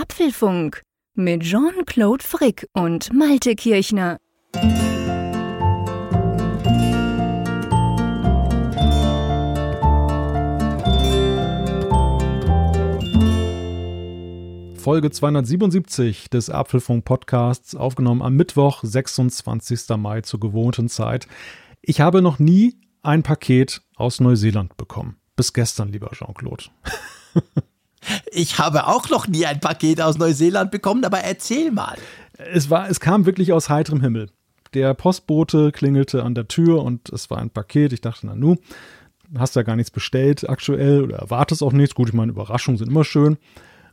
Apfelfunk mit Jean-Claude Frick und Malte Kirchner. Folge 277 des Apfelfunk Podcasts, aufgenommen am Mittwoch, 26. Mai zur gewohnten Zeit. Ich habe noch nie ein Paket aus Neuseeland bekommen. Bis gestern, lieber Jean-Claude. Ich habe auch noch nie ein Paket aus Neuseeland bekommen, aber erzähl mal. Es war, es kam wirklich aus heiterem Himmel. Der Postbote klingelte an der Tür und es war ein Paket. Ich dachte, na nu, hast ja gar nichts bestellt aktuell oder erwartest auch nichts. Gut, ich meine, Überraschungen sind immer schön.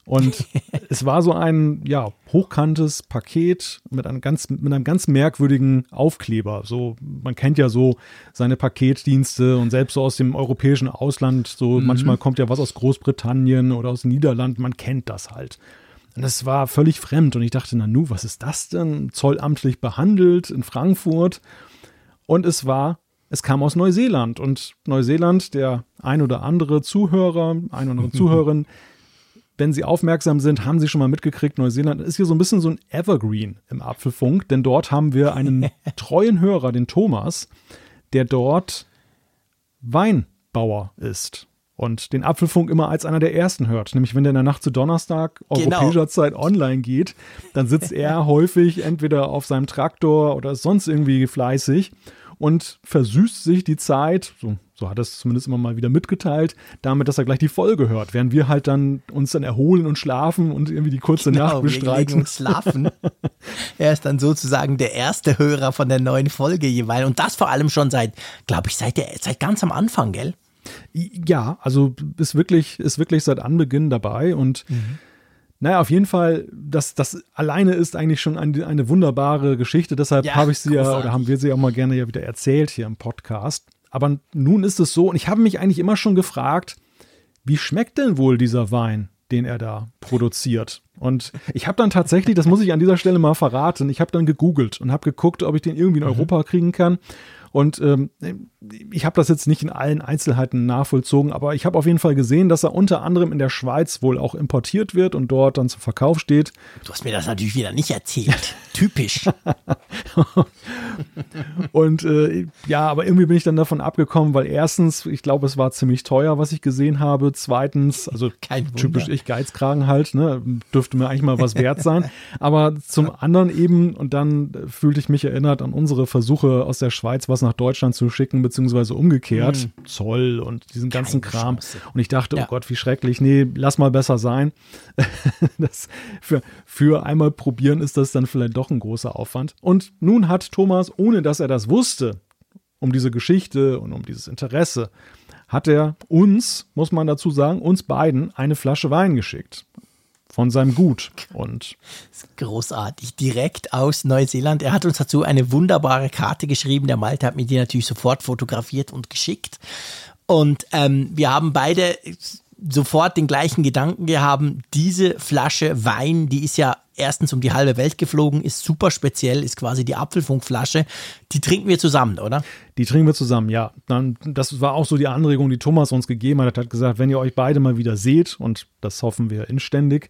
Und es war so ein, ja, hochkantes Paket mit einem ganz, mit einem ganz merkwürdigen Aufkleber. So, man kennt ja so seine Paketdienste und selbst so aus dem europäischen Ausland, so mhm. manchmal kommt ja was aus Großbritannien oder aus Niederlanden, man kennt das halt. Und es war völlig fremd und ich dachte, na nu, was ist das denn? Zollamtlich behandelt in Frankfurt. Und es war es kam aus Neuseeland und Neuseeland, der ein oder andere Zuhörer, ein oder andere Zuhörerin wenn Sie aufmerksam sind, haben Sie schon mal mitgekriegt, Neuseeland ist hier so ein bisschen so ein Evergreen im Apfelfunk, denn dort haben wir einen treuen Hörer, den Thomas, der dort Weinbauer ist und den Apfelfunk immer als einer der ersten hört. Nämlich wenn der in der Nacht zu Donnerstag genau. europäischer Zeit online geht, dann sitzt er häufig entweder auf seinem Traktor oder ist sonst irgendwie fleißig und versüßt sich die Zeit, so, so hat er es zumindest immer mal wieder mitgeteilt, damit, dass er gleich die Folge hört, während wir halt dann uns dann erholen und schlafen und irgendwie die kurze genau, Nacht bestreiten. und schlafen. er ist dann sozusagen der erste Hörer von der neuen Folge jeweils und das vor allem schon seit, glaube ich, seit, der, seit ganz am Anfang, gell? Ja, also ist wirklich, ist wirklich seit Anbeginn dabei und mhm. Naja, auf jeden Fall, das, das alleine ist eigentlich schon eine, eine wunderbare Geschichte. Deshalb ja, habe ich sie großartig. ja oder haben wir sie auch mal gerne ja wieder erzählt hier im Podcast. Aber nun ist es so, und ich habe mich eigentlich immer schon gefragt, wie schmeckt denn wohl dieser Wein, den er da produziert? Und ich habe dann tatsächlich, das muss ich an dieser Stelle mal verraten, ich habe dann gegoogelt und habe geguckt, ob ich den irgendwie in mhm. Europa kriegen kann. Und ähm, ich habe das jetzt nicht in allen Einzelheiten nachvollzogen, aber ich habe auf jeden Fall gesehen, dass er unter anderem in der Schweiz wohl auch importiert wird und dort dann zum Verkauf steht. Du hast mir das natürlich wieder nicht erzählt. Typisch. und äh, ja, aber irgendwie bin ich dann davon abgekommen, weil erstens, ich glaube, es war ziemlich teuer, was ich gesehen habe. Zweitens, also typisch ich Geizkragen halt, ne, dürfte mir eigentlich mal was wert sein. aber zum anderen eben, und dann fühlte ich mich erinnert an unsere Versuche aus der Schweiz, was nach Deutschland zu schicken, beziehungsweise umgekehrt. Mhm. Zoll und diesen ganzen Keine Kram. Chance. Und ich dachte, oh ja. oh Gott, wie schrecklich. Nee, lass mal besser sein. das für, für einmal probieren ist das dann vielleicht doch ein großer Aufwand. Und nun hat Thomas, ohne dass er das wusste, um diese Geschichte und um dieses Interesse, hat er uns, muss man dazu sagen, uns beiden eine Flasche Wein geschickt von seinem Gut. Und großartig, direkt aus Neuseeland. Er hat uns dazu eine wunderbare Karte geschrieben. Der Malte hat mir die natürlich sofort fotografiert und geschickt. Und ähm, wir haben beide sofort den gleichen Gedanken gehabt. Diese Flasche Wein, die ist ja erstens um die halbe Welt geflogen, ist super speziell, ist quasi die Apfelfunkflasche. Die trinken wir zusammen, oder? Die trinken wir zusammen, ja. Dann, das war auch so die Anregung, die Thomas uns gegeben hat. Er hat gesagt, wenn ihr euch beide mal wieder seht, und das hoffen wir inständig,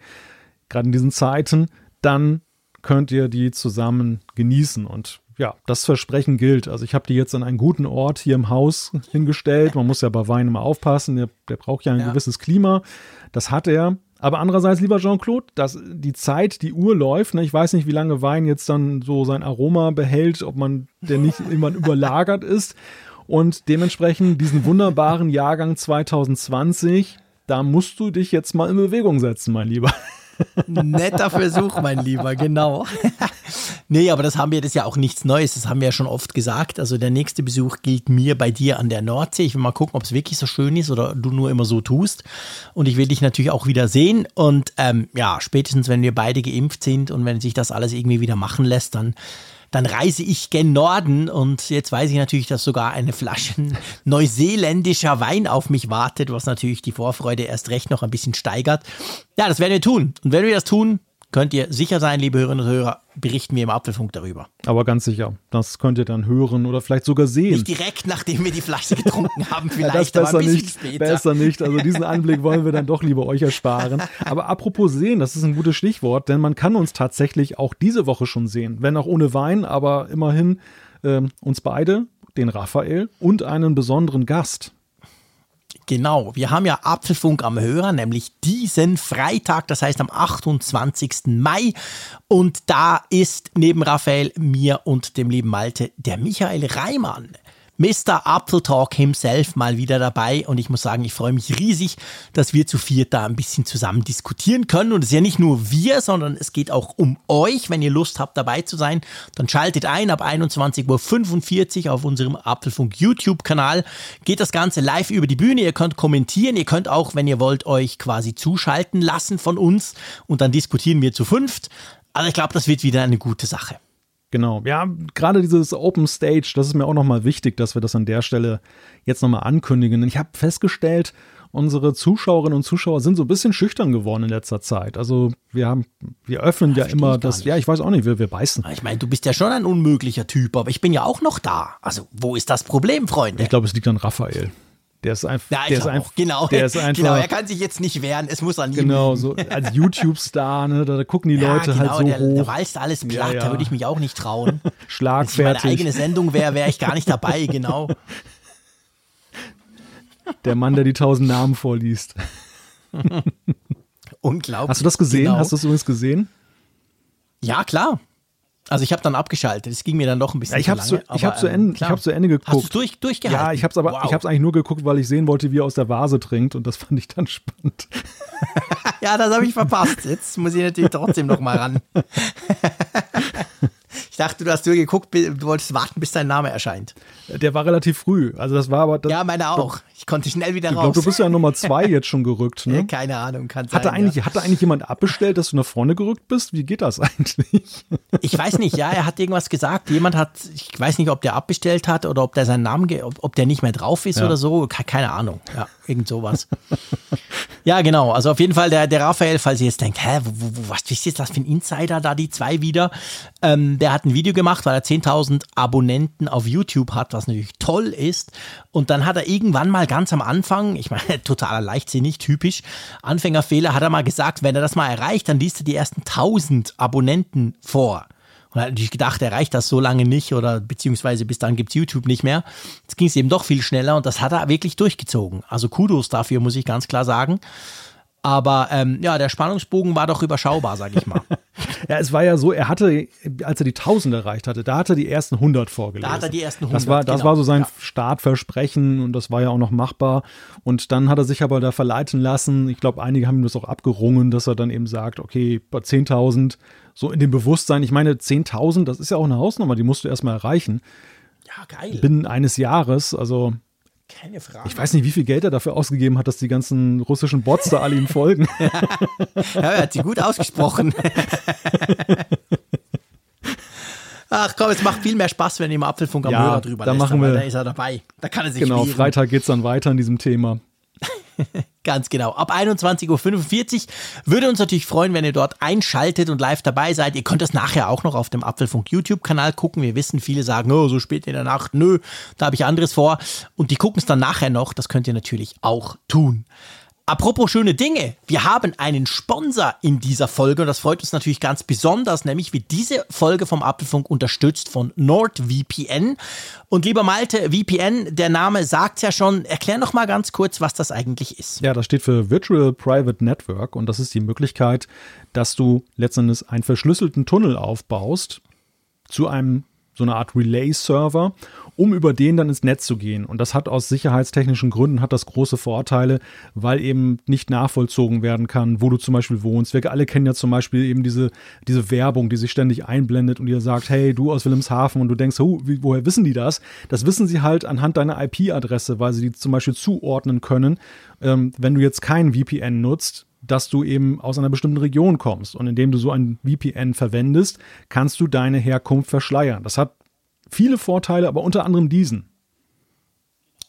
gerade in diesen Zeiten, dann könnt ihr die zusammen genießen. Und ja, das Versprechen gilt. Also ich habe die jetzt an einen guten Ort hier im Haus hingestellt. Man muss ja bei Wein immer aufpassen. Der, der braucht ja ein ja. gewisses Klima. Das hat er. Aber andererseits, lieber Jean-Claude, dass die Zeit, die Uhr läuft. Ne? Ich weiß nicht, wie lange Wein jetzt dann so sein Aroma behält, ob man der nicht irgendwann überlagert ist. Und dementsprechend diesen wunderbaren Jahrgang 2020, da musst du dich jetzt mal in Bewegung setzen, mein Lieber. Netter Versuch, mein Lieber, genau. nee, aber das haben wir, das ist ja auch nichts Neues, das haben wir ja schon oft gesagt. Also der nächste Besuch gilt mir bei dir an der Nordsee. Ich will mal gucken, ob es wirklich so schön ist oder du nur immer so tust. Und ich will dich natürlich auch wieder sehen. Und ähm, ja, spätestens wenn wir beide geimpft sind und wenn sich das alles irgendwie wieder machen lässt, dann dann reise ich gen Norden und jetzt weiß ich natürlich, dass sogar eine Flasche neuseeländischer Wein auf mich wartet, was natürlich die Vorfreude erst recht noch ein bisschen steigert. Ja, das werden wir tun. Und wenn wir das tun, könnt ihr sicher sein, liebe Hörerinnen und Hörer, berichten wir im Apfelfunk darüber. Aber ganz sicher, das könnt ihr dann hören oder vielleicht sogar sehen. Nicht direkt, nachdem wir die Flasche getrunken haben, vielleicht, ja, das aber ein bisschen nicht, später. Besser nicht, also diesen Anblick wollen wir dann doch lieber euch ersparen. Aber apropos sehen, das ist ein gutes Stichwort, denn man kann uns tatsächlich auch diese Woche schon sehen, wenn auch ohne Wein, aber immerhin äh, uns beide, den Raphael und einen besonderen Gast. Genau, wir haben ja Apfelfunk am Hörer, nämlich diesen Freitag, das heißt am 28. Mai. Und da ist neben Raphael, mir und dem lieben Malte der Michael Reimann. Mr. Apple Talk himself mal wieder dabei und ich muss sagen, ich freue mich riesig, dass wir zu viert da ein bisschen zusammen diskutieren können und es ist ja nicht nur wir, sondern es geht auch um euch. Wenn ihr Lust habt dabei zu sein, dann schaltet ein ab 21.45 Uhr auf unserem Apfelfunk YouTube Kanal. Geht das Ganze live über die Bühne. Ihr könnt kommentieren. Ihr könnt auch, wenn ihr wollt, euch quasi zuschalten lassen von uns und dann diskutieren wir zu fünft. Also ich glaube, das wird wieder eine gute Sache. Genau, ja, gerade dieses Open Stage, das ist mir auch nochmal wichtig, dass wir das an der Stelle jetzt nochmal ankündigen. Ich habe festgestellt, unsere Zuschauerinnen und Zuschauer sind so ein bisschen schüchtern geworden in letzter Zeit. Also wir haben, wir öffnen ja, ja immer das, ja, ich weiß auch nicht, wir, wir beißen. Ich meine, du bist ja schon ein unmöglicher Typ, aber ich bin ja auch noch da. Also wo ist das Problem, Freunde? Ich glaube, es liegt an Raphael. Der ist einfach. Ja, der ist einfach genau. Der ist einfach. Genau, er kann sich jetzt nicht wehren. Es muss an ihm Genau, so als YouTube-Star, ne, da gucken die Leute ja, genau, halt so der, hoch. Der walzt alles platt, ja, da würde ich mich auch nicht trauen. Schlagfertig. Wenn es meine eigene Sendung wäre, wäre ich gar nicht dabei, genau. Der Mann, der die tausend Namen vorliest. Unglaublich. Hast du das gesehen? Genau. Hast du das übrigens gesehen? Ja, klar. Also ich habe dann abgeschaltet. Es ging mir dann doch ein bisschen ja, ich hab's zu, ich habe zu, Ende, ähm, hab zu Ende geguckt. Hast du durch, durchgehalten? Ja, ich habe es aber, wow. ich habe es eigentlich nur geguckt, weil ich sehen wollte, wie er aus der Vase trinkt und das fand ich dann spannend. ja, das habe ich verpasst. Jetzt muss ich natürlich trotzdem noch mal ran. Ich dachte, du hast nur geguckt, du wolltest warten, bis dein Name erscheint. Der war relativ früh. Also das war aber. Das, ja, meine auch. Ich konnte schnell wieder ich raus. Ich glaube, du bist ja Nummer zwei jetzt schon gerückt, ne? Keine Ahnung, kann sein. Hatte eigentlich, ja. hatte eigentlich jemand abbestellt, dass du nach vorne gerückt bist? Wie geht das eigentlich? Ich weiß nicht, ja, er hat irgendwas gesagt. Jemand hat, ich weiß nicht, ob der abbestellt hat oder ob der seinen Namen, ob, ob der nicht mehr drauf ist ja. oder so. Keine Ahnung. Ja, irgend sowas. ja, genau. Also auf jeden Fall der, der Raphael, falls ihr jetzt denkt, hä, wo, wo, was ist jetzt das für ein Insider da, die zwei wieder? Ähm, der hat ein Video gemacht, weil er 10.000 Abonnenten auf YouTube hat, was natürlich toll ist. Und dann hat er irgendwann mal ganz am Anfang, ich meine, totaler Leichtsinnig, typisch, Anfängerfehler, hat er mal gesagt, wenn er das mal erreicht, dann liest er die ersten 1000 Abonnenten vor. Und hat natürlich gedacht, er erreicht das so lange nicht oder beziehungsweise bis dann gibt es YouTube nicht mehr. Jetzt ging es eben doch viel schneller und das hat er wirklich durchgezogen. Also Kudos dafür, muss ich ganz klar sagen. Aber ähm, ja, der Spannungsbogen war doch überschaubar, sag ich mal. ja, es war ja so, er hatte, als er die 1000 erreicht hatte, da hat er die ersten 100 vorgelesen. Da hat er die ersten 100. Das war, das genau. war so sein ja. Startversprechen und das war ja auch noch machbar. Und dann hat er sich aber da verleiten lassen. Ich glaube, einige haben ihm das auch abgerungen, dass er dann eben sagt, okay, bei 10.000, so in dem Bewusstsein, ich meine, 10.000, das ist ja auch eine Hausnummer, die musst du erstmal erreichen. Ja, geil. Binnen eines Jahres, also keine Frage. Ich weiß nicht, wie viel Geld er dafür ausgegeben hat, dass die ganzen russischen Bots da alle ihm folgen. ja, er hat sie gut ausgesprochen. Ach komm, es macht viel mehr Spaß, wenn ihr im Apfelfunk am ja, Hörer drüber da lässt, machen wir, da ist er dabei. Da kann er sich Genau, wehren. Freitag geht es dann weiter in diesem Thema. Ganz genau. Ab 21.45 Uhr würde uns natürlich freuen, wenn ihr dort einschaltet und live dabei seid. Ihr könnt das nachher auch noch auf dem Apfelfunk YouTube-Kanal gucken. Wir wissen, viele sagen, oh, so spät in der Nacht, nö, da habe ich anderes vor. Und die gucken es dann nachher noch. Das könnt ihr natürlich auch tun. Apropos schöne Dinge, wir haben einen Sponsor in dieser Folge und das freut uns natürlich ganz besonders, nämlich wird diese Folge vom Apfelfunk unterstützt von NordVPN. Und lieber Malte, VPN, der Name sagt ja schon, erklär noch mal ganz kurz, was das eigentlich ist. Ja, das steht für Virtual Private Network und das ist die Möglichkeit, dass du letztendlich einen verschlüsselten Tunnel aufbaust zu einem so eine Art Relay-Server, um über den dann ins Netz zu gehen. Und das hat aus sicherheitstechnischen Gründen hat das große Vorteile, weil eben nicht nachvollzogen werden kann, wo du zum Beispiel wohnst. Wir alle kennen ja zum Beispiel eben diese, diese Werbung, die sich ständig einblendet und dir sagt, hey, du aus Wilhelmshaven und du denkst, oh, wie, woher wissen die das? Das wissen sie halt anhand deiner IP-Adresse, weil sie die zum Beispiel zuordnen können. Ähm, wenn du jetzt kein VPN nutzt, dass du eben aus einer bestimmten Region kommst. Und indem du so ein VPN verwendest, kannst du deine Herkunft verschleiern. Das hat viele Vorteile, aber unter anderem diesen.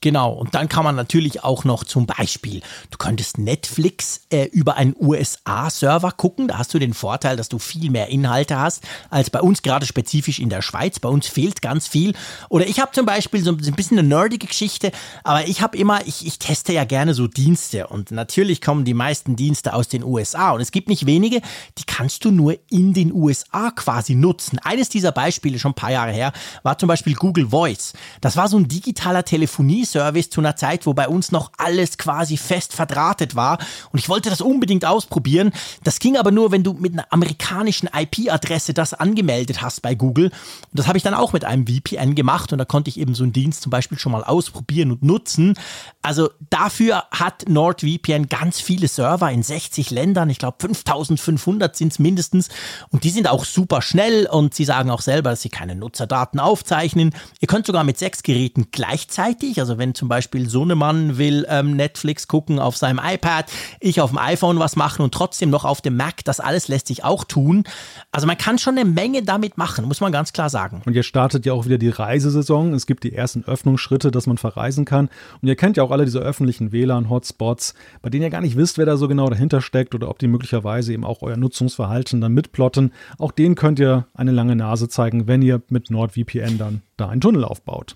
Genau, und dann kann man natürlich auch noch zum Beispiel, du könntest Netflix äh, über einen USA-Server gucken. Da hast du den Vorteil, dass du viel mehr Inhalte hast als bei uns, gerade spezifisch in der Schweiz. Bei uns fehlt ganz viel. Oder ich habe zum Beispiel so ein bisschen eine nerdige Geschichte, aber ich habe immer, ich, ich teste ja gerne so Dienste und natürlich kommen die meisten Dienste aus den USA und es gibt nicht wenige, die kannst du nur in den USA quasi nutzen. Eines dieser Beispiele, schon ein paar Jahre her, war zum Beispiel Google Voice. Das war so ein digitaler Telefonie Service zu einer Zeit, wo bei uns noch alles quasi fest verdrahtet war. Und ich wollte das unbedingt ausprobieren. Das ging aber nur, wenn du mit einer amerikanischen IP-Adresse das angemeldet hast bei Google. Und das habe ich dann auch mit einem VPN gemacht und da konnte ich eben so einen Dienst zum Beispiel schon mal ausprobieren und nutzen. Also dafür hat NordVPN ganz viele Server in 60 Ländern. Ich glaube 5500 sind es mindestens. Und die sind auch super schnell und sie sagen auch selber, dass sie keine Nutzerdaten aufzeichnen. Ihr könnt sogar mit sechs Geräten gleichzeitig, also wenn zum Beispiel Sohnemann will ähm, Netflix gucken auf seinem iPad, ich auf dem iPhone was machen und trotzdem noch auf dem Mac, das alles lässt sich auch tun. Also man kann schon eine Menge damit machen, muss man ganz klar sagen. Und jetzt startet ja auch wieder die Reisesaison. Es gibt die ersten Öffnungsschritte, dass man verreisen kann. Und ihr kennt ja auch alle diese öffentlichen WLAN-Hotspots, bei denen ihr gar nicht wisst, wer da so genau dahinter steckt oder ob die möglicherweise eben auch euer Nutzungsverhalten dann mitplotten. Auch denen könnt ihr eine lange Nase zeigen, wenn ihr mit NordVPN dann da einen Tunnel aufbaut.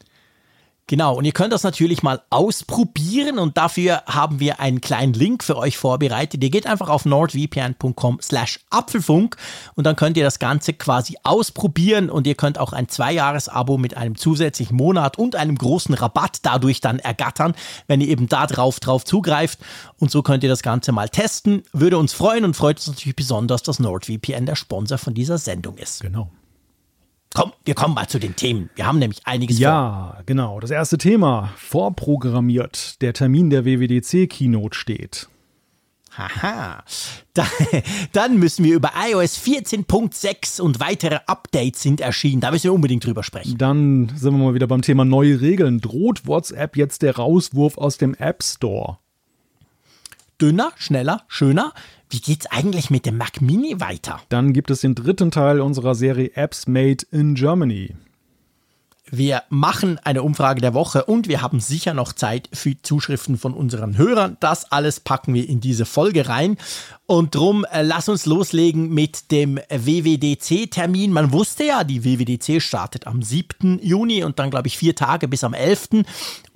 Genau, und ihr könnt das natürlich mal ausprobieren und dafür haben wir einen kleinen Link für euch vorbereitet. Ihr geht einfach auf nordvpn.com slash Apfelfunk und dann könnt ihr das Ganze quasi ausprobieren und ihr könnt auch ein Zweijahres-Abo mit einem zusätzlichen Monat und einem großen Rabatt dadurch dann ergattern, wenn ihr eben da drauf, drauf zugreift und so könnt ihr das Ganze mal testen. Würde uns freuen und freut uns natürlich besonders, dass NordVPN der Sponsor von dieser Sendung ist. Genau. Komm, wir kommen mal zu den Themen. Wir haben nämlich einiges ja, vor. genau. Das erste Thema, vorprogrammiert. Der Termin der WWDC-Keynote steht. Haha. Da, dann müssen wir über iOS 14.6 und weitere Updates sind erschienen. Da müssen wir unbedingt drüber sprechen. Dann sind wir mal wieder beim Thema neue Regeln. Droht WhatsApp jetzt der Rauswurf aus dem App Store? Dünner, schneller, schöner. Wie geht's eigentlich mit dem Mac Mini weiter? Dann gibt es den dritten Teil unserer Serie Apps Made in Germany. Wir machen eine Umfrage der Woche und wir haben sicher noch Zeit für Zuschriften von unseren Hörern. Das alles packen wir in diese Folge rein. Und drum äh, lass uns loslegen mit dem WWDC-Termin. Man wusste ja, die WWDC startet am 7. Juni und dann, glaube ich, vier Tage bis am 11. Und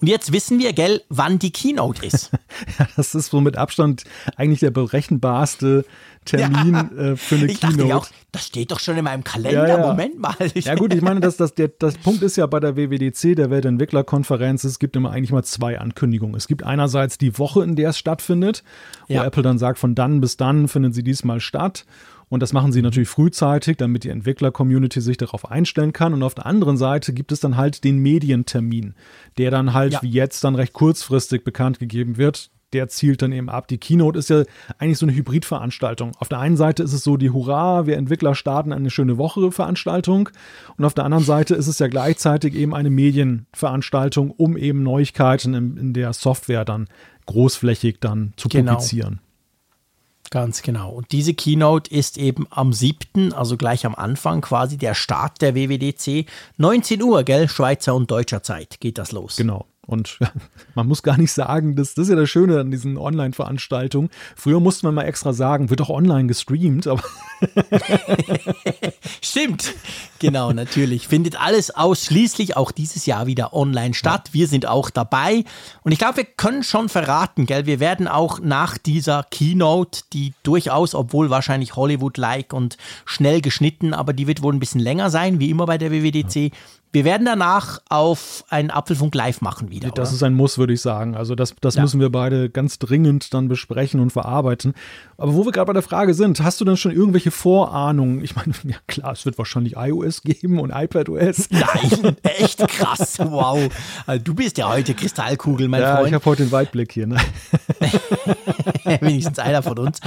jetzt wissen wir, gell, wann die Keynote ist. ja, das ist so mit Abstand eigentlich der berechenbarste Termin ja. äh, für eine ich Keynote. Dachte auch, das steht doch schon in meinem Kalender. Ja, ja. Moment mal. Ja gut, ich meine, das, das, der, das Punkt ist ja bei der WWDC, der Weltentwicklerkonferenz, es gibt immer eigentlich mal zwei Ankündigungen. Es gibt einerseits die Woche, in der es stattfindet, wo Apple dann sagt, von dann bis dann finden sie diesmal statt. Und das machen sie natürlich frühzeitig, damit die Entwickler-Community sich darauf einstellen kann. Und auf der anderen Seite gibt es dann halt den Medientermin, der dann halt ja. wie jetzt dann recht kurzfristig bekannt gegeben wird der zielt dann eben ab. Die Keynote ist ja eigentlich so eine Hybridveranstaltung. Auf der einen Seite ist es so die Hurra, wir Entwickler starten eine schöne Woche Veranstaltung und auf der anderen Seite ist es ja gleichzeitig eben eine Medienveranstaltung, um eben Neuigkeiten in, in der Software dann großflächig dann zu genau. publizieren. Ganz genau. Und diese Keynote ist eben am 7., also gleich am Anfang quasi der Start der WWDC. 19 Uhr, gell? Schweizer und deutscher Zeit geht das los. Genau. Und man muss gar nicht sagen, das, das ist ja das Schöne an diesen Online-Veranstaltungen. Früher musste man mal extra sagen, wird doch online gestreamt, aber. Stimmt. Genau, natürlich. Findet alles ausschließlich auch dieses Jahr wieder online statt. Wir sind auch dabei. Und ich glaube, wir können schon verraten, gell? Wir werden auch nach dieser Keynote, die durchaus, obwohl wahrscheinlich Hollywood-like und schnell geschnitten, aber die wird wohl ein bisschen länger sein, wie immer bei der WWDC. Wir werden danach auf einen Apfelfunk live machen wieder. Das oder? ist ein Muss, würde ich sagen. Also das, das ja. müssen wir beide ganz dringend dann besprechen und verarbeiten. Aber wo wir gerade bei der Frage sind, hast du denn schon irgendwelche Vorahnungen? Ich meine, ja klar, es wird wahrscheinlich iOS geben und iPadOS. Nein, echt krass. Wow. Also du bist ja heute Kristallkugel, mein ja, Freund. ich habe heute den Weitblick hier. Ne? Wenigstens einer von uns.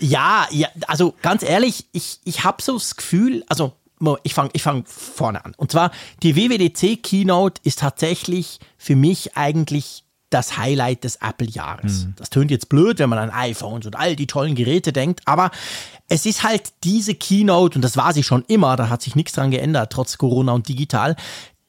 Ja, ja, also ganz ehrlich, ich, ich habe so das Gefühl, also ich fange ich fang vorne an. Und zwar, die WWDC Keynote ist tatsächlich für mich eigentlich das Highlight des Apple-Jahres. Mhm. Das tönt jetzt blöd, wenn man an iPhones und all die tollen Geräte denkt, aber es ist halt diese Keynote, und das war sie schon immer, da hat sich nichts dran geändert, trotz Corona und digital.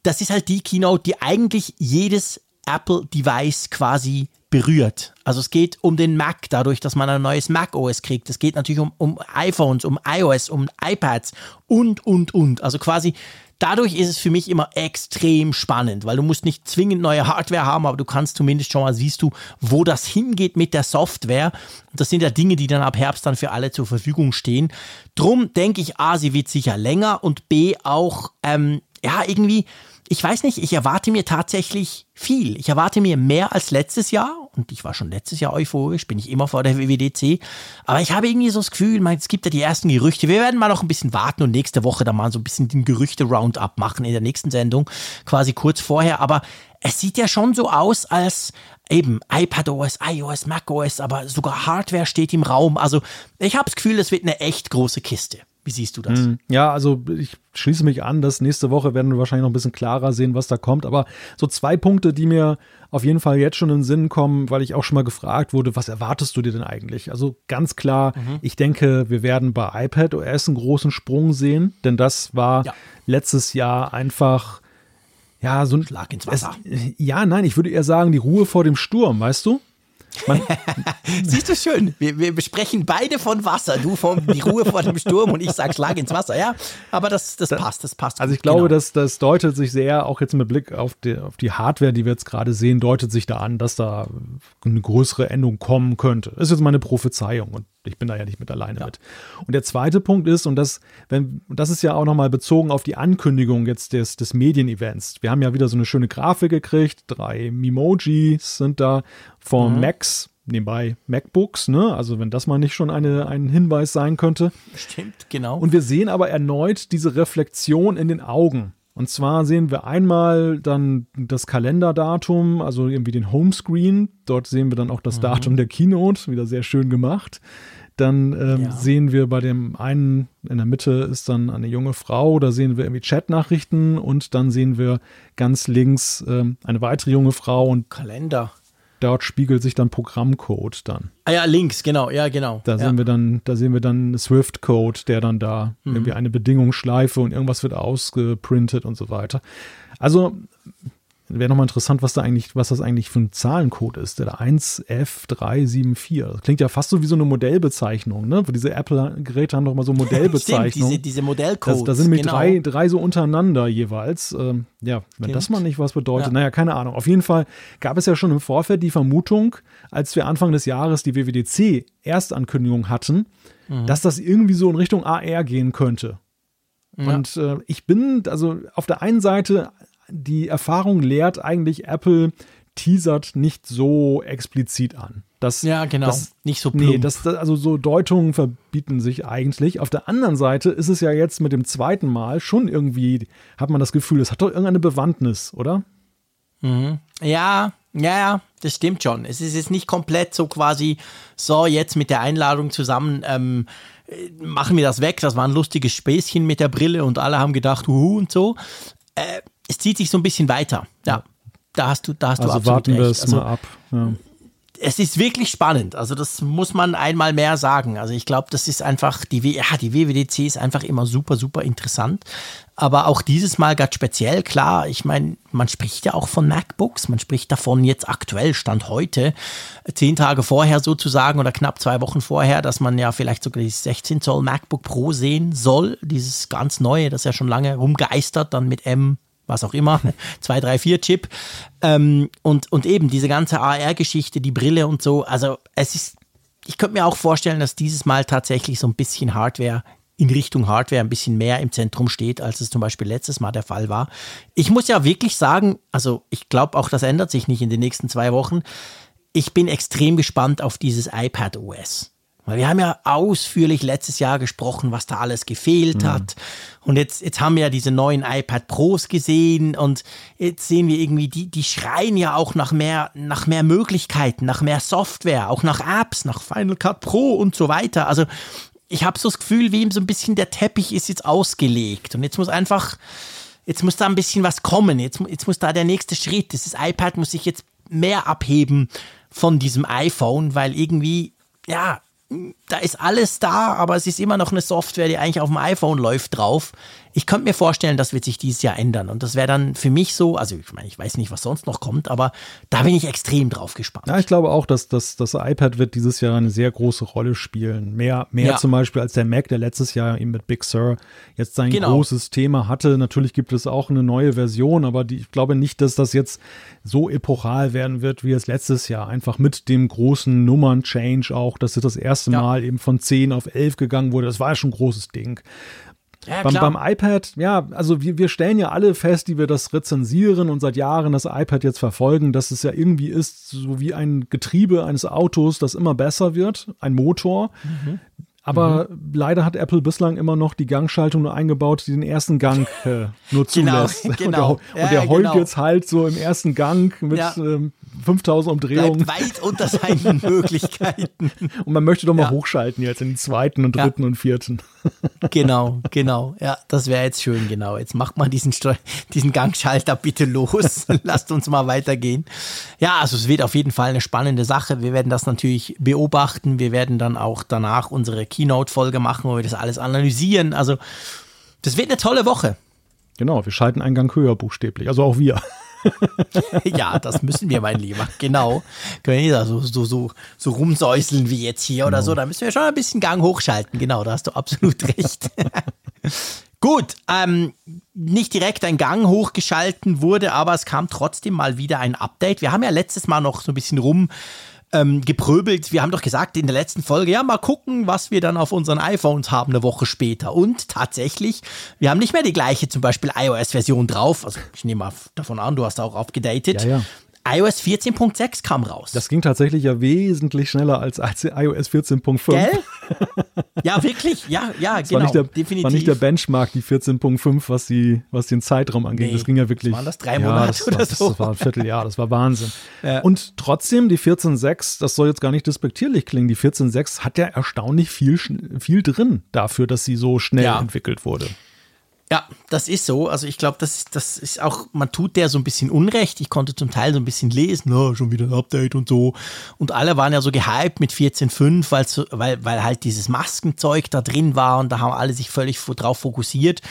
Das ist halt die Keynote, die eigentlich jedes Apple-Device quasi berührt. Also es geht um den Mac, dadurch, dass man ein neues Mac OS kriegt. Es geht natürlich um, um iPhones, um iOS, um iPads und, und, und. Also quasi dadurch ist es für mich immer extrem spannend, weil du musst nicht zwingend neue Hardware haben, aber du kannst zumindest schon mal siehst du, wo das hingeht mit der Software. Das sind ja Dinge, die dann ab Herbst dann für alle zur Verfügung stehen. Drum denke ich, A, sie wird sicher länger und B auch, ähm, ja, irgendwie, ich weiß nicht, ich erwarte mir tatsächlich viel. Ich erwarte mir mehr als letztes Jahr und ich war schon letztes Jahr euphorisch, bin ich immer vor der WWDC. Aber ich habe irgendwie so das Gefühl, es gibt ja die ersten Gerüchte. Wir werden mal noch ein bisschen warten und nächste Woche dann mal so ein bisschen den Gerüchte-Roundup machen in der nächsten Sendung, quasi kurz vorher. Aber es sieht ja schon so aus, als eben iPadOS, iOS, macOS, aber sogar Hardware steht im Raum. Also ich habe das Gefühl, es wird eine echt große Kiste. Wie siehst du das? Hm, ja, also ich schließe mich an, dass nächste Woche werden wir wahrscheinlich noch ein bisschen klarer sehen, was da kommt. Aber so zwei Punkte, die mir auf jeden Fall jetzt schon in den Sinn kommen, weil ich auch schon mal gefragt wurde, was erwartest du dir denn eigentlich? Also ganz klar, mhm. ich denke, wir werden bei iPad OS einen großen Sprung sehen, denn das war ja. letztes Jahr einfach ja, so ein Schlag ins Wasser. Es, ja, nein, ich würde eher sagen, die Ruhe vor dem Sturm, weißt du? Siehst du schön, wir, wir besprechen beide von Wasser. Du von die Ruhe vor dem Sturm und ich sag Schlag ins Wasser, ja. Aber das, das passt, das passt. Also ich glaube, genau. das, das deutet sich sehr, auch jetzt mit Blick auf die, auf die Hardware, die wir jetzt gerade sehen, deutet sich da an, dass da eine größere Endung kommen könnte. Das ist jetzt meine Prophezeiung und ich bin da ja nicht mit alleine ja. mit. Und der zweite Punkt ist, und das, wenn, das ist ja auch nochmal bezogen auf die Ankündigung jetzt des, des Medienevents. Wir haben ja wieder so eine schöne Grafik gekriegt, drei Memojis sind da von mhm. Macs, nebenbei MacBooks, ne? Also wenn das mal nicht schon eine, ein Hinweis sein könnte. Stimmt, genau. Und wir sehen aber erneut diese Reflexion in den Augen. Und zwar sehen wir einmal dann das Kalenderdatum, also irgendwie den Homescreen. Dort sehen wir dann auch das mhm. Datum der Keynote, wieder sehr schön gemacht. Dann ähm, ja. sehen wir bei dem einen in der Mitte ist dann eine junge Frau, da sehen wir irgendwie Chatnachrichten und dann sehen wir ganz links ähm, eine weitere junge Frau und Kalender dort spiegelt sich dann Programmcode dann. Ah ja, links, genau, ja, genau. Da ja. sehen wir dann, da sehen wir dann Swift-Code, der dann da mhm. irgendwie eine Bedingungsschleife und irgendwas wird ausgeprintet und so weiter. Also Wäre nochmal interessant, was da eigentlich, was das eigentlich für ein Zahlencode ist, der 1F374. Das klingt ja fast so wie so eine Modellbezeichnung, ne? Diese Apple-Geräte haben doch mal so Modellbezeichnungen. Stimmt, diese, diese Modellcodes. Da sind nämlich genau. drei, drei so untereinander jeweils. Ähm, ja, wenn Stimmt. das mal nicht was bedeutet, ja. naja, keine Ahnung. Auf jeden Fall gab es ja schon im Vorfeld die Vermutung, als wir Anfang des Jahres die WWDC Erstankündigung hatten, mhm. dass das irgendwie so in Richtung AR gehen könnte. Ja. Und äh, ich bin, also auf der einen Seite die Erfahrung lehrt eigentlich, Apple teasert nicht so explizit an. Das, ja, genau. Das, nicht so plump. Nee, das, das, also so Deutungen verbieten sich eigentlich. Auf der anderen Seite ist es ja jetzt mit dem zweiten Mal schon irgendwie, hat man das Gefühl, es hat doch irgendeine Bewandtnis, oder? Mhm. Ja, ja, ja, das stimmt schon. Es ist jetzt nicht komplett so quasi, so jetzt mit der Einladung zusammen, ähm, machen wir das weg. Das war ein lustiges Späßchen mit der Brille und alle haben gedacht, huhu und so. Äh, es zieht sich so ein bisschen weiter. Ja, da hast du, da hast also du absolut warten recht. wir es also, mal ab. Ja. Es ist wirklich spannend. Also das muss man einmal mehr sagen. Also ich glaube, das ist einfach die, w ja, die WWDC ist einfach immer super, super interessant. Aber auch dieses Mal ganz speziell, klar, ich meine, man spricht ja auch von MacBooks, man spricht davon jetzt aktuell, Stand heute, zehn Tage vorher sozusagen oder knapp zwei Wochen vorher, dass man ja vielleicht sogar die 16 Zoll MacBook Pro sehen soll, dieses ganz neue, das ja schon lange rumgeistert, dann mit M was auch immer, 2, 3, 4 Chip. Ähm, und, und eben diese ganze AR-Geschichte, die Brille und so. Also es ist, ich könnte mir auch vorstellen, dass dieses Mal tatsächlich so ein bisschen Hardware in Richtung Hardware ein bisschen mehr im Zentrum steht, als es zum Beispiel letztes Mal der Fall war. Ich muss ja wirklich sagen, also ich glaube auch, das ändert sich nicht in den nächsten zwei Wochen. Ich bin extrem gespannt auf dieses iPad OS. Weil wir haben ja ausführlich letztes Jahr gesprochen, was da alles gefehlt mhm. hat. Und jetzt, jetzt haben wir ja diese neuen iPad Pros gesehen und jetzt sehen wir irgendwie, die, die schreien ja auch nach mehr, nach mehr Möglichkeiten, nach mehr Software, auch nach Apps, nach Final Cut Pro und so weiter. Also ich habe so das Gefühl, wie ihm so ein bisschen der Teppich ist jetzt ausgelegt. Und jetzt muss einfach, jetzt muss da ein bisschen was kommen. Jetzt, jetzt muss da der nächste Schritt. Dieses iPad muss sich jetzt mehr abheben von diesem iPhone, weil irgendwie, ja, da ist alles da, aber es ist immer noch eine Software, die eigentlich auf dem iPhone läuft drauf. Ich könnte mir vorstellen, das wird sich dieses Jahr ändern. Und das wäre dann für mich so, also ich meine, ich weiß nicht, was sonst noch kommt, aber da bin ich extrem drauf gespannt. Ja, ich glaube auch, dass, dass das iPad wird dieses Jahr eine sehr große Rolle spielen. Mehr, mehr ja. zum Beispiel als der Mac, der letztes Jahr eben mit Big Sur jetzt sein genau. großes Thema hatte. Natürlich gibt es auch eine neue Version, aber die, ich glaube nicht, dass das jetzt so epochal werden wird wie es letztes Jahr. Einfach mit dem großen Nummern-Change auch, dass es das erste ja. Mal eben von 10 auf 11 gegangen wurde. Das war ja schon ein großes Ding. Ja, beim, beim, iPad, ja, also wir, wir stellen ja alle fest, die wir das rezensieren und seit Jahren das iPad jetzt verfolgen, dass es ja irgendwie ist, so wie ein Getriebe eines Autos, das immer besser wird, ein Motor. Mhm. Aber mhm. leider hat Apple bislang immer noch die Gangschaltung nur eingebaut, die den ersten Gang äh, nur genau, zulässt. Genau, genau. Und der, und der ja, heult genau. jetzt halt so im ersten Gang mit ja. ähm, 5000 Umdrehungen. Bleibt weit unter seinen Möglichkeiten. Und man möchte doch mal ja. hochschalten jetzt in den zweiten und dritten und vierten. Genau, genau. Ja, das wäre jetzt schön, genau. Jetzt macht man diesen, diesen Gangschalter bitte los. Lasst uns mal weitergehen. Ja, also es wird auf jeden Fall eine spannende Sache. Wir werden das natürlich beobachten. Wir werden dann auch danach unsere Keynote-Folge machen, wo wir das alles analysieren. Also, das wird eine tolle Woche. Genau, wir schalten einen Gang höher buchstäblich. Also auch wir. ja, das müssen wir, mein Lieber. Genau. Können wir nicht so, so, so, so rumsäuseln wie jetzt hier oder genau. so. Da müssen wir schon ein bisschen Gang hochschalten. Genau, da hast du absolut recht. Gut, ähm, nicht direkt ein Gang hochgeschalten wurde, aber es kam trotzdem mal wieder ein Update. Wir haben ja letztes Mal noch so ein bisschen rum ähm, gepröbelt. Wir haben doch gesagt in der letzten Folge, ja, mal gucken, was wir dann auf unseren iPhones haben eine Woche später. Und tatsächlich, wir haben nicht mehr die gleiche zum Beispiel iOS-Version drauf. Also ich nehme mal davon an, du hast auch aufgedatet. Ja, ja iOS 14.6 kam raus. Das ging tatsächlich ja wesentlich schneller als, als iOS 14.5. Gell? Ja, wirklich? Ja, ja, das genau. War nicht der, definitiv. War nicht der Benchmark, die 14.5, was, was den Zeitraum angeht. Nee, das ging ja wirklich. Waren das drei Monate ja, das oder war, so? Das war ein Vierteljahr, das war Wahnsinn. Ja. Und trotzdem, die 14.6, das soll jetzt gar nicht despektierlich klingen, die 14.6 hat ja erstaunlich viel, viel drin dafür, dass sie so schnell ja. entwickelt wurde. Ja, das ist so. Also ich glaube, das, das ist auch, man tut der so ein bisschen Unrecht. Ich konnte zum Teil so ein bisschen lesen, oh, schon wieder ein Update und so. Und alle waren ja so gehypt mit 14.5, weil, weil halt dieses Maskenzeug da drin war und da haben alle sich völlig drauf fokussiert.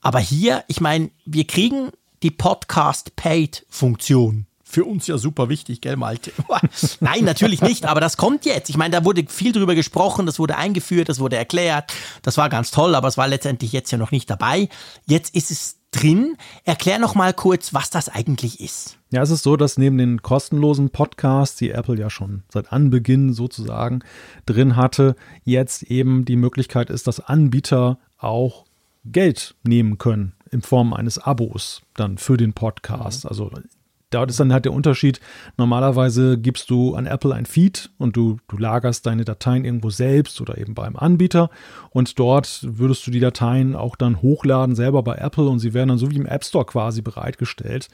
Aber hier, ich meine, wir kriegen die Podcast-Paid-Funktion für uns ja super wichtig, gell, Malte? Nein, natürlich nicht, aber das kommt jetzt. Ich meine, da wurde viel drüber gesprochen, das wurde eingeführt, das wurde erklärt, das war ganz toll, aber es war letztendlich jetzt ja noch nicht dabei. Jetzt ist es drin. Erklär noch mal kurz, was das eigentlich ist. Ja, es ist so, dass neben den kostenlosen Podcasts, die Apple ja schon seit Anbeginn sozusagen drin hatte, jetzt eben die Möglichkeit ist, dass Anbieter auch Geld nehmen können in Form eines Abos dann für den Podcast. Mhm. Also Dort ist dann halt der Unterschied. Normalerweise gibst du an Apple ein Feed und du, du lagerst deine Dateien irgendwo selbst oder eben beim Anbieter. Und dort würdest du die Dateien auch dann hochladen, selber bei Apple und sie werden dann so wie im App Store quasi bereitgestellt.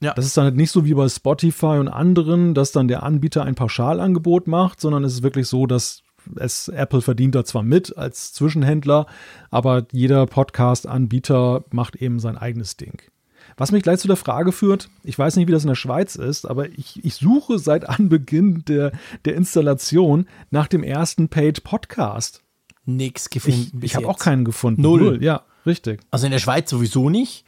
Ja. Das ist dann halt nicht so wie bei Spotify und anderen, dass dann der Anbieter ein Pauschalangebot macht, sondern es ist wirklich so, dass es Apple verdient da zwar mit als Zwischenhändler, aber jeder Podcast-Anbieter macht eben sein eigenes Ding. Was mich gleich zu der Frage führt, ich weiß nicht, wie das in der Schweiz ist, aber ich, ich suche seit Anbeginn der, der Installation nach dem ersten Paid Podcast. Nix gefunden. Ich, ich habe auch keinen gefunden. Null. Null. Ja, richtig. Also in der Schweiz sowieso nicht.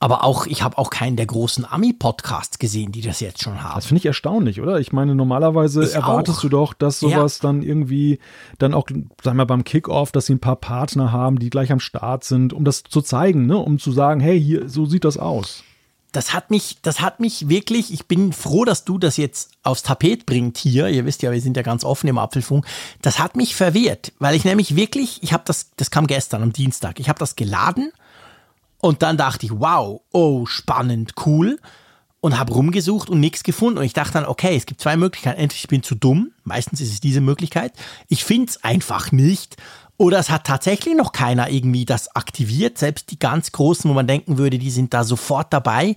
Aber auch, ich habe auch keinen der großen Ami-Podcasts gesehen, die das jetzt schon haben. Das finde ich erstaunlich, oder? Ich meine, normalerweise ich erwartest auch. du doch, dass sowas ja. dann irgendwie, dann auch, sagen wir beim Kickoff, dass sie ein paar Partner haben, die gleich am Start sind, um das zu zeigen, ne? um zu sagen, hey, hier, so sieht das aus. Das hat mich, das hat mich wirklich, ich bin froh, dass du das jetzt aufs Tapet bringt hier. Ihr wisst ja, wir sind ja ganz offen im Apfelfunk. Das hat mich verwirrt, weil ich nämlich wirklich, ich habe das, das kam gestern am Dienstag, ich habe das geladen und dann dachte ich, wow, oh, spannend, cool. Und habe rumgesucht und nichts gefunden. Und ich dachte dann, okay, es gibt zwei Möglichkeiten. Entweder ich bin zu dumm, meistens ist es diese Möglichkeit. Ich finde es einfach nicht. Oder es hat tatsächlich noch keiner irgendwie das aktiviert. Selbst die ganz Großen, wo man denken würde, die sind da sofort dabei.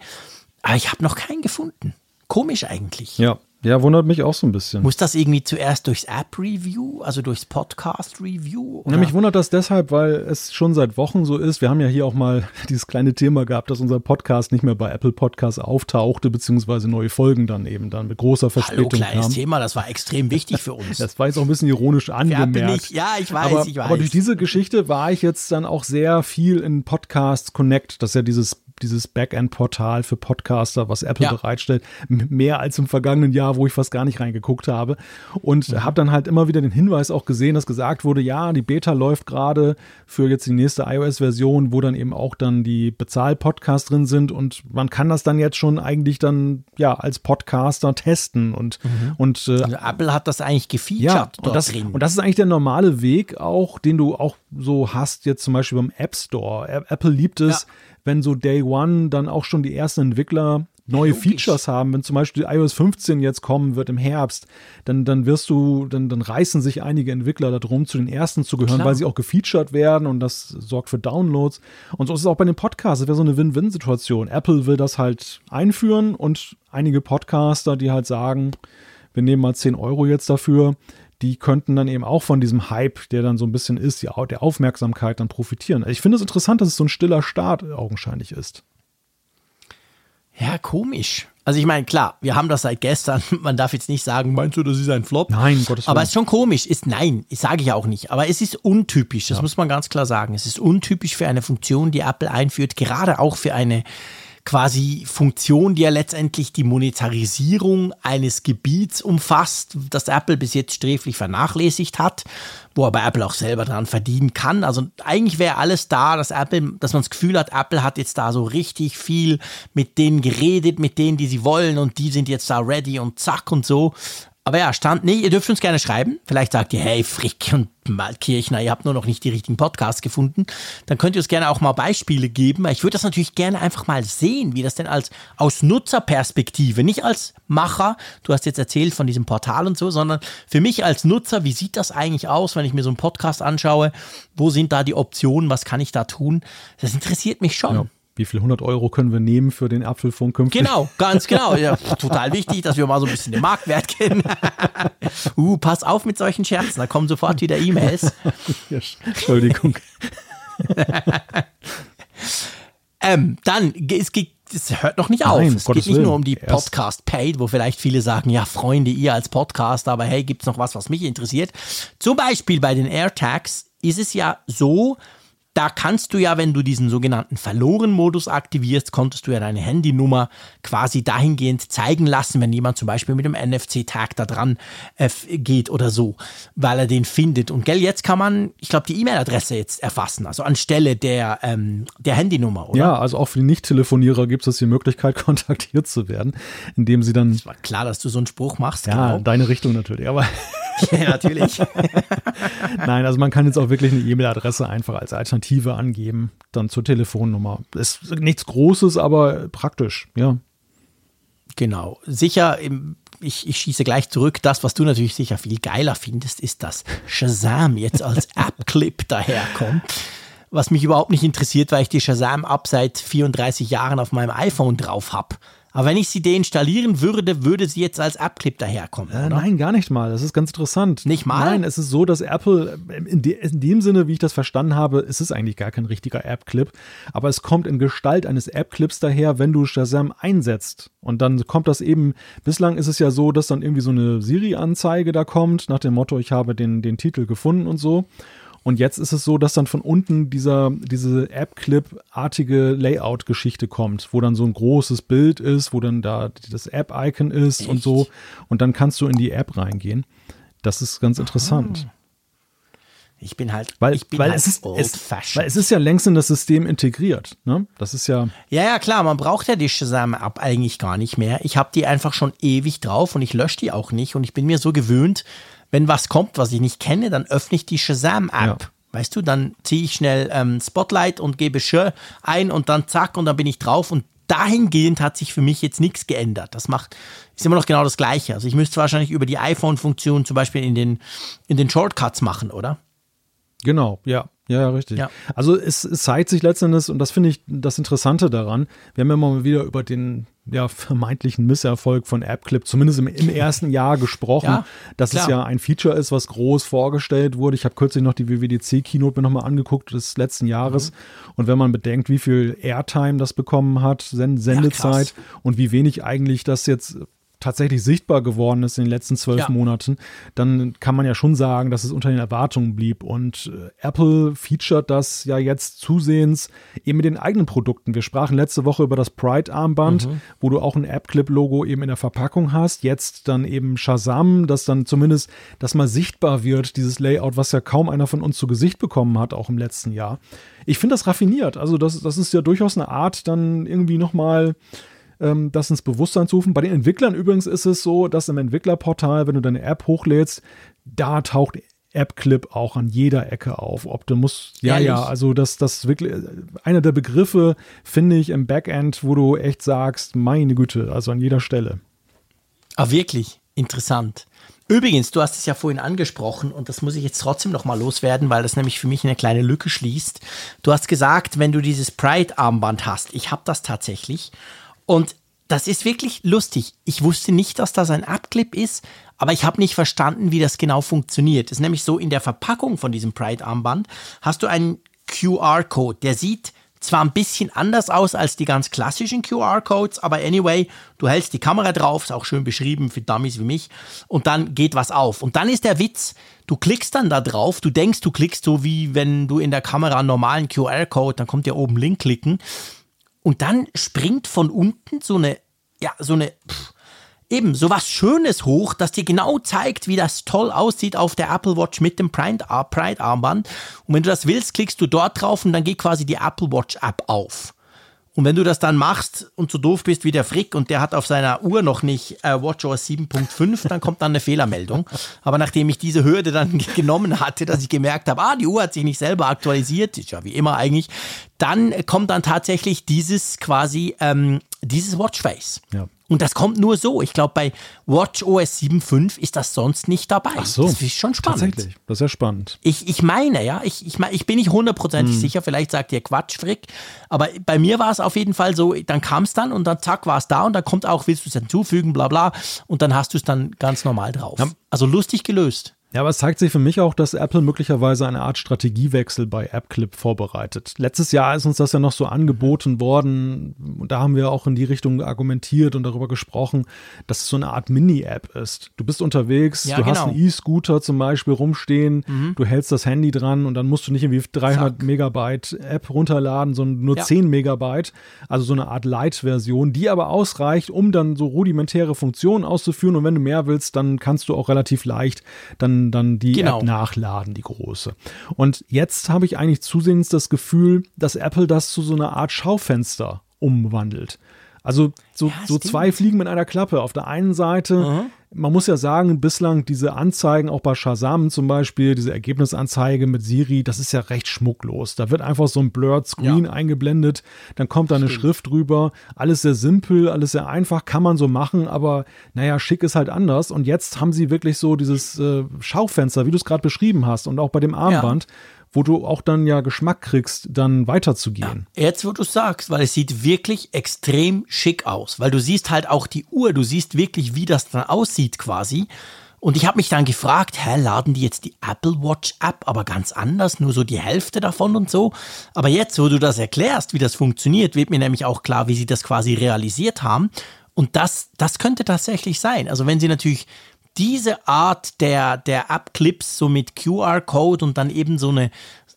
Aber ich habe noch keinen gefunden. Komisch eigentlich. Ja, Ja, wundert mich auch so ein bisschen. Muss das irgendwie zuerst durchs App-Review, also durchs Podcast-Review? Ja, mich wundert das deshalb, weil es schon seit Wochen so ist. Wir haben ja hier auch mal dieses kleine Thema gehabt, dass unser Podcast nicht mehr bei Apple Podcasts auftauchte, beziehungsweise neue Folgen dann eben dann mit großer Verspätung Hallo, kleines kamen. Thema, das war extrem wichtig für uns. Das war jetzt auch ein bisschen ironisch angemerkt. Ich, ja, ich weiß, aber, ich weiß. aber durch diese Geschichte war ich jetzt dann auch sehr viel in Podcasts Connect. Das ist ja dieses dieses Backend-Portal für Podcaster, was Apple Ja. bereitstellt, mehr als im vergangenen Jahr, wo ich fast gar nicht reingeguckt habe. Und Mhm. habe dann halt immer wieder den Hinweis auch gesehen, dass gesagt wurde, ja, die Beta läuft gerade für jetzt die nächste iOS-Version, wo dann eben auch dann die Bezahl-Podcasts drin sind und man kann das dann jetzt schon eigentlich dann ja als Podcaster testen und, und äh, Also Apple hat das eigentlich gefeatured ja, und das, drin. und das ist eigentlich der normale Weg auch, den du auch so hast, jetzt zum Beispiel beim App Store. Apple liebt es, Ja. Wenn so Day One dann auch schon die ersten Entwickler neue Logisch. Features haben. Wenn zum Beispiel iOS 15 jetzt kommen wird im Herbst, dann, dann wirst du, dann, dann reißen sich einige Entwickler darum, zu den ersten zu gehören, Klar. weil sie auch gefeatured werden und das sorgt für Downloads. Und so ist es auch bei den Podcasts. Das wäre so eine Win-Win-Situation. Apple will das halt einführen und einige Podcaster, die halt sagen, wir nehmen mal 10 Euro jetzt dafür, die könnten dann eben auch von diesem Hype, der dann so ein bisschen ist, die, der Aufmerksamkeit dann profitieren. Ich finde es interessant, dass es so ein stiller Start augenscheinlich ist. ja, komisch. Also ich meine, klar, wir haben das seit gestern. Man darf jetzt nicht sagen, meinst du, das ist ein Flop? Nein, Gottes Aber Willen. es ist schon komisch. Ist nein, sage ich auch nicht. Aber es ist untypisch. Das muss man ganz klar sagen. Es ist untypisch für eine Funktion, die Apple einführt, gerade auch für eine quasi Funktion, die ja letztendlich die Monetarisierung eines Gebiets umfasst, das Apple bis jetzt sträflich vernachlässigt hat, wo aber Apple auch selber dran verdienen kann. Also eigentlich wäre alles da, dass Apple, dass man das Gefühl hat, Apple hat jetzt da so richtig viel mit denen geredet, mit denen, die sie wollen und die sind jetzt da ready und zack und so. Aber ja, stand nicht. Ihr dürft uns gerne schreiben. Vielleicht sagt ihr, hey, Frick und Malkirchner, ihr habt nur noch nicht die richtigen Podcasts gefunden. Dann könnt ihr uns gerne auch mal Beispiele geben. Ich würde das natürlich gerne einfach mal sehen, wie das denn als aus Nutzerperspektive, nicht als Macher, du hast jetzt erzählt von diesem Portal und so, sondern für mich als Nutzer, wie sieht das eigentlich aus, wenn ich mir so einen Podcast anschaue? Wo sind da die Optionen? Was kann ich da tun? Das interessiert mich schon. Ja. Wie viel 100 Euro können wir nehmen für den Apfelfunk künftig? Genau, ganz genau. Ja, total wichtig, dass wir mal so ein bisschen den Marktwert kennen. uh, pass auf mit solchen Scherzen, da kommen sofort wieder E-Mails. Ja, Entschuldigung. Ähm, dann, es, geht, es hört noch nicht auf. Nein, es Gottes geht nicht nur Willen. um die Podcast-Paid, wo vielleicht viele sagen, ja, Freunde, ihr als Podcast, aber hey, gibt's noch was, was mich interessiert? Zum Beispiel bei den AirTags ist es ja so, da kannst du ja, wenn du diesen sogenannten Verloren-Modus aktivierst, konntest du ja deine Handynummer quasi dahingehend zeigen lassen, wenn jemand zum Beispiel mit dem NFC-Tag da dran äh, geht oder so, weil er den findet. Und gell, jetzt kann man, ich glaube, die E-Mail-Adresse jetzt erfassen, also anstelle der, ähm, der Handynummer, oder? Ja, also auch für die Nicht-Telefonierer gibt es die Möglichkeit, kontaktiert zu werden, indem sie dann, War klar, dass du so einen Spruch machst. ja, genau. in deine Richtung natürlich, aber ja natürlich. nein, also man kann jetzt auch wirklich eine E-Mail-Adresse einfach als Alternative angeben, dann zur Telefonnummer. Ist nichts Großes, aber praktisch, ja. genau. Sicher, ich, ich schieße gleich zurück. Das, was du natürlich sicher viel geiler findest, ist, dass Shazam jetzt als App-Clip daherkommt. Was mich überhaupt nicht interessiert, weil ich die Shazam-App seit 34 Jahren auf meinem iPhone drauf habe. Aber wenn ich sie deinstallieren würde, würde sie jetzt als App-Clip daherkommen, Äh, nein, gar nicht mal. Das ist ganz interessant. Nicht mal? Nein, es ist so, dass Apple, äh, in, de, in dem Sinne, wie ich das verstanden habe, ist es eigentlich gar kein richtiger App-Clip. Aber es kommt in Gestalt eines App-Clips daher, wenn du Shazam einsetzt. Und dann kommt das eben, bislang ist es ja so, dass dann irgendwie so eine Siri-Anzeige da kommt, nach dem Motto, ich habe den, den Titel gefunden und so. Und jetzt ist es so, dass dann von unten dieser, diese App-Clip-artige Layout-Geschichte kommt, wo dann so ein großes Bild ist, wo dann da das App-Icon ist und so. Und dann kannst du in die App reingehen. Das ist ganz interessant. Ich bin halt, Weil, ich bin weil, halt es ist, es, weil es ist ja längst in das System integriert. Ne? Das ist ja, Ja, ja, klar, man braucht ja die Shazam-App eigentlich gar nicht mehr. Ich habe die einfach schon ewig drauf und ich lösche die auch nicht. Und ich bin mir so gewöhnt, wenn was kommt, was ich nicht kenne, dann öffne ich die Shazam-App. Ja. Weißt du, dann ziehe ich schnell ähm, Spotlight und gebe Sh ein und dann zack und dann bin ich drauf. Und dahingehend hat sich für mich jetzt nichts geändert. Das macht, ist immer noch genau das Gleiche. Also ich müsste wahrscheinlich über die iPhone-Funktion zum Beispiel in den, in den Shortcuts machen, oder? genau, ja. Ja, richtig. Ja. Also es, es zeigt sich letztendlich, und das finde ich das Interessante daran, wir haben ja mal wieder über den ja, vermeintlichen Misserfolg von AppClip, zumindest im, im ersten Jahr gesprochen, ja, dass klar. es ja ein Feature ist, was groß vorgestellt wurde. Ich habe kürzlich noch die WWDC-Keynote mir nochmal angeguckt des letzten Jahres. Mhm. Und wenn man bedenkt, wie viel Airtime das bekommen hat, Sendezeit ja, und wie wenig eigentlich das jetzt tatsächlich sichtbar geworden ist in den letzten zwölf ja. Monaten, dann kann man ja schon sagen, dass es unter den Erwartungen blieb. Und äh, Apple featuret das ja jetzt zusehends eben mit den eigenen Produkten. Wir sprachen letzte Woche über das Pride-Armband, mhm. wo du auch ein App-Clip-Logo eben in der Verpackung hast. Jetzt dann eben Shazam, dass dann zumindest das mal sichtbar wird, dieses Layout, was ja kaum einer von uns zu Gesicht bekommen hat, auch im letzten Jahr. Ich finde das raffiniert. Also das, das ist ja durchaus eine Art, dann irgendwie nochmal ähm, das ins Bewusstsein zu rufen. Bei den Entwicklern übrigens ist es so, dass im Entwicklerportal, wenn du deine App hochlädst, da taucht App-Clip auch an jeder Ecke auf. Ob du musst, ja, ja, also das, das wirklich, einer der Begriffe finde ich im Backend, wo du echt sagst, meine Güte, also an jeder Stelle. Ah, wirklich? Interessant. Übrigens, du hast es ja vorhin angesprochen und das muss ich jetzt trotzdem noch mal loswerden, weil das nämlich für mich eine kleine Lücke schließt. Du hast gesagt, wenn du dieses Pride-Armband hast, ich habe das tatsächlich und das ist wirklich lustig. Ich wusste nicht, dass das ein Abclip ist, aber ich habe nicht verstanden, wie das genau funktioniert. Es ist nämlich so, in der Verpackung von diesem Pride-Armband hast du einen QR-Code, der sieht zwar ein bisschen anders aus als die ganz klassischen QR-Codes, aber anyway, du hältst die Kamera drauf, ist auch schön beschrieben für Dummies wie mich, und dann geht was auf. Und dann ist der Witz, du klickst dann da drauf, du denkst, du klickst so wie wenn du in der Kamera einen normalen QR-Code, dann kommt ja oben Link klicken. Und dann springt von unten so eine, ja, so eine, pff, eben so was Schönes hoch, das dir genau zeigt, wie das toll aussieht auf der Apple Watch mit dem Pride-Armband. Und wenn du das willst, klickst du dort drauf und dann geht quasi die Apple Watch App auf. Und wenn du das dann machst und so doof bist wie der Frick und der hat auf seiner Uhr noch nicht äh, WatchOS 7.5, dann kommt dann eine Fehlermeldung. Aber nachdem ich diese Hürde dann genommen hatte, dass ich gemerkt habe, ah, die Uhr hat sich nicht selber aktualisiert, ist ja wie immer eigentlich, dann kommt dann tatsächlich dieses quasi, ähm, dieses Watchface. Ja. Und das kommt nur so. Ich glaube, bei Watch OS 7.5 ist das sonst nicht dabei. Ach so. Das ist schon spannend. Tatsächlich. Das ist ja spannend. Ich, ich meine, ja, ich, ich, ich bin nicht hundertprozentig hm. sicher. Vielleicht sagt ihr Quatsch, Frick. Aber bei mir war es auf jeden Fall so, dann kam es dann und dann zack, war es da und dann kommt auch, willst du es hinzufügen, bla bla. Und dann hast du es dann ganz normal drauf. Ja. Also lustig gelöst. Ja, aber es zeigt sich für mich auch, dass Apple möglicherweise eine Art Strategiewechsel bei AppClip vorbereitet. Letztes Jahr ist uns das ja noch so angeboten worden und da haben wir auch in die Richtung argumentiert und darüber gesprochen, dass es so eine Art Mini-App ist. Du bist unterwegs, ja, du genau. hast einen E-Scooter zum Beispiel rumstehen, mhm. du hältst das Handy dran und dann musst du nicht irgendwie 300 Zack. Megabyte App runterladen, sondern nur ja. 10 Megabyte, also so eine Art Light-Version, die aber ausreicht, um dann so rudimentäre Funktionen auszuführen und wenn du mehr willst, dann kannst du auch relativ leicht dann dann, die genau. App nachladen, die große. Und jetzt habe ich eigentlich zusehends das Gefühl, dass Apple das zu so einer Art Schaufenster umwandelt. Also so, ja, so zwei Fliegen mit einer Klappe. Auf der einen Seite, mhm. Man muss ja sagen, bislang diese Anzeigen, auch bei Shazam zum Beispiel, diese Ergebnisanzeige mit Siri, das ist ja recht schmucklos. Da wird einfach so ein Blurred Screen ja. eingeblendet, dann kommt da eine Stimmt. Schrift drüber. Alles sehr simpel, alles sehr einfach, kann man so machen, aber naja, schick ist halt anders. Und jetzt haben sie wirklich so dieses äh, Schaufenster, wie du es gerade beschrieben hast, und auch bei dem Armband. Ja wo du auch dann ja Geschmack kriegst, dann weiterzugehen. Ja, jetzt, wo du sagst, weil es sieht wirklich extrem schick aus, weil du siehst halt auch die Uhr, du siehst wirklich, wie das dann aussieht quasi. Und ich habe mich dann gefragt, hä, laden die jetzt die Apple Watch App, aber ganz anders, nur so die Hälfte davon und so. Aber jetzt, wo du das erklärst, wie das funktioniert, wird mir nämlich auch klar, wie sie das quasi realisiert haben. Und das, das könnte tatsächlich sein. Also wenn sie natürlich diese Art der, der App-Clips, so mit QR-Code und dann eben so eine,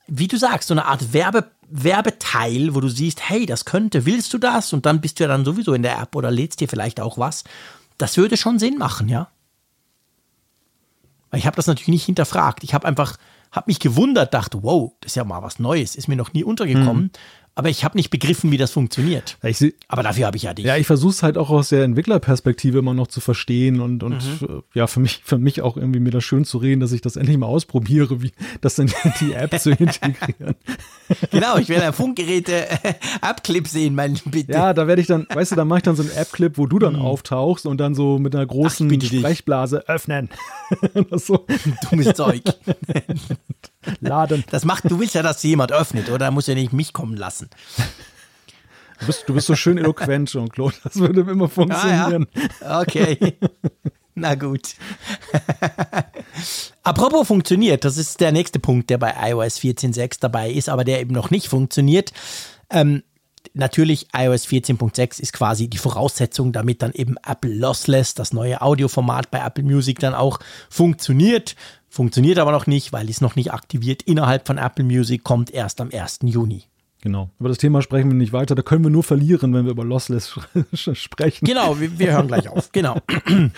wie du sagst, so eine Art Werbe, Werbeteil, wo du siehst, hey, das könnte, willst du das? Und dann bist du ja dann sowieso in der App oder lädst dir vielleicht auch was. Das würde schon Sinn machen, ja. Ich habe das natürlich nicht hinterfragt. Ich habe einfach, habe mich gewundert, dachte, wow, das ist ja mal was Neues, ist mir noch nie untergekommen. Mhm. Aber ich habe nicht begriffen, wie das funktioniert. Ich, aber dafür habe ich ja dich. Ja, ich versuche es halt auch aus der Entwicklerperspektive immer noch zu verstehen und, und mhm. Äh, ja, für mich, für mich auch irgendwie mir das schön zu reden, dass ich das endlich mal ausprobiere, wie das in die App zu integrieren. genau, ich werde Funkgeräte äh, App-Clip sehen, mein bitte. Ja, da werde ich dann, weißt du, da mache ich dann so einen App-Clip, wo du dann mhm. auftauchst und dann so mit einer großen Sprechblase öffnen. so. Dummes Zeug. Laden. Das macht, du willst ja, dass jemand öffnet, oder? Da muss ja nicht mich kommen lassen. Du bist, du bist so schön eloquent, Jean-Claude. Das würde immer funktionieren. Ah, ja. Okay. Na gut. Apropos funktioniert, das ist der nächste Punkt, der bei iOS 14.6 dabei ist, aber der eben noch nicht funktioniert. Ähm, natürlich, iOS 14.6 ist quasi die Voraussetzung, damit dann eben Apple Lossless, das neue Audioformat bei Apple Music dann auch funktioniert. Funktioniert aber noch nicht, weil es noch nicht aktiviert innerhalb von Apple Music, kommt erst am 1. Juni. Genau. Über das Thema sprechen wir nicht weiter. Da können wir nur verlieren, wenn wir über Lossless sprechen. Genau, wir, wir hören gleich auf. Genau.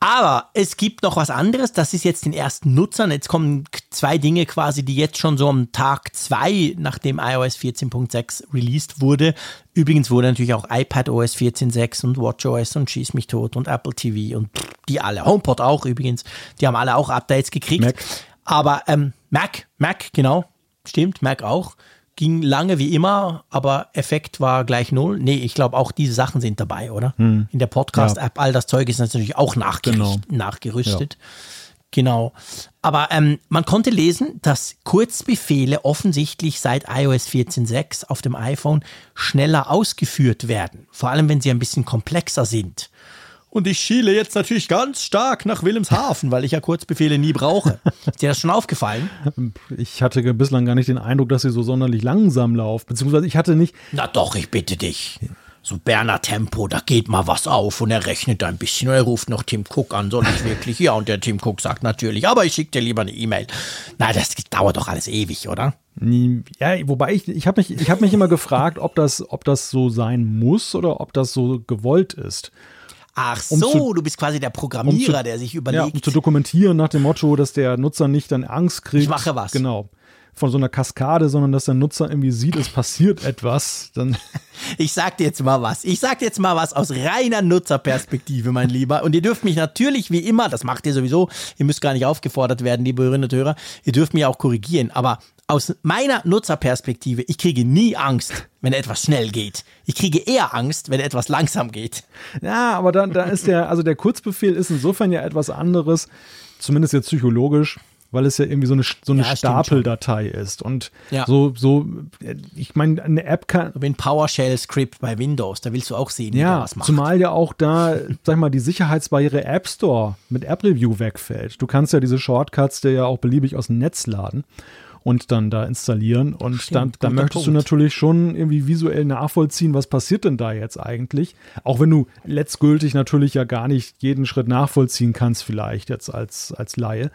Aber es gibt noch was anderes, das ist jetzt den ersten Nutzern. Jetzt kommen zwei Dinge quasi, die jetzt schon so am Tag zwei, nachdem iOS 14.6 released wurde. Übrigens wurde natürlich auch iPadOS 14.6 und WatchOS und Schieß mich tot und Apple TV und die alle. HomePod auch übrigens. Die haben alle auch Updates gekriegt. Mac. Aber ähm, Mac, Mac, genau. Stimmt, Mac auch ging lange wie immer, aber Effekt war gleich null. Nee, ich glaube auch diese Sachen sind dabei, oder? Hm. In der Podcast-App, ja. all das Zeug ist natürlich auch genau. nachgerüstet. Ja. Genau. Aber ähm, man konnte lesen, dass Kurzbefehle offensichtlich seit iOS 14.6 auf dem iPhone schneller ausgeführt werden. Vor allem, wenn sie ein bisschen komplexer sind. Und ich schiele jetzt natürlich ganz stark nach Wilhelmshaven, weil ich ja Kurzbefehle nie brauche. Ist dir das schon aufgefallen? Ich hatte bislang gar nicht den Eindruck, dass sie so sonderlich langsam laufen. Beziehungsweise ich hatte nicht. Na doch, ich bitte dich. So Berner Tempo, da geht mal was auf und er rechnet ein bisschen und er ruft noch Tim Cook an, soll ich wirklich? Ja, und der Tim Cook sagt natürlich, aber ich schicke dir lieber eine E-Mail. Na, das dauert doch alles ewig, oder? Ja, wobei ich, ich habe mich, hab mich immer gefragt, ob das, ob das so sein muss oder ob das so gewollt ist. Ach so, um zu, du bist quasi der Programmierer, um zu, der sich überlegt. Ja, um zu dokumentieren nach dem Motto, dass der Nutzer nicht dann Angst kriegt. Ich mache was. Genau. Von so einer Kaskade, sondern dass der Nutzer irgendwie sieht, es passiert etwas. Dann ich sag dir jetzt mal was. Ich sag dir jetzt mal was aus reiner Nutzerperspektive, mein Lieber. Und ihr dürft mich natürlich wie immer, das macht ihr sowieso, ihr müsst gar nicht aufgefordert werden, liebe Hörerinnen und Hörer, ihr dürft mich auch korrigieren. Aber aus meiner Nutzerperspektive, ich kriege nie Angst, wenn etwas schnell geht. Ich kriege eher Angst, wenn etwas langsam geht. Ja, aber da, da ist der, also der Kurzbefehl ist insofern ja etwas anderes, zumindest jetzt psychologisch, weil es ja irgendwie so eine, so eine ja, Stapeldatei ist. Und ja. so, so, ich meine, eine App kann. Wie ein PowerShell-Skript bei Windows, da willst du auch sehen, wie ja, was macht. Zumal ja auch da, sag ich mal, die Sicherheitsbarriere App Store mit App Review wegfällt. Du kannst ja diese Shortcuts dir ja auch beliebig aus dem Netz laden und dann da installieren. Und Stimmt, dann, dann möchtest Punkt. du natürlich schon irgendwie visuell nachvollziehen, was passiert denn da jetzt eigentlich. Auch wenn du letztgültig natürlich ja gar nicht jeden Schritt nachvollziehen kannst, vielleicht jetzt als, als Laie.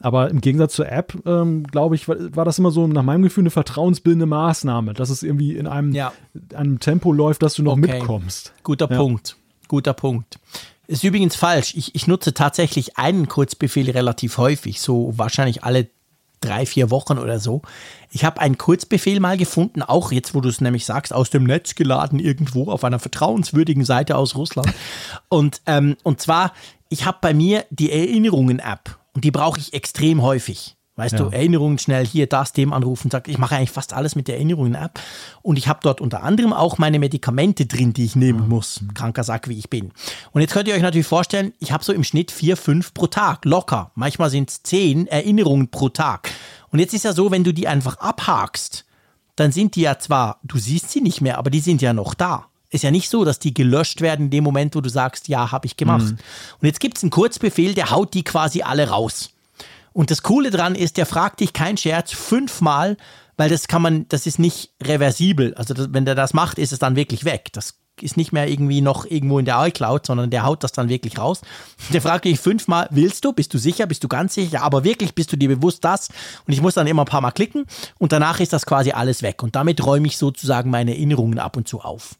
Aber im Gegensatz zur App, ähm, glaube ich, war, war, das immer so nach meinem Gefühl eine vertrauensbildende Maßnahme, dass es irgendwie in einem, ja. einem Tempo läuft, dass du noch okay. mitkommst. Guter ja. Punkt. Guter Punkt. Ist übrigens falsch. Ich, ich nutze tatsächlich einen Kurzbefehl relativ häufig, so wahrscheinlich alle drei, vier Wochen oder so. Ich habe einen Kurzbefehl mal gefunden, auch jetzt, wo du es nämlich sagst, aus dem Netz geladen irgendwo auf einer vertrauenswürdigen Seite aus Russland. Und, ähm, und zwar, ich habe bei mir die Erinnerungen-App und die brauche ich extrem häufig. Weißt ja. du, Erinnerungen schnell hier, das, dem anrufen, sag, ich mache eigentlich fast alles mit der Erinnerungen-App. Und ich habe dort unter anderem auch meine Medikamente drin, die ich nehmen muss. Kranker Sack, wie ich bin. Und jetzt könnt ihr euch natürlich vorstellen, ich habe so im Schnitt vier, fünf pro Tag, locker. Manchmal sind es zehn Erinnerungen pro Tag. Und jetzt ist ja so, wenn du die einfach abhakst, dann sind die ja zwar, du siehst sie nicht mehr, aber die sind ja noch da. Ist ja nicht so, dass die gelöscht werden in dem Moment, wo du sagst, ja, habe ich gemacht. Mhm. Und jetzt gibt es einen Kurzbefehl, der haut die quasi alle raus. Und das Coole dran ist, der fragt dich kein Scherz fünfmal, weil das kann man, das ist nicht reversibel. Also das, wenn der das macht, ist es dann wirklich weg. Das ist nicht mehr irgendwie noch irgendwo in der iCloud, sondern der haut das dann wirklich raus. Der fragt dich fünfmal, willst du, bist du sicher, bist du ganz sicher, aber wirklich bist du dir bewusst das? Und ich muss dann immer ein paar Mal klicken und danach ist das quasi alles weg. Und damit räume ich sozusagen meine Erinnerungen ab und zu auf.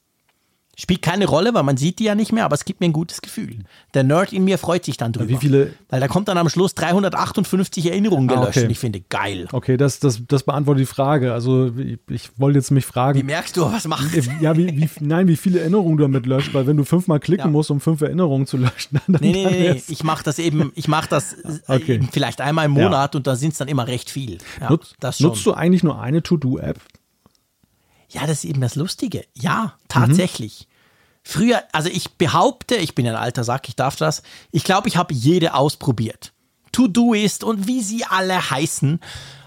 Spielt keine Rolle, weil man sieht die ja nicht mehr, aber es gibt mir ein gutes Gefühl. Der Nerd in mir freut sich dann drüber. Wie viele? Weil da kommt dann am Schluss 358 Erinnerungen ah, gelöscht ah, okay. und ich finde geil. Okay, das, das, das beantwortet die Frage. Also ich, ich wollte jetzt mich fragen. Wie merkst du, was macht? Ja, wie, wie, nein, wie viele Erinnerungen du damit löscht, weil wenn du fünfmal klicken ja. musst, um fünf Erinnerungen zu löschen, dann. Nee, nee, nee, nee. ich mache das eben, ich mache das äh, okay. vielleicht einmal im Monat ja. und da sind es dann immer recht viel. Ja, Nutz, nutzt du eigentlich nur eine To-Do-App? Ja, das ist eben das Lustige. Ja, tatsächlich. Mhm. Früher, also ich behaupte, ich bin ein alter Sack, ich darf das. Ich glaube, ich habe jede ausprobiert. To-Do-Ist und wie sie alle heißen.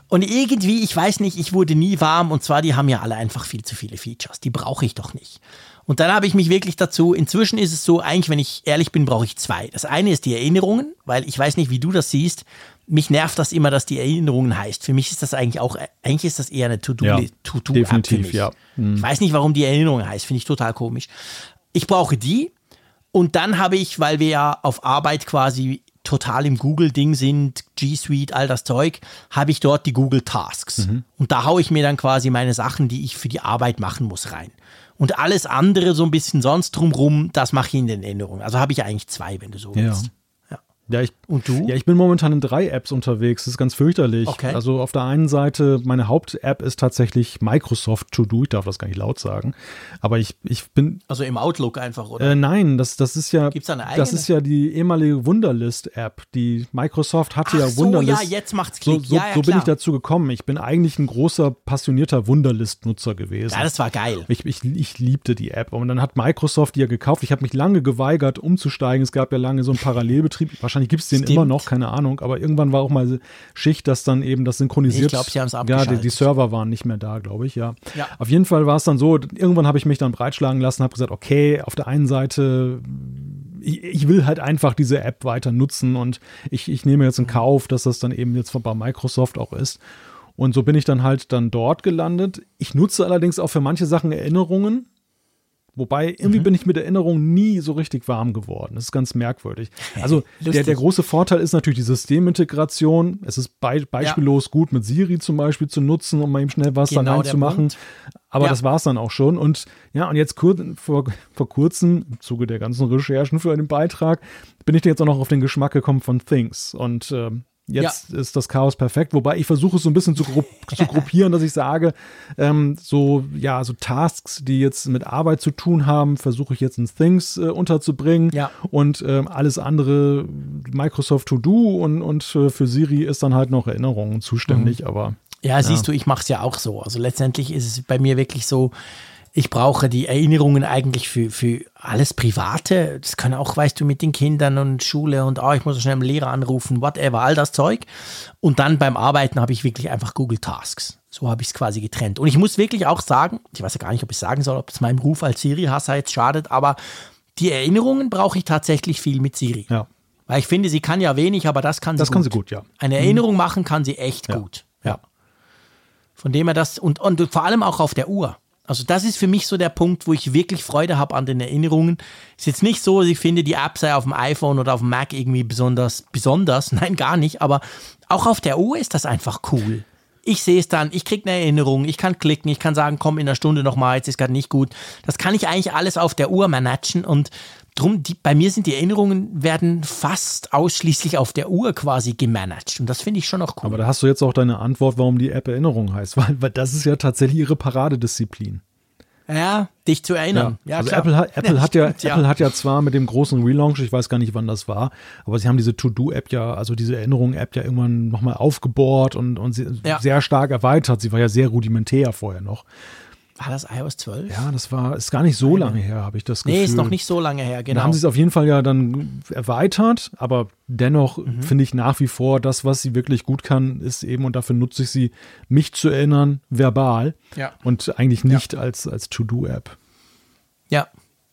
Und irgendwie, ich weiß nicht, ich wurde nie warm und zwar, die haben ja alle einfach viel zu viele Features. Die brauche ich doch nicht. Und dann habe ich mich wirklich dazu, inzwischen ist es so, eigentlich, wenn ich ehrlich bin, brauche ich zwei. Das eine ist die Erinnerungen, weil ich weiß nicht, wie du das siehst. Mich nervt das immer, dass die Erinnerungen heißt. Für mich ist das eigentlich auch, eigentlich ist das eher eine To-Do. Ja, To -Do definitiv, ja. Ich weiß nicht, warum die Erinnerungen heißt. Finde ich total komisch. Ich brauche die. Und dann habe ich, weil wir ja auf Arbeit quasi total im Google-Ding sind, G Suite, all das Zeug, habe ich dort die Google Tasks. Und da haue ich mir dann quasi meine Sachen, die ich für die Arbeit machen muss, rein. Und alles andere so ein bisschen sonst drumrum, das mache ich in den Erinnerungen. Also habe ich eigentlich zwei, wenn du so Ja. willst. Ja. Ich, Und du? Ja, ich bin momentan in drei Apps unterwegs. Das ist ganz fürchterlich. Okay. Also auf der einen Seite, meine Haupt-App ist tatsächlich Microsoft To Do. Ich darf das gar nicht laut sagen. Aber ich, ich bin, Also im Outlook einfach, oder? äh, nein, das, das ist ja, Gibt's da eine das eigene? ist ja die ehemalige Wunderlist-App. Die Microsoft hatte Ach ja so, Wunderlist. ja, jetzt macht's So, Klick. so, Ja, ja, so bin ich dazu gekommen. Ich bin eigentlich ein großer, passionierter Wunderlist-Nutzer gewesen. ja, das war geil. Ich, ich, ich liebte die App. Und dann hat Microsoft die ja gekauft. Ich habe mich lange geweigert, umzusteigen. Es gab ja lange so einen Parallelbetrieb. Wahrscheinlich gibt es den Stimmt. immer noch, keine Ahnung. Aber irgendwann war auch mal Schicht, dass dann eben das synchronisiert. Ich glaub, sie haben's Ja, die, die abgeschaltet. Server waren nicht mehr da, glaube ich, ja. Ja. Auf jeden Fall war es dann so, irgendwann habe ich mich dann breitschlagen lassen, habe gesagt, okay, auf der einen Seite ich, ich will halt einfach diese App weiter nutzen und ich, ich nehme jetzt in Kauf, dass das dann eben jetzt bei Microsoft auch ist. Und so bin ich dann halt dann dort gelandet. Ich nutze allerdings auch für manche Sachen Erinnerungen. Wobei irgendwie Mhm. bin ich mit Erinnerungen nie so richtig warm geworden. Das ist ganz merkwürdig. Also der, der große Vorteil ist natürlich die Systemintegration. Es ist bei, beispiellos gut mit Siri zum Beispiel zu nutzen, um mal eben schnell was Genau da der reinzumachen. Punkt. Aber Ja. das war es dann auch schon. Und ja, und jetzt kur vor, vor kurzem, im Zuge der ganzen Recherchen für den Beitrag, bin ich jetzt auch noch auf den Geschmack gekommen von Things. Und ähm, jetzt ist das Chaos perfekt. Wobei ich versuche es so ein bisschen zu, gru zu gruppieren, dass ich sage, ähm, so, ja, so Tasks, die jetzt mit Arbeit zu tun haben, versuche ich jetzt in Things äh, unterzubringen. Ja. Und ähm, alles andere, Microsoft To Do und, und äh, für Siri ist dann halt noch Erinnerungen zuständig. Mhm. Aber Ja, siehst du, ich mache es ja auch so. Also letztendlich ist es bei mir wirklich so, ich brauche die Erinnerungen eigentlich für, für alles Private. Das können auch, weißt du, mit den Kindern und Schule und oh, ich muss schnell einen Lehrer anrufen, whatever, all das Zeug. Und dann beim Arbeiten habe ich wirklich einfach Google Tasks. So habe ich es quasi getrennt. Und ich muss wirklich auch sagen, ich weiß ja gar nicht, ob ich sagen soll, ob es meinem Ruf als Siri-Hasser jetzt schadet, aber die Erinnerungen brauche ich tatsächlich viel mit Siri. ja, Weil ich finde, sie kann ja wenig, aber das kann sie das gut. kann sie gut, ja. Eine Erinnerung machen kann sie echt Ja. gut. Ja. Von dem her das, und, und vor allem auch auf der Uhr. Also das ist für mich so der Punkt, wo ich wirklich Freude habe an den Erinnerungen. Ist jetzt nicht so, ich finde die App sei auf dem iPhone oder auf dem Mac irgendwie besonders, besonders. Nein, gar nicht. Aber auch auf der Uhr ist das einfach cool. Ich sehe es dann, ich kriege eine Erinnerung, ich kann klicken, ich kann sagen, komm in einer Stunde nochmal, jetzt ist gerade nicht gut. Das kann ich eigentlich alles auf der Uhr managen und drum, die, bei mir sind die Erinnerungen werden fast ausschließlich auf der Uhr quasi gemanagt und das finde ich schon noch cool. Aber da hast du jetzt auch deine Antwort, warum die App Erinnerung heißt, weil, weil das ist ja tatsächlich ihre Paradedisziplin. ja, dich zu erinnern. Ja, also klar. Apple, hat, Apple, hat ja, stimmt, Apple hat ja zwar mit dem großen Relaunch, ich weiß gar nicht, wann das war, aber sie haben diese To-Do-App ja, also diese Erinnerung-App ja irgendwann nochmal aufgebohrt und, und sie, Ja. sehr stark erweitert. Sie war ja sehr rudimentär vorher noch. War das iOS 12? Ja, das war, ist gar nicht so lange her, habe ich das Gefühl. Nee, ist noch nicht so lange her, genau. haben sie es auf jeden Fall ja dann erweitert, aber dennoch Mhm. finde ich nach wie vor, das, was sie wirklich gut kann, ist eben, und dafür nutze ich sie, mich zu erinnern, verbal Ja. und eigentlich nicht als, als To-Do-App. Ja,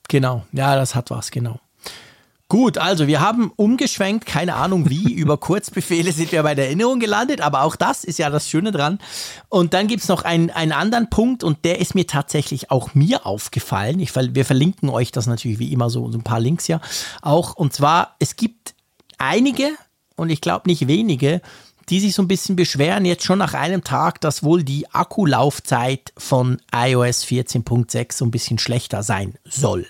genau. Ja, das hat was, genau. Gut, also wir haben umgeschwenkt, keine Ahnung wie, über Kurzbefehle sind wir bei der Erinnerung gelandet, aber auch das ist ja das Schöne dran. Und dann gibt's noch einen, einen anderen Punkt und der ist mir tatsächlich auch mir aufgefallen. Ich, wir verlinken euch das natürlich wie immer so, so ein paar Links ja auch. Und zwar, es gibt einige und ich glaube nicht wenige, die sich so ein bisschen beschweren, jetzt schon nach einem Tag, dass wohl die Akkulaufzeit von iOS 14.6 so ein bisschen schlechter sein soll.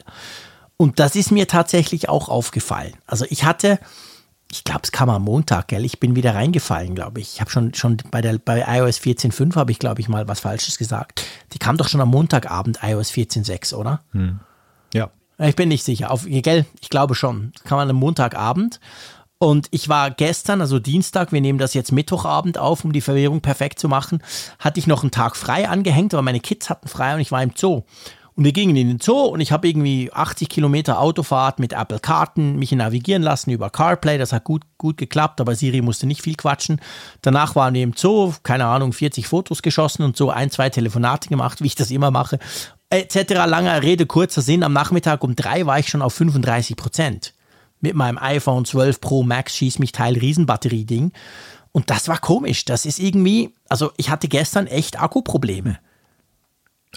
Und das ist mir tatsächlich auch aufgefallen. Also ich hatte, ich glaube, es kam am Montag, gell? Ich bin wieder reingefallen, glaube ich. Ich habe schon, schon bei, der, bei iOS 14.5 habe ich, glaube ich, mal was Falsches gesagt. Die kam doch schon am Montagabend, iOS 14.6, oder? Ja. Ich bin nicht sicher. Auf, gell? Ich glaube schon. Das kam an einem Montagabend. Und ich war gestern, also Dienstag, wir nehmen das jetzt Mittwochabend auf, um die Verwirrung perfekt zu machen, hatte ich noch einen Tag frei angehängt, aber meine Kids hatten frei und ich war im Zoo. Und wir gingen in den Zoo und ich habe irgendwie 80 Kilometer Autofahrt mit Apple Karten mich navigieren lassen über CarPlay. Das hat gut, gut geklappt, aber Siri musste nicht viel quatschen. Danach waren wir im Zoo, keine Ahnung, 40 Fotos geschossen und so ein, zwei Telefonate gemacht, wie ich das immer mache. Etc. Langer Rede, kurzer Sinn. Am Nachmittag um drei war ich schon auf 35 Prozent. Mit meinem iPhone 12 Pro Max schieß mich Teil Riesenbatterie-Ding. Und das war komisch. Das ist irgendwie, also ich hatte gestern echt Akkuprobleme.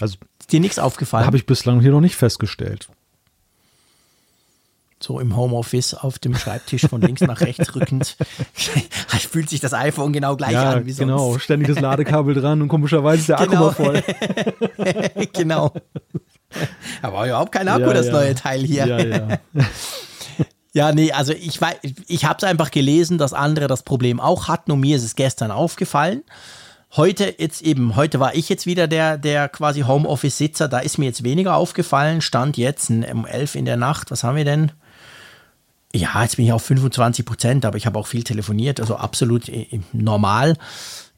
Also ist dir nichts aufgefallen? Habe ich bislang hier noch nicht festgestellt. So im Homeoffice auf dem Schreibtisch von links nach rechts rückend. fühlt sich das iPhone genau gleich ja, an wie genau. sonst. Genau, ständig das Ladekabel dran und komischerweise ist der Akku Genau. mal voll. genau. Aber überhaupt kein Akku, Ja, das ja. neue Teil hier. Ja, ja. Ja, nee, also ich weiß, ich habe es einfach gelesen, dass andere das Problem auch hatten und mir ist es gestern aufgefallen. Heute jetzt eben, heute war ich jetzt wieder der, der quasi Homeoffice-Sitzer, da ist mir jetzt weniger aufgefallen, stand jetzt um 11 in der Nacht, was haben wir denn? Ja, jetzt bin ich auf 25 Prozent, aber ich habe auch viel telefoniert, also absolut äh, normal.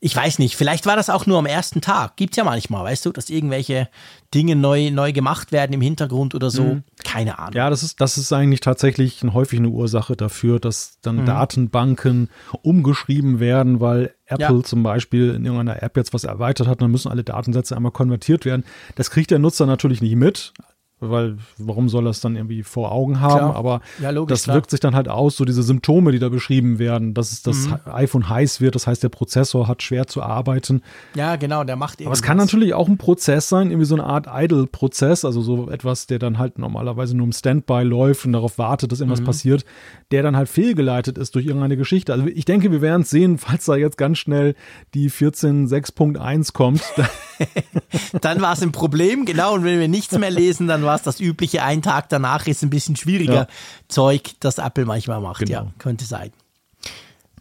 Ich weiß nicht, vielleicht war das auch nur am ersten Tag. Gibt's ja manchmal, weißt du, dass irgendwelche Dinge neu, neu gemacht werden im Hintergrund oder so. Keine Ahnung. Ja, das ist, das ist eigentlich tatsächlich häufig eine Ursache dafür, dass dann Mhm. Datenbanken umgeschrieben werden, weil Apple Ja. zum Beispiel in irgendeiner App jetzt was erweitert hat, dann müssen alle Datensätze einmal konvertiert werden. Das kriegt der Nutzer natürlich nicht mit, weil warum soll er es dann irgendwie vor Augen haben? Klar. Aber Ja, logisch, das klar. wirkt sich dann halt aus, so diese Symptome, die da beschrieben werden, dass es das Mhm. iPhone heiß wird, das heißt, der Prozessor hat schwer zu arbeiten. Ja, genau, der macht Aber es kann natürlich auch ein Prozess sein, irgendwie so eine Art Idle-Prozess, also so etwas, der dann halt normalerweise nur im Standby läuft und darauf wartet, dass Mhm. irgendwas passiert, der dann halt fehlgeleitet ist durch irgendeine Geschichte. Also ich denke, wir werden es sehen, falls da jetzt ganz schnell die 14.6.1 kommt. Dann war es ein Problem, genau. Und wenn wir nichts mehr lesen, dann war es das übliche, ein Tag danach ist ein bisschen schwieriger Ja. Zeug, das Apple manchmal macht. Genau. Ja, könnte sein.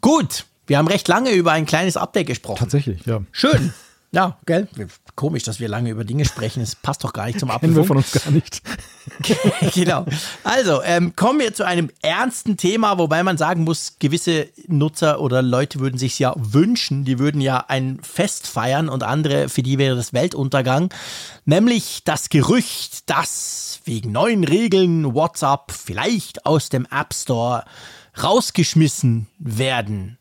Gut, wir haben recht lange über ein kleines Update gesprochen. Tatsächlich, ja. Schön. Ja, gell? Komisch, dass wir lange über Dinge sprechen. Es passt doch gar nicht zum Kennen wir Apfelfunk. von uns gar nicht. genau. Also, ähm, kommen wir zu einem ernsten Thema, wobei man sagen muss, gewisse Nutzer oder Leute würden sich ja wünschen, die würden ja ein Fest feiern und andere, für die wäre das Weltuntergang. Nämlich das Gerücht, dass wegen neuen Regeln WhatsApp vielleicht aus dem App Store rausgeschmissen werden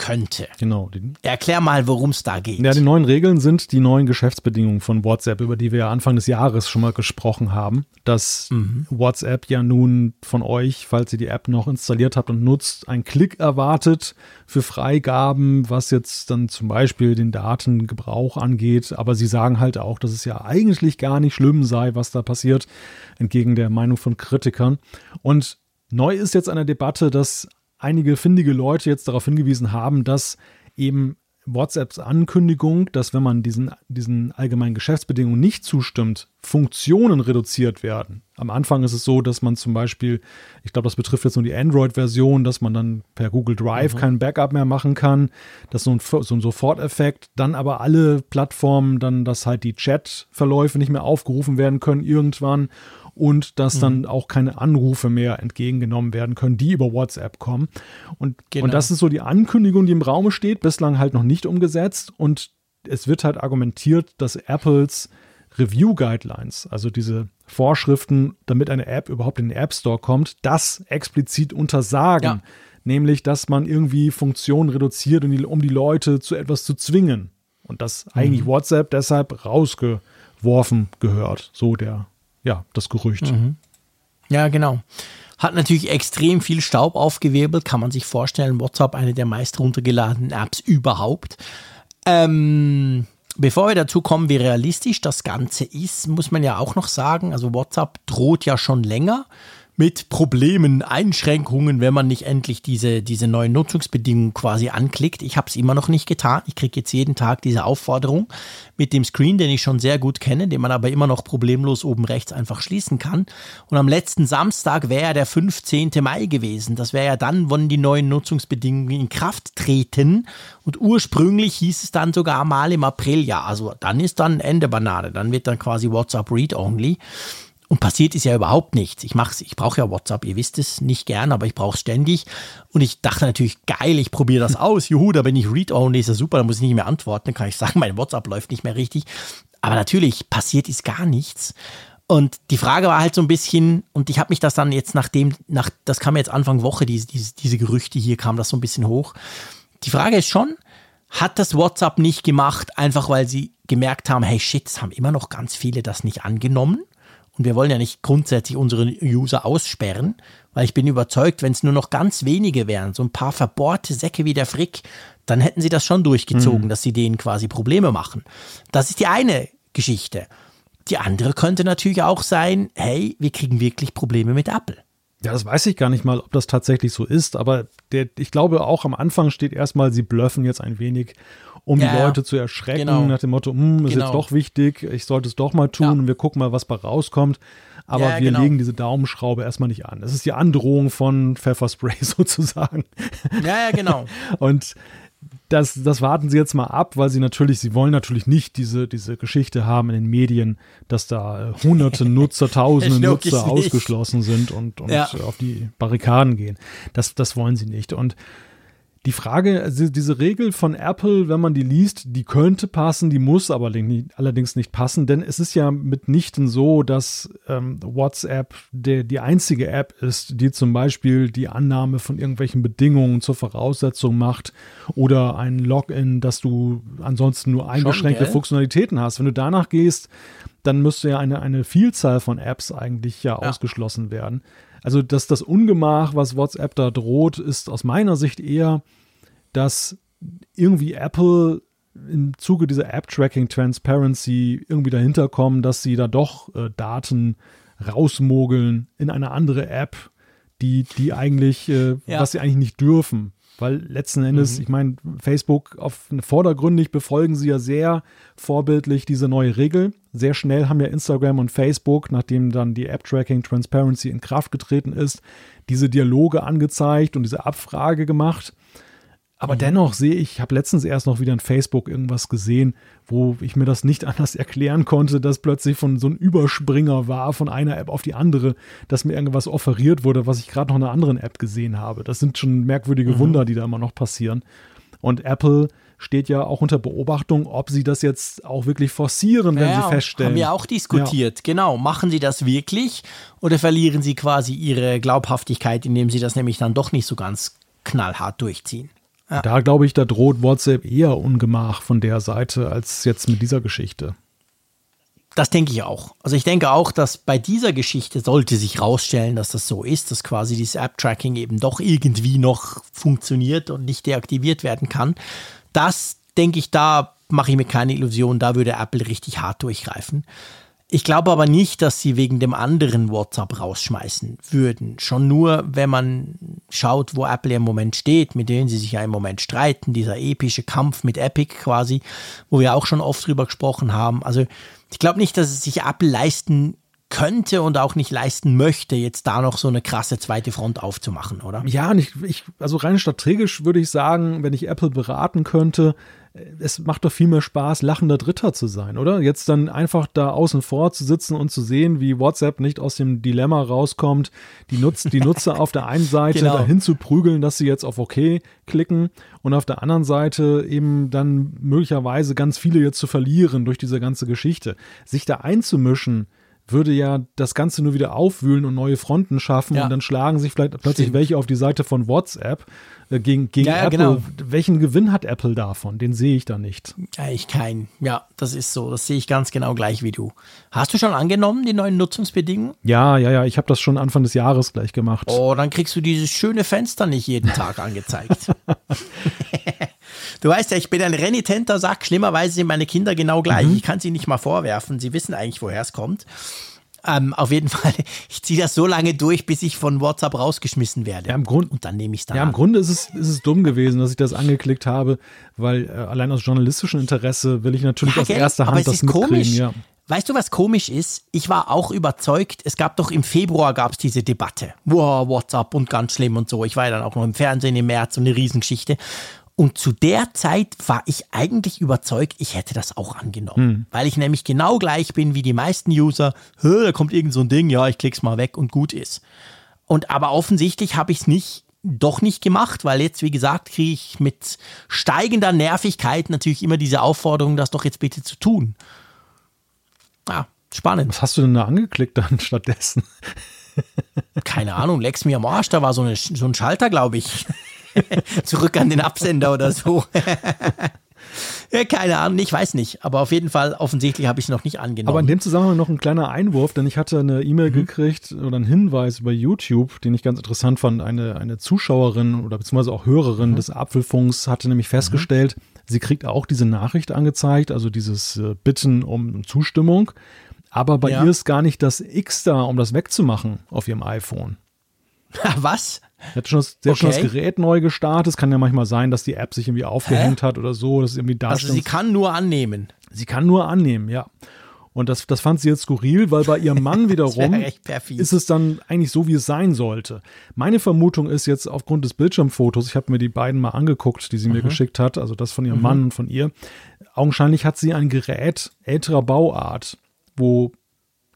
könnte. Genau. Erklär mal, worum es da geht. ja, die neuen Regeln sind die neuen Geschäftsbedingungen von WhatsApp, über die wir ja Anfang des Jahres schon mal gesprochen haben, dass Mhm. WhatsApp ja nun von euch, falls ihr die App noch installiert habt und nutzt, einen Klick erwartet für Freigaben, was jetzt dann zum Beispiel den Datengebrauch angeht. Aber sie sagen halt auch, dass es ja eigentlich gar nicht schlimm sei, was da passiert, entgegen der Meinung von Kritikern. Und neu ist jetzt eine Debatte, dass einige findige Leute jetzt darauf hingewiesen haben, dass eben WhatsApps Ankündigung, dass wenn man diesen, diesen allgemeinen Geschäftsbedingungen nicht zustimmt, Funktionen reduziert werden. Am Anfang ist es so, dass man zum Beispiel, ich glaube, das betrifft jetzt nur die Android-Version, dass man dann per Google Drive kein Backup mehr machen kann. Das ist so ein, so ein Soforteffekt. Dann aber alle Plattformen dann, dass halt die Chat-Verläufe nicht mehr aufgerufen werden können irgendwann und dass Mhm. dann auch keine Anrufe mehr entgegengenommen werden können, die über WhatsApp kommen. Und, Genau. und das ist so die Ankündigung, die im Raum steht, bislang halt noch nicht umgesetzt. Und es wird halt argumentiert, dass Apples Review Guidelines, also diese Vorschriften, damit eine App überhaupt in den App Store kommt, das explizit untersagen. Ja. Nämlich, dass man irgendwie Funktionen reduziert, um die, um die Leute zu etwas zu zwingen. Und dass Mhm. eigentlich WhatsApp deshalb rausgeworfen gehört. So der, ja, das Gerücht. Mhm. Ja, genau. Hat natürlich extrem viel Staub aufgewirbelt, kann man sich vorstellen. WhatsApp, eine der meist runtergeladenen Apps überhaupt. Ähm, bevor wir dazu kommen, wie realistisch das Ganze ist, muss man ja auch noch sagen, also WhatsApp droht ja schon länger mit Problemen, Einschränkungen, wenn man nicht endlich diese, diese neuen Nutzungsbedingungen quasi anklickt. Ich habe es immer noch nicht getan. Ich kriege jetzt jeden Tag diese Aufforderung mit dem Screen, den ich schon sehr gut kenne, den man aber immer noch problemlos oben rechts einfach schließen kann. Und am letzten Samstag wäre ja der 15. Mai gewesen. Das wäre ja dann, wann die neuen Nutzungsbedingungen in Kraft treten. Und ursprünglich hieß es dann sogar mal im April, ja, also dann ist dann Ende Banane. Dann wird dann quasi WhatsApp Read-Only. Und passiert ist ja überhaupt nichts. Ich mach's, ich brauche ja WhatsApp, ihr wisst es nicht gern, aber ich brauche es ständig. Und ich dachte natürlich, geil, ich probiere das aus. Juhu, da bin ich Read-Only, ist ja super, da muss ich nicht mehr antworten, dann kann ich sagen, mein WhatsApp läuft nicht mehr richtig. Aber natürlich, passiert ist gar nichts. Und die Frage war halt so ein bisschen, und ich habe mich das dann jetzt nachdem, nach, das kam jetzt Anfang Woche, diese, diese, diese Gerüchte hier, kam das so ein bisschen hoch. Die Frage ist schon, hat das WhatsApp nicht gemacht, einfach weil sie gemerkt haben, hey shit, es haben immer noch ganz viele das nicht angenommen. Und wir wollen ja nicht grundsätzlich unsere User aussperren, weil ich bin überzeugt, wenn es nur noch ganz wenige wären, so ein paar verbohrte Säcke wie der Frick, dann hätten sie das schon durchgezogen, mhm. dass sie denen quasi Probleme machen. Das ist die eine Geschichte. Die andere könnte natürlich auch sein, hey, wir kriegen wirklich Probleme mit Apple. Ja, das weiß ich gar nicht mal, ob das tatsächlich so ist, aber der, ich glaube auch am Anfang steht erstmal, sie blöffen jetzt ein wenig, um ja, die Leute zu erschrecken, genau. nach dem Motto, hm, ist genau. jetzt doch wichtig, ich sollte es doch mal tun ja. und wir gucken mal, was bei rauskommt. Aber ja, wir genau. legen diese Daumenschraube erstmal nicht an. Das ist die Androhung von Pfefferspray sozusagen. Ja, ja, genau. und das, das warten sie jetzt mal ab, weil sie natürlich, sie wollen natürlich nicht diese, diese Geschichte haben in den Medien, dass da äh, hunderte Nutzer, tausende Nutzer ausgeschlossen sind und, und ja. auf die Barrikaden gehen. Das, das wollen sie nicht. Und die Frage, also diese Regel von Apple, wenn man die liest, die könnte passen, die muss aber allerdings nicht passen, denn es ist ja mitnichten so, dass ähm, WhatsApp der, die einzige App ist, die zum Beispiel die Annahme von irgendwelchen Bedingungen zur Voraussetzung macht oder ein Login, dass du ansonsten nur eingeschränkte Schon, Funktionalitäten hast. Wenn du danach gehst, dann müsste ja eine, eine Vielzahl von Apps eigentlich ja, ja. ausgeschlossen werden. Also dass das Ungemach, was WhatsApp da droht, ist aus meiner Sicht eher, dass irgendwie Apple im Zuge dieser App-Tracking Transparency irgendwie dahinter kommen, dass sie da doch äh, Daten rausmogeln in eine andere App, die, die eigentlich, äh, ja. was sie eigentlich nicht dürfen. Weil letzten Endes, mhm. ich meine, Facebook auf vordergründig befolgen sie ja sehr vorbildlich diese neue Regel. Sehr schnell haben ja Instagram und Facebook, nachdem dann die App-Tracking Transparency in Kraft getreten ist, diese Dialoge angezeigt und diese Abfrage gemacht. Aber mhm. dennoch sehe ich, ich habe letztens erst noch wieder in Facebook irgendwas gesehen, wo ich mir das nicht anders erklären konnte, dass plötzlich von so ein Überspringer war von einer App auf die andere, dass mir irgendwas offeriert wurde, was ich gerade noch in einer anderen App gesehen habe. Das sind schon merkwürdige mhm. Wunder, die da immer noch passieren. Und Apple steht ja auch unter Beobachtung, ob sie das jetzt auch wirklich forcieren, wenn ja, sie feststellen. Haben wir auch diskutiert, ja. genau. Machen sie das wirklich oder verlieren sie quasi ihre Glaubhaftigkeit, indem sie das nämlich dann doch nicht so ganz knallhart durchziehen? Ja. Da glaube ich, da droht WhatsApp eher Ungemach von der Seite als jetzt mit dieser Geschichte. Das denke ich auch. Also ich denke auch, dass bei dieser Geschichte sollte sich rausstellen, dass das so ist, dass quasi dieses App-Tracking eben doch irgendwie noch funktioniert und nicht deaktiviert werden kann. Das denke ich, da mache ich mir keine Illusion, da würde Apple richtig hart durchgreifen. Ich glaube aber nicht, dass sie wegen dem anderen WhatsApp rausschmeißen würden. Schon nur, wenn man schaut, wo Apple im Moment steht, mit denen sie sich ja im Moment streiten, dieser epische Kampf mit Epic quasi, wo wir auch schon oft drüber gesprochen haben. Also ich glaube nicht, dass es sich Apple leisten könnte und auch nicht leisten möchte, jetzt da noch so eine krasse zweite Front aufzumachen, oder? Ja, und ich, ich also rein strategisch würde ich sagen, wenn ich Apple beraten könnte, es macht doch viel mehr Spaß, lachender Dritter zu sein, oder? Jetzt dann einfach da außen vor zu sitzen und zu sehen, wie WhatsApp nicht aus dem Dilemma rauskommt, die, Nutz, die Nutzer auf der einen Seite genau. dahin zu prügeln, dass sie jetzt auf OK klicken und auf der anderen Seite eben dann möglicherweise ganz viele jetzt zu verlieren durch diese ganze Geschichte. Sich da einzumischen, würde ja das Ganze nur wieder aufwühlen und neue Fronten schaffen ja. und dann schlagen sich vielleicht plötzlich Stimmt. welche auf die Seite von WhatsApp gegen, gegen ja, Apple. Genau. Welchen Gewinn hat Apple davon? Den sehe ich da nicht. Eigentlich keinen. Ja, das ist so. Das sehe ich ganz genau gleich wie du. Hast du schon angenommen, die neuen Nutzungsbedingungen? Ja, ja, ja. Ich habe das schon Anfang des Jahres gleich gemacht. Oh, dann kriegst du dieses schöne Fenster nicht jeden Tag angezeigt. Du weißt ja, ich bin ein renitenter Sack. Schlimmerweise sind meine Kinder genau gleich. Mhm. Ich kann sie nicht mal vorwerfen. Sie wissen eigentlich, woher es kommt. Ähm, auf jeden Fall, ich ziehe das so lange durch, bis ich von WhatsApp rausgeschmissen werde. Ja, im Grund, und dann nehme ich es dann. Ja, an. im Grunde ist es, ist es dumm gewesen, dass ich das angeklickt habe, weil äh, allein aus journalistischem Interesse will ich natürlich ja, aus erster Hand das mitkriegen. Komisch. Ja. Weißt du, was komisch ist? Ich war auch überzeugt, es gab doch im Februar gab es diese Debatte. Wow, WhatsApp und ganz schlimm und so. Ich war ja dann auch noch im Fernsehen im März und eine Riesengeschichte. Und zu der Zeit war ich eigentlich überzeugt, ich hätte das auch angenommen. Hm. Weil ich nämlich genau gleich bin wie die meisten User. Da kommt irgend so ein Ding, ja, ich klick's mal weg und gut ist. Und aber offensichtlich habe ich es nicht, doch nicht gemacht, weil jetzt, wie gesagt, kriege ich mit steigender Nervigkeit natürlich immer diese Aufforderung, das doch jetzt bitte zu tun. Ja, Spannend. Was hast du denn da angeklickt dann stattdessen? Keine Ahnung, Lex mir am Arsch, da war so, eine, so ein Schalter, glaube ich. Zurück an den Absender oder so. ja, keine Ahnung, ich weiß nicht. Aber auf jeden Fall, offensichtlich habe ich es noch nicht angenommen. Aber in dem Zusammenhang noch ein kleiner Einwurf, denn ich hatte eine E-Mail mhm. gekriegt oder einen Hinweis über YouTube, den ich ganz interessant fand. Eine, eine Zuschauerin oder beziehungsweise auch Hörerin mhm. des Apfelfunks hatte nämlich festgestellt, mhm. sie kriegt auch diese Nachricht angezeigt, also dieses äh, Bitten um Zustimmung. Aber bei ja. ihr ist gar nicht das X da, um das wegzumachen auf ihrem iPhone. Was? Sie hat, schon das, okay. hat schon das Gerät neu gestartet. Es kann ja manchmal sein, dass die App sich irgendwie aufgehängt Hä? hat oder so. Das irgendwie also sie kann nur annehmen. Sie kann nur annehmen, ja. Und das, das fand sie jetzt skurril, weil bei ihrem Mann wiederum ist es dann eigentlich so, wie es sein sollte. Meine Vermutung ist jetzt aufgrund des Bildschirmfotos, ich habe mir die beiden mal angeguckt, die sie mhm. mir geschickt hat, also das von ihrem mhm. Mann und von ihr. Augenscheinlich hat sie ein Gerät älterer Bauart wo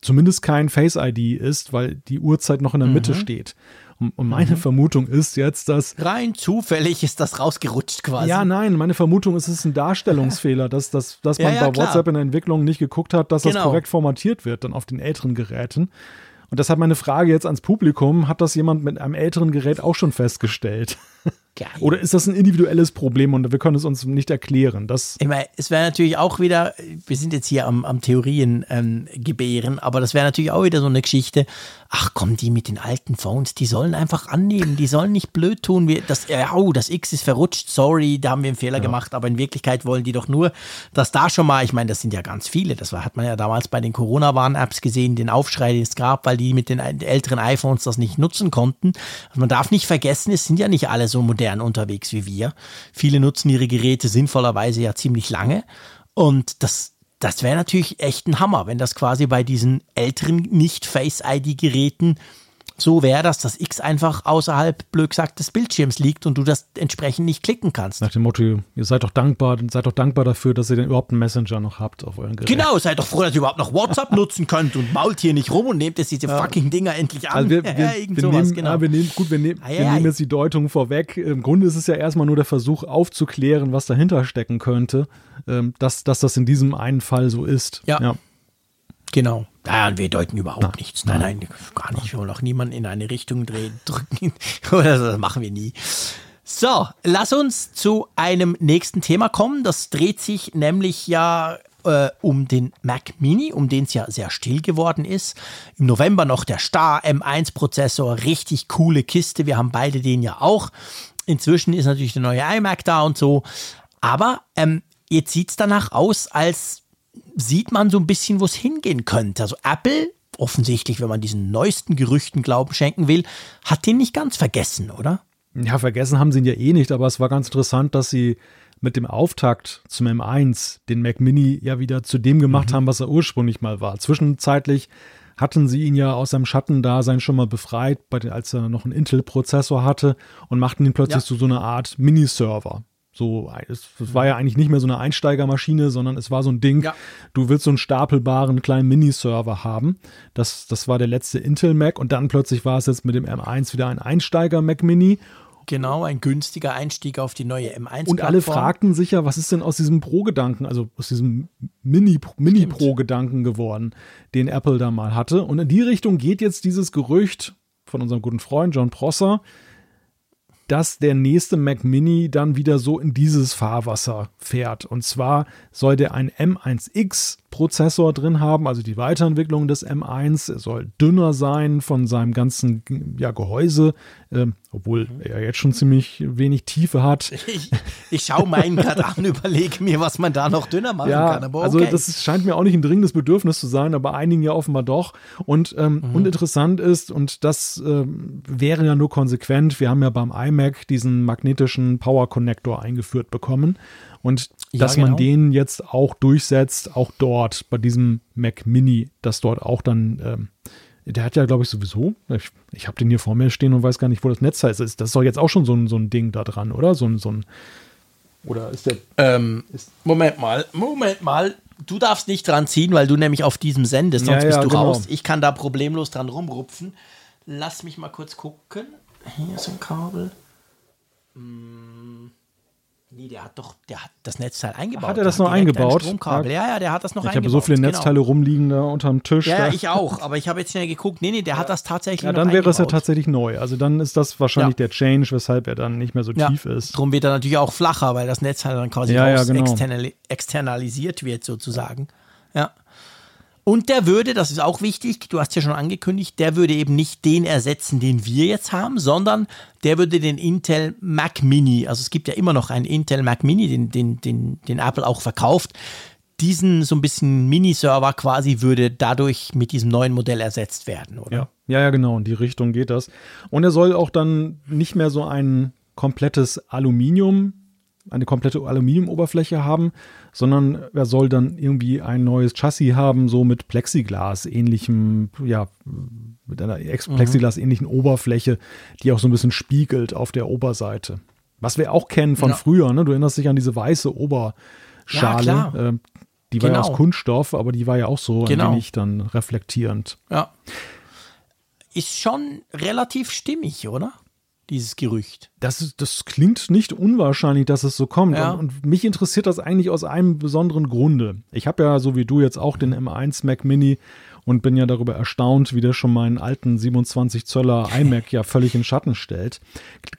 zumindest kein Face ID ist, weil die Uhrzeit noch in der mhm. Mitte steht. Und, und meine mhm. Vermutung ist jetzt, dass. Rein zufällig ist das rausgerutscht quasi. Ja, nein, meine Vermutung ist, es ist ein Darstellungsfehler, dass, dass, dass man ja, ja, bei klar. WhatsApp in der Entwicklung nicht geguckt hat, dass genau. das korrekt formatiert wird, dann auf den älteren Geräten. Und deshalb meine Frage jetzt ans Publikum: Hat das jemand mit einem älteren Gerät auch schon festgestellt? Geil. Oder ist das ein individuelles Problem und wir können es uns nicht erklären? Das ich meine, es wäre natürlich auch wieder, wir sind jetzt hier am, am Theorien ähm, gebären, aber das wäre natürlich auch wieder so eine Geschichte. Ach komm, die mit den alten Phones, die sollen einfach annehmen, die sollen nicht blöd tun. Wir, das, äh, oh, das X ist verrutscht, sorry, da haben wir einen Fehler ja. gemacht, aber in Wirklichkeit wollen die doch nur, dass da schon mal, ich meine, das sind ja ganz viele, das war, hat man ja damals bei den Corona-Warn-Apps gesehen, den Aufschrei, den es gab, weil die mit den älteren iPhones das nicht nutzen konnten. Also man darf nicht vergessen, es sind ja nicht alle so modern modern unterwegs wie wir. Viele nutzen ihre Geräte sinnvollerweise ja ziemlich lange. Und das, das wäre natürlich echt ein Hammer, wenn das quasi bei diesen älteren Nicht-Face-ID-Geräten so wäre, dass das X einfach außerhalb, blöd gesagt, des Bildschirms liegt und du das entsprechend nicht klicken kannst. Nach dem Motto, ihr seid doch dankbar, seid doch dankbar dafür, dass ihr denn überhaupt einen Messenger noch habt auf euren Gerät. Genau, seid doch froh, dass ihr überhaupt noch WhatsApp nutzen könnt und mault hier nicht rum und nehmt jetzt diese ja. fucking Dinger endlich an. Also wir, wir, ja, wir sowas, nehmen, genau. ja, wir nehmen, gut, wir, nehmen, ah, wir nehmen jetzt die Deutung vorweg. Im Grunde ist es ja erstmal nur der Versuch aufzuklären, was dahinter stecken könnte, ähm, dass, dass das in diesem einen Fall so ist. ja. Genau. Nein, wir deuten überhaupt nein, nichts. Nein, nein, gar nicht. Wir wollen auch niemanden in eine Richtung drehen, drücken. Oder so, das machen wir nie. So, lass uns zu einem nächsten Thema kommen. Das dreht sich nämlich ja äh, um den Mac Mini, um den es ja sehr still geworden ist. Im November noch der Star M1-Prozessor, richtig coole Kiste. Wir haben beide den ja auch. Inzwischen ist natürlich der neue iMac da und so. Aber ähm, jetzt sieht es danach aus, als sieht man so ein bisschen, wo es hingehen könnte. Also Apple, offensichtlich, wenn man diesen neuesten Gerüchten Glauben schenken will, hat den nicht ganz vergessen, oder? Ja, vergessen haben sie ihn ja eh nicht, aber es war ganz interessant, dass sie mit dem Auftakt zum M1 den Mac Mini ja wieder zu dem gemacht mhm. haben, was er ursprünglich mal war. Zwischenzeitlich hatten sie ihn ja aus seinem Schattendasein schon mal befreit, als er noch einen Intel-Prozessor hatte und machten ihn plötzlich ja. zu so einer Art Miniserver. So, es, es, war ja eigentlich nicht mehr so eine Einsteigermaschine, sondern es war so ein Ding. Ja. Du willst so einen stapelbaren kleinen Miniserver haben. Das, das war der letzte Intel Mac und dann plötzlich war es jetzt mit dem M1 wieder ein Einsteiger Mac Mini. Genau, ein günstiger Einstieg auf die neue M1. Und alle fragten sich ja, was ist denn aus diesem Pro-Gedanken, also aus diesem Mini-Pro-Gedanken Mini geworden, den Apple da mal hatte. Und in die Richtung geht jetzt dieses Gerücht von unserem guten Freund John Prosser, dass der nächste Mac Mini dann wieder so in dieses Fahrwasser fährt. Und zwar soll der ein M1X Prozessor drin haben, also die Weiterentwicklung des M1. Er soll dünner sein von seinem ganzen ja, Gehäuse, äh, obwohl er jetzt schon ziemlich wenig Tiefe hat. Ich, ich schaue meinen gerade an, überlege mir, was man da noch dünner machen ja, kann. Also okay. Also das scheint mir auch nicht ein dringendes Bedürfnis zu sein, aber einigen ja offenbar doch. Und, ähm, mhm. und interessant ist, und das äh, wäre ja nur konsequent, wir haben ja beim iMac diesen magnetischen Power Connector eingeführt bekommen. Und ja, dass genau. man den jetzt auch durchsetzt, auch dort bei diesem Mac Mini, dass dort auch dann, ähm, der hat ja, glaube ich, sowieso, ich, ich habe den hier vor mir stehen und weiß gar nicht, wo das Netzteil ist. Das ist doch jetzt auch schon so ein, so ein Ding da dran, oder? So ein, so ein oder ist der. Ähm, ist Moment mal, Moment mal. Du darfst nicht dran ziehen, weil du nämlich auf diesem sendest, sonst ja, ja, bist du genau. raus. Ich kann da problemlos dran rumrupfen. Lass mich mal kurz gucken. Hier ist ein Kabel. Hm. Nee, der hat doch, der hat das Netzteil eingebaut. Hat er das noch eingebaut? Stromkabel. Ja, ja, der hat das noch Ich eingebaut. habe so viele genau. Netzteile rumliegen da unterm Tisch. Ja, ja, ich auch, aber ich habe jetzt schnell geguckt. Nee, nee, der hat das tatsächlich Ja, dann wäre es ja eingebaut. tatsächlich neu. Also dann ist das wahrscheinlich Ja. der Change, weshalb er dann nicht mehr so Ja, tief ist. Drum wird er natürlich auch flacher, weil das Netzteil dann quasi Ja, ja, genau. externali externalisiert wird sozusagen. Ja. Und der würde, das ist auch wichtig, du hast ja schon angekündigt, der würde eben nicht den ersetzen, den wir jetzt haben, sondern der würde den Intel Mac Mini, also es gibt ja immer noch einen Intel Mac Mini, den, den, den, den Apple auch verkauft, diesen so ein bisschen Mini-Server quasi würde dadurch mit diesem neuen Modell ersetzt werden, oder? Ja. ja, ja, genau. In die Richtung geht das. Und er soll auch dann nicht mehr so ein komplettes Aluminium, eine komplette Aluminiumoberfläche haben, sondern er soll dann irgendwie ein neues Chassis haben, so mit Plexiglas ähnlichem, ja, mit einer Ex Plexiglas ähnlichen Oberfläche, die auch so ein bisschen spiegelt auf der Oberseite. Was wir auch kennen von Ja. früher, ne? Du erinnerst dich an diese weiße Oberschale. Ja, ähm, die war ja Genau. aus Kunststoff, aber die war ja auch so Genau. ein wenig dann reflektierend. Ja. Ist schon relativ stimmig, oder? Dieses Gerücht. Das, das klingt nicht unwahrscheinlich, dass es so kommt. Ja. Und, und mich interessiert das eigentlich aus einem besonderen Grunde. Ich habe ja, so wie du jetzt auch den M1 Mac Mini und bin ja darüber erstaunt, wie der schon meinen alten 27 Zöller iMac ja völlig in Schatten stellt.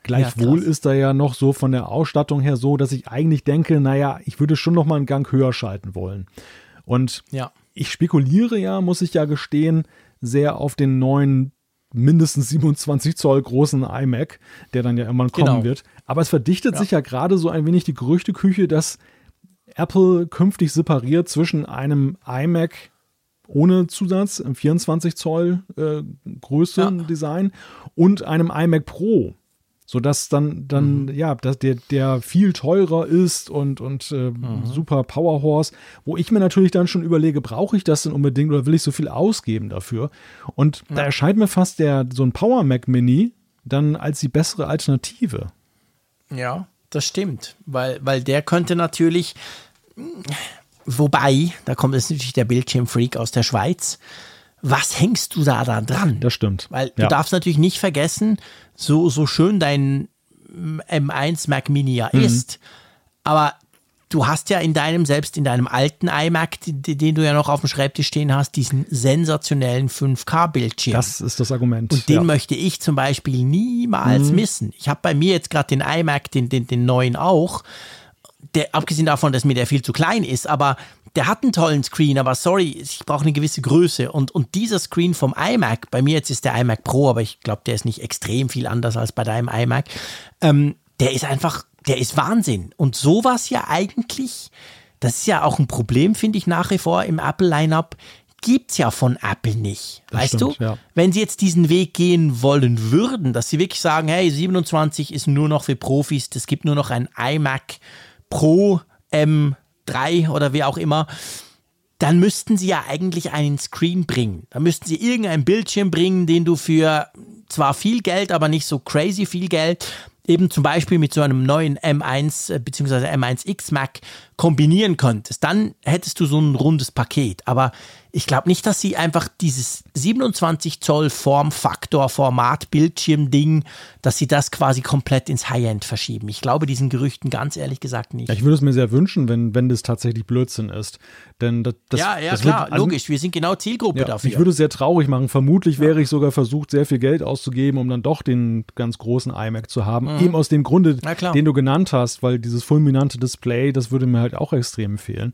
Gleichwohl krass. ist er ja noch so von der Ausstattung her so, dass ich eigentlich denke, naja, ich würde schon noch mal einen Gang höher schalten wollen. Und Ja. ich spekuliere ja, muss ich ja gestehen, sehr auf den neuen mindestens 27 Zoll großen iMac, der dann ja irgendwann kommen Genau. wird. Aber es verdichtet Ja. sich ja gerade so ein wenig die Gerüchteküche, dass Apple künftig separiert zwischen einem iMac ohne Zusatz im 24 Zoll äh, Größe Ja. Design und einem iMac Pro, sodass dann dann Mhm. ja, dass der der viel teurer ist und und äh, Mhm. super Powerhorse, wo ich mir natürlich dann schon überlege, brauche ich das denn unbedingt oder will ich so viel ausgeben dafür? Und da erscheint mir fast der so ein Power Mac Mini dann als die bessere Alternative. Ja, das stimmt, weil, weil der könnte natürlich, wobei, da kommt jetzt natürlich der Bildschirmfreak aus der Schweiz, was hängst du da dann dran? Das stimmt. Weil Ja. du darfst natürlich nicht vergessen, so, so schön dein M1 Mac Mini ja ist, aber du hast ja in deinem, selbst in deinem alten iMac, den, du ja noch auf dem Schreibtisch stehen hast, diesen sensationellen 5K-Bildschirm. Das ist das Argument. Und den ja. Mhm. möchte ich zum Beispiel niemals missen. Ich habe bei mir jetzt gerade den iMac, den, den, den neuen auch. Der, abgesehen davon, dass mir der viel zu klein ist, aber der hat einen tollen Screen, aber sorry, ich brauche eine gewisse Größe. Und, und dieser Screen vom iMac, bei mir jetzt ist der iMac Pro, aber ich glaube, der ist nicht extrem viel anders als bei deinem iMac. Ähm, der ist einfach, der ist Wahnsinn. Und sowas ja eigentlich, das ist ja auch ein Problem, finde ich nach wie vor im Apple-Lineup, gibt's ja von Apple nicht. Das weißt stimmt, du? ja. Wenn sie jetzt diesen Weg gehen wollen würden, dass sie wirklich sagen, hey, 27 ist nur noch für Profis, es gibt nur noch ein iMac Pro M3 oder wie auch immer, dann müssten sie ja eigentlich einen Screen bringen. Dann müssten sie irgendeinen Bildschirm bringen, den du für zwar viel Geld, aber nicht so crazy viel Geld, eben zum Beispiel mit so einem neuen M1 bzw. M1X Mac kombinieren könntest. Dann hättest du so ein rundes Paket. Aber ich glaube nicht, dass sie einfach dieses 27 Zoll Formfaktor Format Bildschirm Ding, dass sie das quasi komplett ins High-End verschieben. Ich glaube diesen Gerüchten ganz ehrlich gesagt nicht. Ja, ich würde es mir sehr wünschen, wenn, wenn das tatsächlich Blödsinn ist. Denn das, das, ja, ja, das klar, wird, also, logisch. Wir sind genau Zielgruppe Ja, dafür. ich würde es sehr traurig machen. Vermutlich wäre ich sogar versucht, sehr viel Geld auszugeben, um dann doch den ganz großen iMac zu haben. Eben aus dem Grunde, Mhm. Den du genannt hast, weil dieses fulminante Display, das würde mir halt auch extrem fehlen.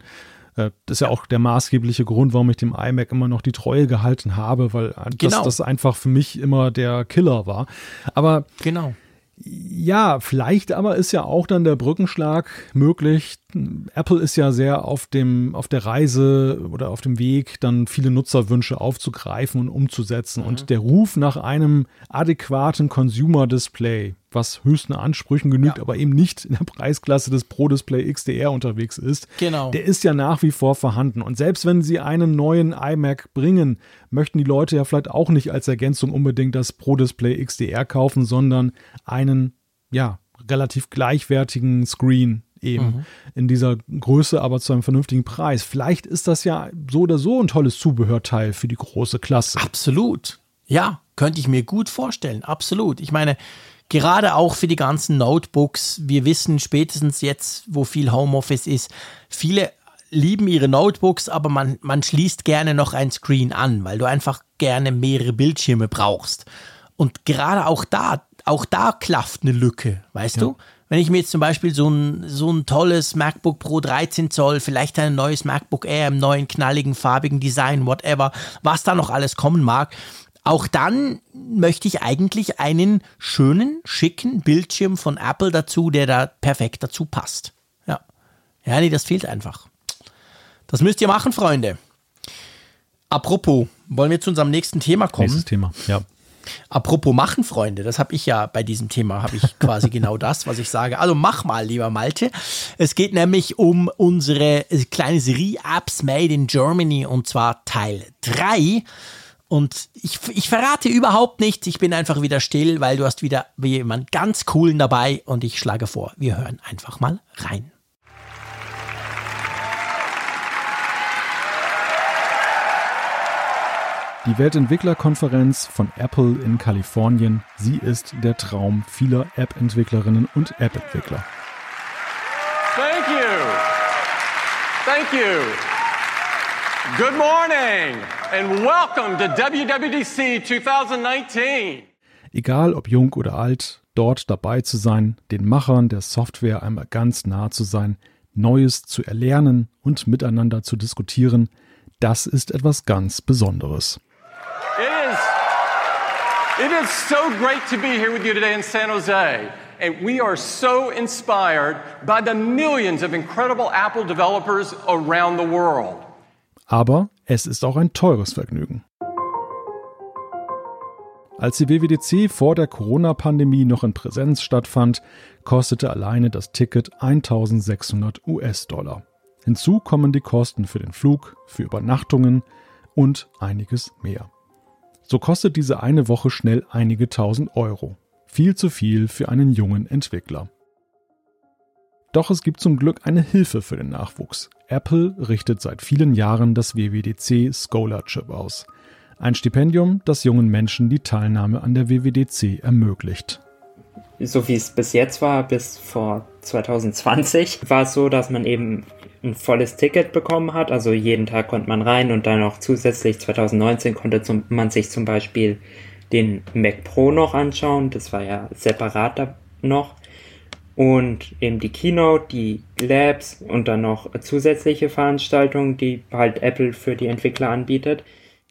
Äh, Das ist ja auch der maßgebliche Grund, warum ich dem iMac immer noch die Treue gehalten habe, weil das, Genau. das einfach für mich immer der Killer war. Aber genau. ja, vielleicht aber ist ja auch dann der Brückenschlag möglich. Apple ist ja sehr auf dem, auf der Reise oder auf dem Weg, dann viele Nutzerwünsche aufzugreifen und umzusetzen. Und der Ruf nach einem adäquaten Consumer Display, was höchsten Ansprüchen genügt, Ja. aber eben nicht in der Preisklasse des Pro Display XDR unterwegs ist, Genau. der ist ja nach wie vor vorhanden. Und selbst wenn sie einen neuen iMac bringen, möchten die Leute ja vielleicht auch nicht als Ergänzung unbedingt das Pro Display XDR kaufen, sondern einen, ja, relativ gleichwertigen Screen eben in dieser Größe, aber zu einem vernünftigen Preis. Vielleicht ist das ja so oder so ein tolles Zubehörteil für die große Klasse. Absolut. Ja, könnte ich mir gut vorstellen. Absolut. Ich meine, gerade auch für die ganzen Notebooks. Wir wissen spätestens jetzt, wo viel Homeoffice ist, viele lieben ihre Notebooks, aber man, man schließt gerne noch ein Screen an, weil du einfach gerne mehrere Bildschirme brauchst. Und gerade auch da, auch da klafft eine Lücke, weißt ja. du? Wenn ich mir jetzt zum Beispiel so ein, so ein tolles MacBook Pro 13 Zoll, vielleicht ein neues MacBook Air im neuen, knalligen, farbigen Design, whatever, was da noch alles kommen mag, auch dann möchte ich eigentlich einen schönen, schicken Bildschirm von Apple dazu, der da perfekt dazu passt. Ja. Ja, nee, das fehlt einfach. Das müsst ihr machen, Freunde. Apropos, wollen wir zu unserem nächsten Thema kommen? Nächstes Thema, ja. Apropos machen, Freunde, das habe ich ja bei diesem Thema, habe ich quasi genau das, was ich sage. Also mach mal, lieber Malte. Es geht nämlich um unsere kleine Serie Apps Made in Germany und zwar Teil 3. Und ich, ich verrate überhaupt nichts, ich bin einfach wieder still, weil du hast wieder jemand ganz coolen dabei und ich schlage vor, wir hören einfach mal rein. Die Weltentwicklerkonferenz von Apple in Kalifornien, sie ist der Traum vieler App-Entwicklerinnen und App-Entwickler. Thank you. Thank you. Good morning and welcome to WWDC 2019. Egal ob jung oder alt, dort dabei zu sein, den Machern der Software einmal ganz nah zu sein, Neues zu erlernen und miteinander zu diskutieren, das ist etwas ganz Besonderes. It is so great to be here with you today in San Jose. And we are so inspired by the millions of incredible Apple developers around the world. Aber es ist auch ein teures Vergnügen. Als die WWDC vor der Corona-Pandemie noch in Präsenz stattfand, kostete alleine das Ticket 1600 US-Dollar. Hinzu kommen die Kosten für den Flug, für Übernachtungen und einiges mehr. So kostet diese eine Woche schnell einige tausend Euro. Viel zu viel für einen jungen Entwickler. Doch es gibt zum Glück eine Hilfe für den Nachwuchs. Apple richtet seit vielen Jahren das WWDC Scholarship aus. Ein Stipendium, das jungen Menschen die Teilnahme an der WWDC ermöglicht. So wie es bis jetzt war, bis vor 2020, war es so, dass man eben ein volles Ticket bekommen hat. Also jeden Tag konnte man rein und dann noch zusätzlich 2019 konnte zum, man sich zum Beispiel den Mac Pro noch anschauen. Das war ja separat noch. Und eben die Keynote, die Labs und dann noch zusätzliche Veranstaltungen, die halt Apple für die Entwickler anbietet.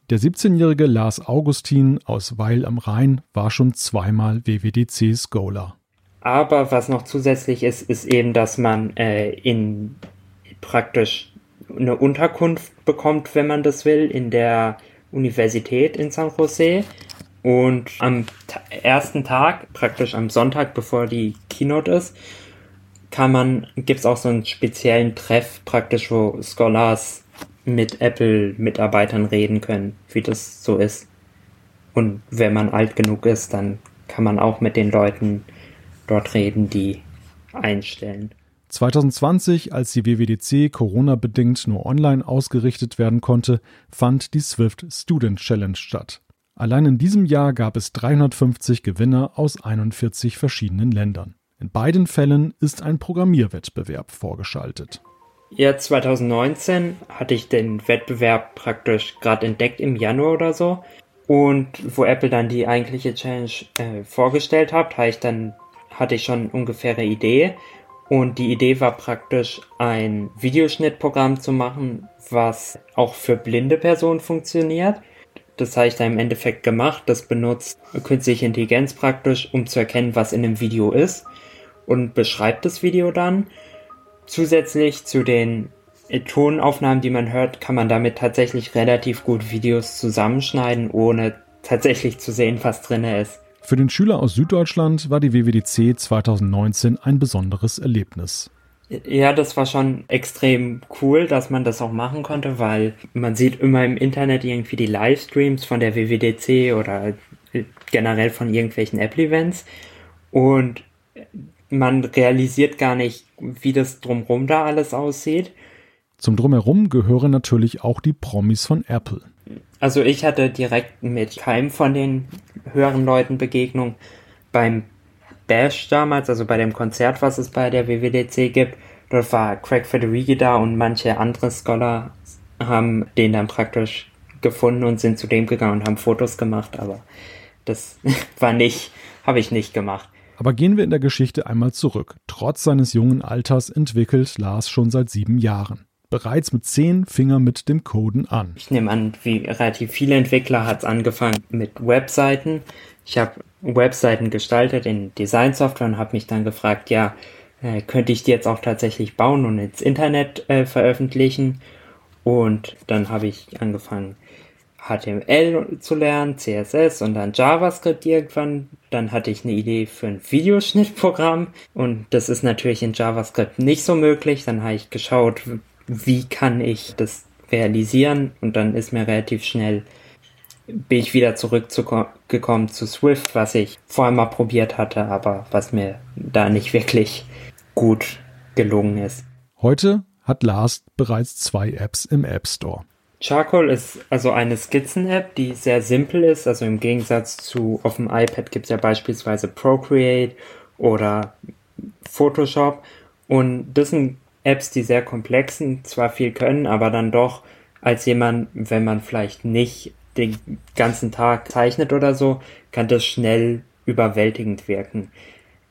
Der 17-jährige Lars Augustin aus Weil am Rhein war schon zweimal WWDC Scholar. Aber was noch zusätzlich ist, ist eben, dass man äh, in praktisch eine Unterkunft bekommt, wenn man das will, in der Universität in San Jose. Und am ersten Tag, praktisch am Sonntag, bevor die Keynote ist, kann man, gibt's auch so einen speziellen Treff, praktisch, wo Scholars mit Apple-Mitarbeitern reden können, wie das so ist. Und wenn man alt genug ist, dann kann man auch mit den Leuten dort reden, die einstellen. 2020, als die WWDC Corona-bedingt nur online ausgerichtet werden konnte, fand die Swift Student Challenge statt. Allein in diesem Jahr gab es 350 Gewinner aus 41 verschiedenen Ländern. In beiden Fällen ist ein Programmierwettbewerb vorgeschaltet. Ja, 2019 hatte ich den Wettbewerb praktisch gerade entdeckt im Januar oder so. Und wo Apple dann die eigentliche Challenge äh, vorgestellt hat, hatte ich dann hatte ich schon ungefähre Idee und die Idee war praktisch, ein Videoschnittprogramm zu machen, was auch für blinde Personen funktioniert. Das habe ich dann im Endeffekt gemacht. Das benutzt künstliche Intelligenz praktisch, um zu erkennen, was in einem Video ist und beschreibt das Video dann. Zusätzlich zu den Tonaufnahmen, die man hört, kann man damit tatsächlich relativ gut Videos zusammenschneiden, ohne tatsächlich zu sehen, was drin ist. Für den Schüler aus Süddeutschland war die WWDC 2019 ein besonderes Erlebnis. Ja, das war schon extrem cool, dass man das auch machen konnte, weil man sieht immer im Internet irgendwie die Livestreams von der WWDC oder generell von irgendwelchen Apple-Events und man realisiert gar nicht, wie das drumherum da alles aussieht. Zum Drumherum gehören natürlich auch die Promis von Apple. Also ich hatte direkt mit keinem von den höheren Leuten Begegnung. Beim Bash damals, also bei dem Konzert, was es bei der WWDC gibt. Dort war Craig Federighi da und manche andere Scholar haben den dann praktisch gefunden und sind zu dem gegangen und haben Fotos gemacht, aber das war nicht, habe ich nicht gemacht. Aber gehen wir in der Geschichte einmal zurück. Trotz seines jungen Alters entwickelt Lars schon seit sieben Jahren. Bereits mit zehn Fingern mit dem Coden an. Ich nehme an, wie relativ viele Entwickler hat es angefangen mit Webseiten. Ich habe Webseiten gestaltet in Designsoftware und habe mich dann gefragt, ja, äh, könnte ich die jetzt auch tatsächlich bauen und ins Internet äh, veröffentlichen? Und dann habe ich angefangen, HTML zu lernen, CSS und dann JavaScript irgendwann. Dann hatte ich eine Idee für ein Videoschnittprogramm und das ist natürlich in JavaScript nicht so möglich. Dann habe ich geschaut, wie kann ich das realisieren und dann ist mir relativ schnell bin ich wieder zurückgekommen zu Swift, was ich vorher mal probiert hatte, aber was mir da nicht wirklich gut gelungen ist. Heute hat Lars bereits zwei Apps im App Store. Charcoal ist also eine Skizzen-App, die sehr simpel ist. Also im Gegensatz zu auf dem iPad gibt es ja beispielsweise Procreate oder Photoshop. Und das sind Apps, die sehr komplex sind, zwar viel können, aber dann doch als jemand, wenn man vielleicht nicht den ganzen Tag zeichnet oder so, kann das schnell überwältigend wirken.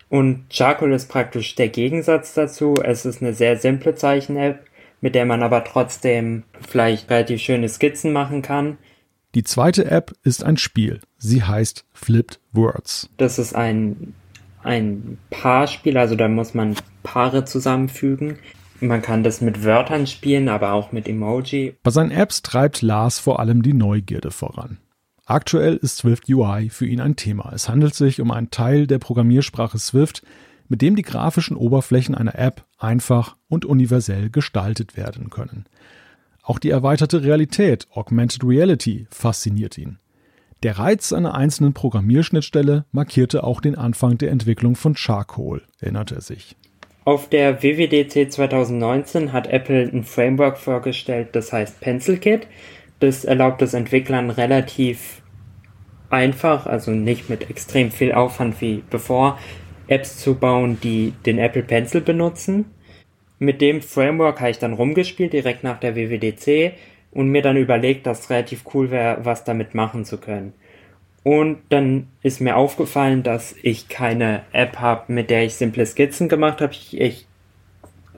Und Charcoal ist praktisch der Gegensatz dazu. Es ist eine sehr simple Zeichen-App, mit der man aber trotzdem vielleicht relativ schöne Skizzen machen kann. Die zweite App ist ein Spiel. Sie heißt Flipped Words. Das ist ein, ein Paarspiel, also da muss man Paare zusammenfügen. Man kann das mit Wörtern spielen, aber auch mit Emoji. Bei seinen Apps treibt Lars vor allem die Neugierde voran. Aktuell ist Swift UI für ihn ein Thema. Es handelt sich um einen Teil der Programmiersprache Swift, mit dem die grafischen Oberflächen einer App einfach und universell gestaltet werden können. Auch die erweiterte Realität, Augmented Reality, fasziniert ihn. Der Reiz einer einzelnen Programmierschnittstelle markierte auch den Anfang der Entwicklung von Charcoal, erinnert er sich. Auf der WWDC 2019 hat Apple ein Framework vorgestellt, das heißt PencilKit. Das erlaubt es Entwicklern relativ einfach, also nicht mit extrem viel Aufwand wie bevor, Apps zu bauen, die den Apple Pencil benutzen. Mit dem Framework habe ich dann rumgespielt, direkt nach der WWDC und mir dann überlegt, dass es relativ cool wäre, was damit machen zu können. Und dann ist mir aufgefallen, dass ich keine App habe, mit der ich simple Skizzen gemacht habe. Ich, ich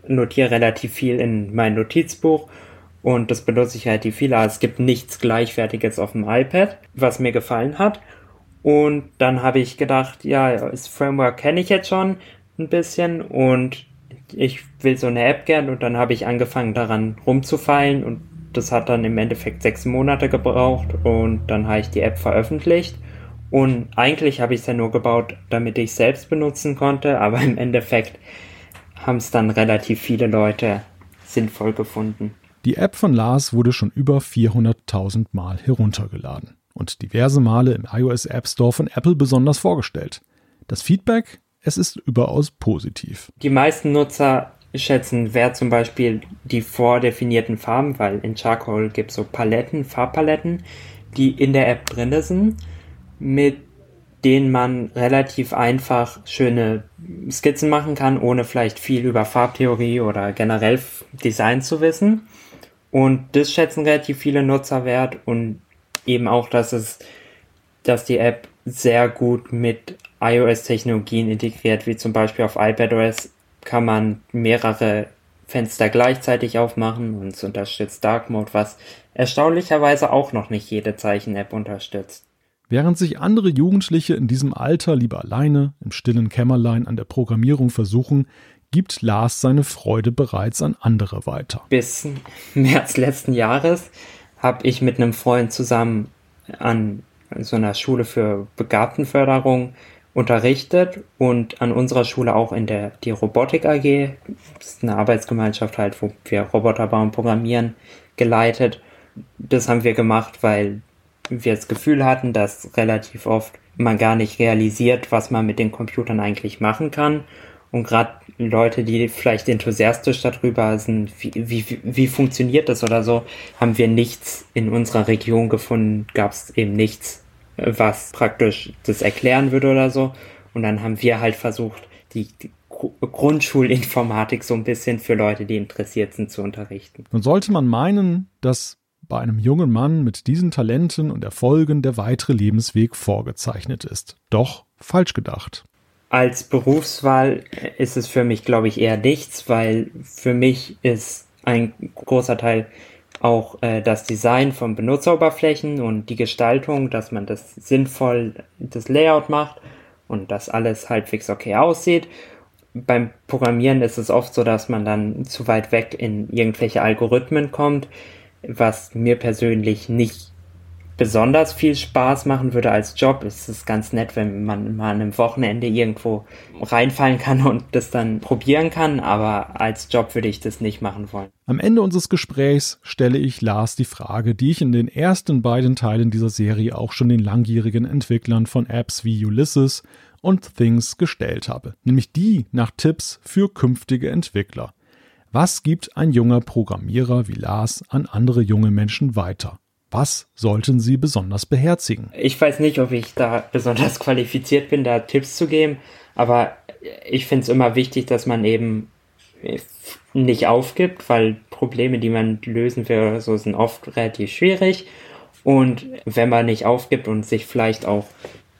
notiere relativ viel in mein Notizbuch und das benutze ich relativ viel. Aber es gibt nichts Gleichwertiges auf dem iPad, was mir gefallen hat. Und dann habe ich gedacht, ja, das Framework kenne ich jetzt schon ein bisschen und ich will so eine App gern und dann habe ich angefangen daran rumzufallen und das hat dann im Endeffekt sechs Monate gebraucht und dann habe ich die App veröffentlicht. Und eigentlich habe ich es ja nur gebaut, damit ich es selbst benutzen konnte, aber im Endeffekt haben es dann relativ viele Leute sinnvoll gefunden. Die App von Lars wurde schon über 400.000 Mal heruntergeladen und diverse Male im iOS App Store von Apple besonders vorgestellt. Das Feedback, es ist überaus positiv. Die meisten Nutzer schätzen Wert zum Beispiel die vordefinierten Farben, weil in Charcoal gibt es so Paletten, Farbpaletten, die in der App drin sind, mit denen man relativ einfach schöne Skizzen machen kann, ohne vielleicht viel über Farbtheorie oder generell Design zu wissen. Und das schätzen relativ viele Nutzer wert und eben auch, dass es, dass die App sehr gut mit iOS-Technologien integriert, wie zum Beispiel auf iPadOS kann man mehrere Fenster gleichzeitig aufmachen und es unterstützt Dark Mode, was erstaunlicherweise auch noch nicht jede Zeichen-App unterstützt. Während sich andere Jugendliche in diesem Alter lieber alleine im stillen Kämmerlein an der Programmierung versuchen, gibt Lars seine Freude bereits an andere weiter. Bis März letzten Jahres habe ich mit einem Freund zusammen an so einer Schule für Begabtenförderung unterrichtet und an unserer Schule auch in der die Robotik AG, das ist eine Arbeitsgemeinschaft halt, wo wir Roboter bauen, programmieren, geleitet. Das haben wir gemacht, weil wir das Gefühl hatten, dass relativ oft man gar nicht realisiert, was man mit den Computern eigentlich machen kann. Und gerade Leute, die vielleicht enthusiastisch darüber sind, wie, wie, wie funktioniert das oder so, haben wir nichts in unserer Region gefunden, gab es eben nichts was praktisch das erklären würde oder so. Und dann haben wir halt versucht, die, die Grundschulinformatik so ein bisschen für Leute, die interessiert sind, zu unterrichten. Nun sollte man meinen, dass bei einem jungen Mann mit diesen Talenten und Erfolgen der weitere Lebensweg vorgezeichnet ist. Doch falsch gedacht. Als Berufswahl ist es für mich, glaube ich, eher nichts, weil für mich ist ein großer Teil auch äh, das Design von Benutzeroberflächen und die Gestaltung, dass man das sinnvoll, das Layout macht und dass alles halbwegs okay aussieht. Beim Programmieren ist es oft so, dass man dann zu weit weg in irgendwelche Algorithmen kommt, was mir persönlich nicht besonders viel Spaß machen würde als Job. Es ist ganz nett, wenn man mal an einem Wochenende irgendwo reinfallen kann und das dann probieren kann, aber als Job würde ich das nicht machen wollen. Am Ende unseres Gesprächs stelle ich Lars die Frage, die ich in den ersten beiden Teilen dieser Serie auch schon den langjährigen Entwicklern von Apps wie Ulysses und Things gestellt habe, nämlich die nach Tipps für künftige Entwickler. Was gibt ein junger Programmierer wie Lars an andere junge Menschen weiter? Was sollten sie besonders beherzigen? Ich weiß nicht, ob ich da besonders qualifiziert bin, da Tipps zu geben, aber ich finde es immer wichtig, dass man eben nicht aufgibt, weil Probleme, die man lösen will oder so, sind oft relativ schwierig. Und wenn man nicht aufgibt und sich vielleicht auch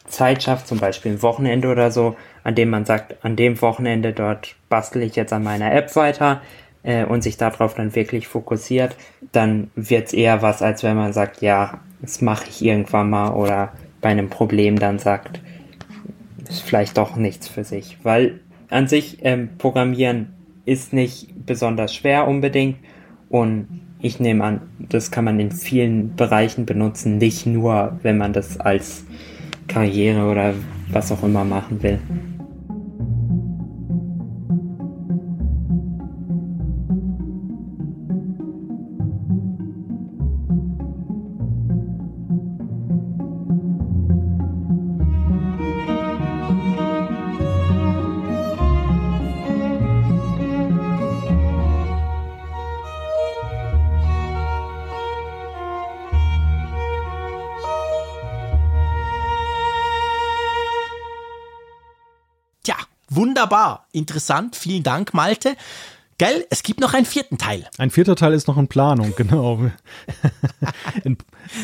Zeit schafft, zum Beispiel ein Wochenende oder so, an dem man sagt, an dem Wochenende dort bastel ich jetzt an meiner App weiter, äh, und sich darauf dann wirklich fokussiert, dann wird es eher was, als wenn man sagt, ja, das mache ich irgendwann mal oder bei einem Problem dann sagt, ist vielleicht doch nichts für sich. Weil an sich ähm, Programmieren ist nicht besonders schwer unbedingt und ich nehme an, das kann man in vielen Bereichen benutzen, nicht nur, wenn man das als Karriere oder was auch immer machen will. Wunderbar, interessant, vielen Dank, Malte. Gell, es gibt noch einen vierten Teil. Ein vierter Teil ist noch in Planung, genau. in,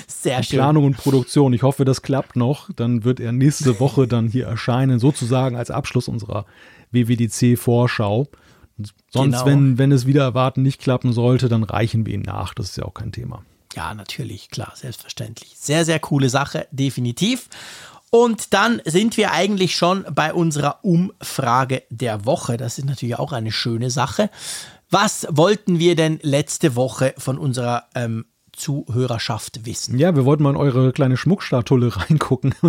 Sehr in schön. Planung und Produktion. Ich hoffe, das klappt noch. Dann wird er nächste Woche dann hier erscheinen, sozusagen als Abschluss unserer WWDC-Vorschau. Sonst, Genau. wenn, wenn es wieder erwarten nicht klappen sollte, dann reichen wir ihn nach. Das ist ja auch kein Thema. Ja, natürlich, klar, selbstverständlich. Sehr, sehr coole Sache, definitiv. Und dann sind wir eigentlich schon bei unserer Umfrage der Woche. Das ist natürlich auch eine schöne Sache. Was wollten wir denn letzte Woche von unserer ähm, Zuhörerschaft wissen? Ja, wir wollten mal in eure kleine Schmuckstatulle reingucken.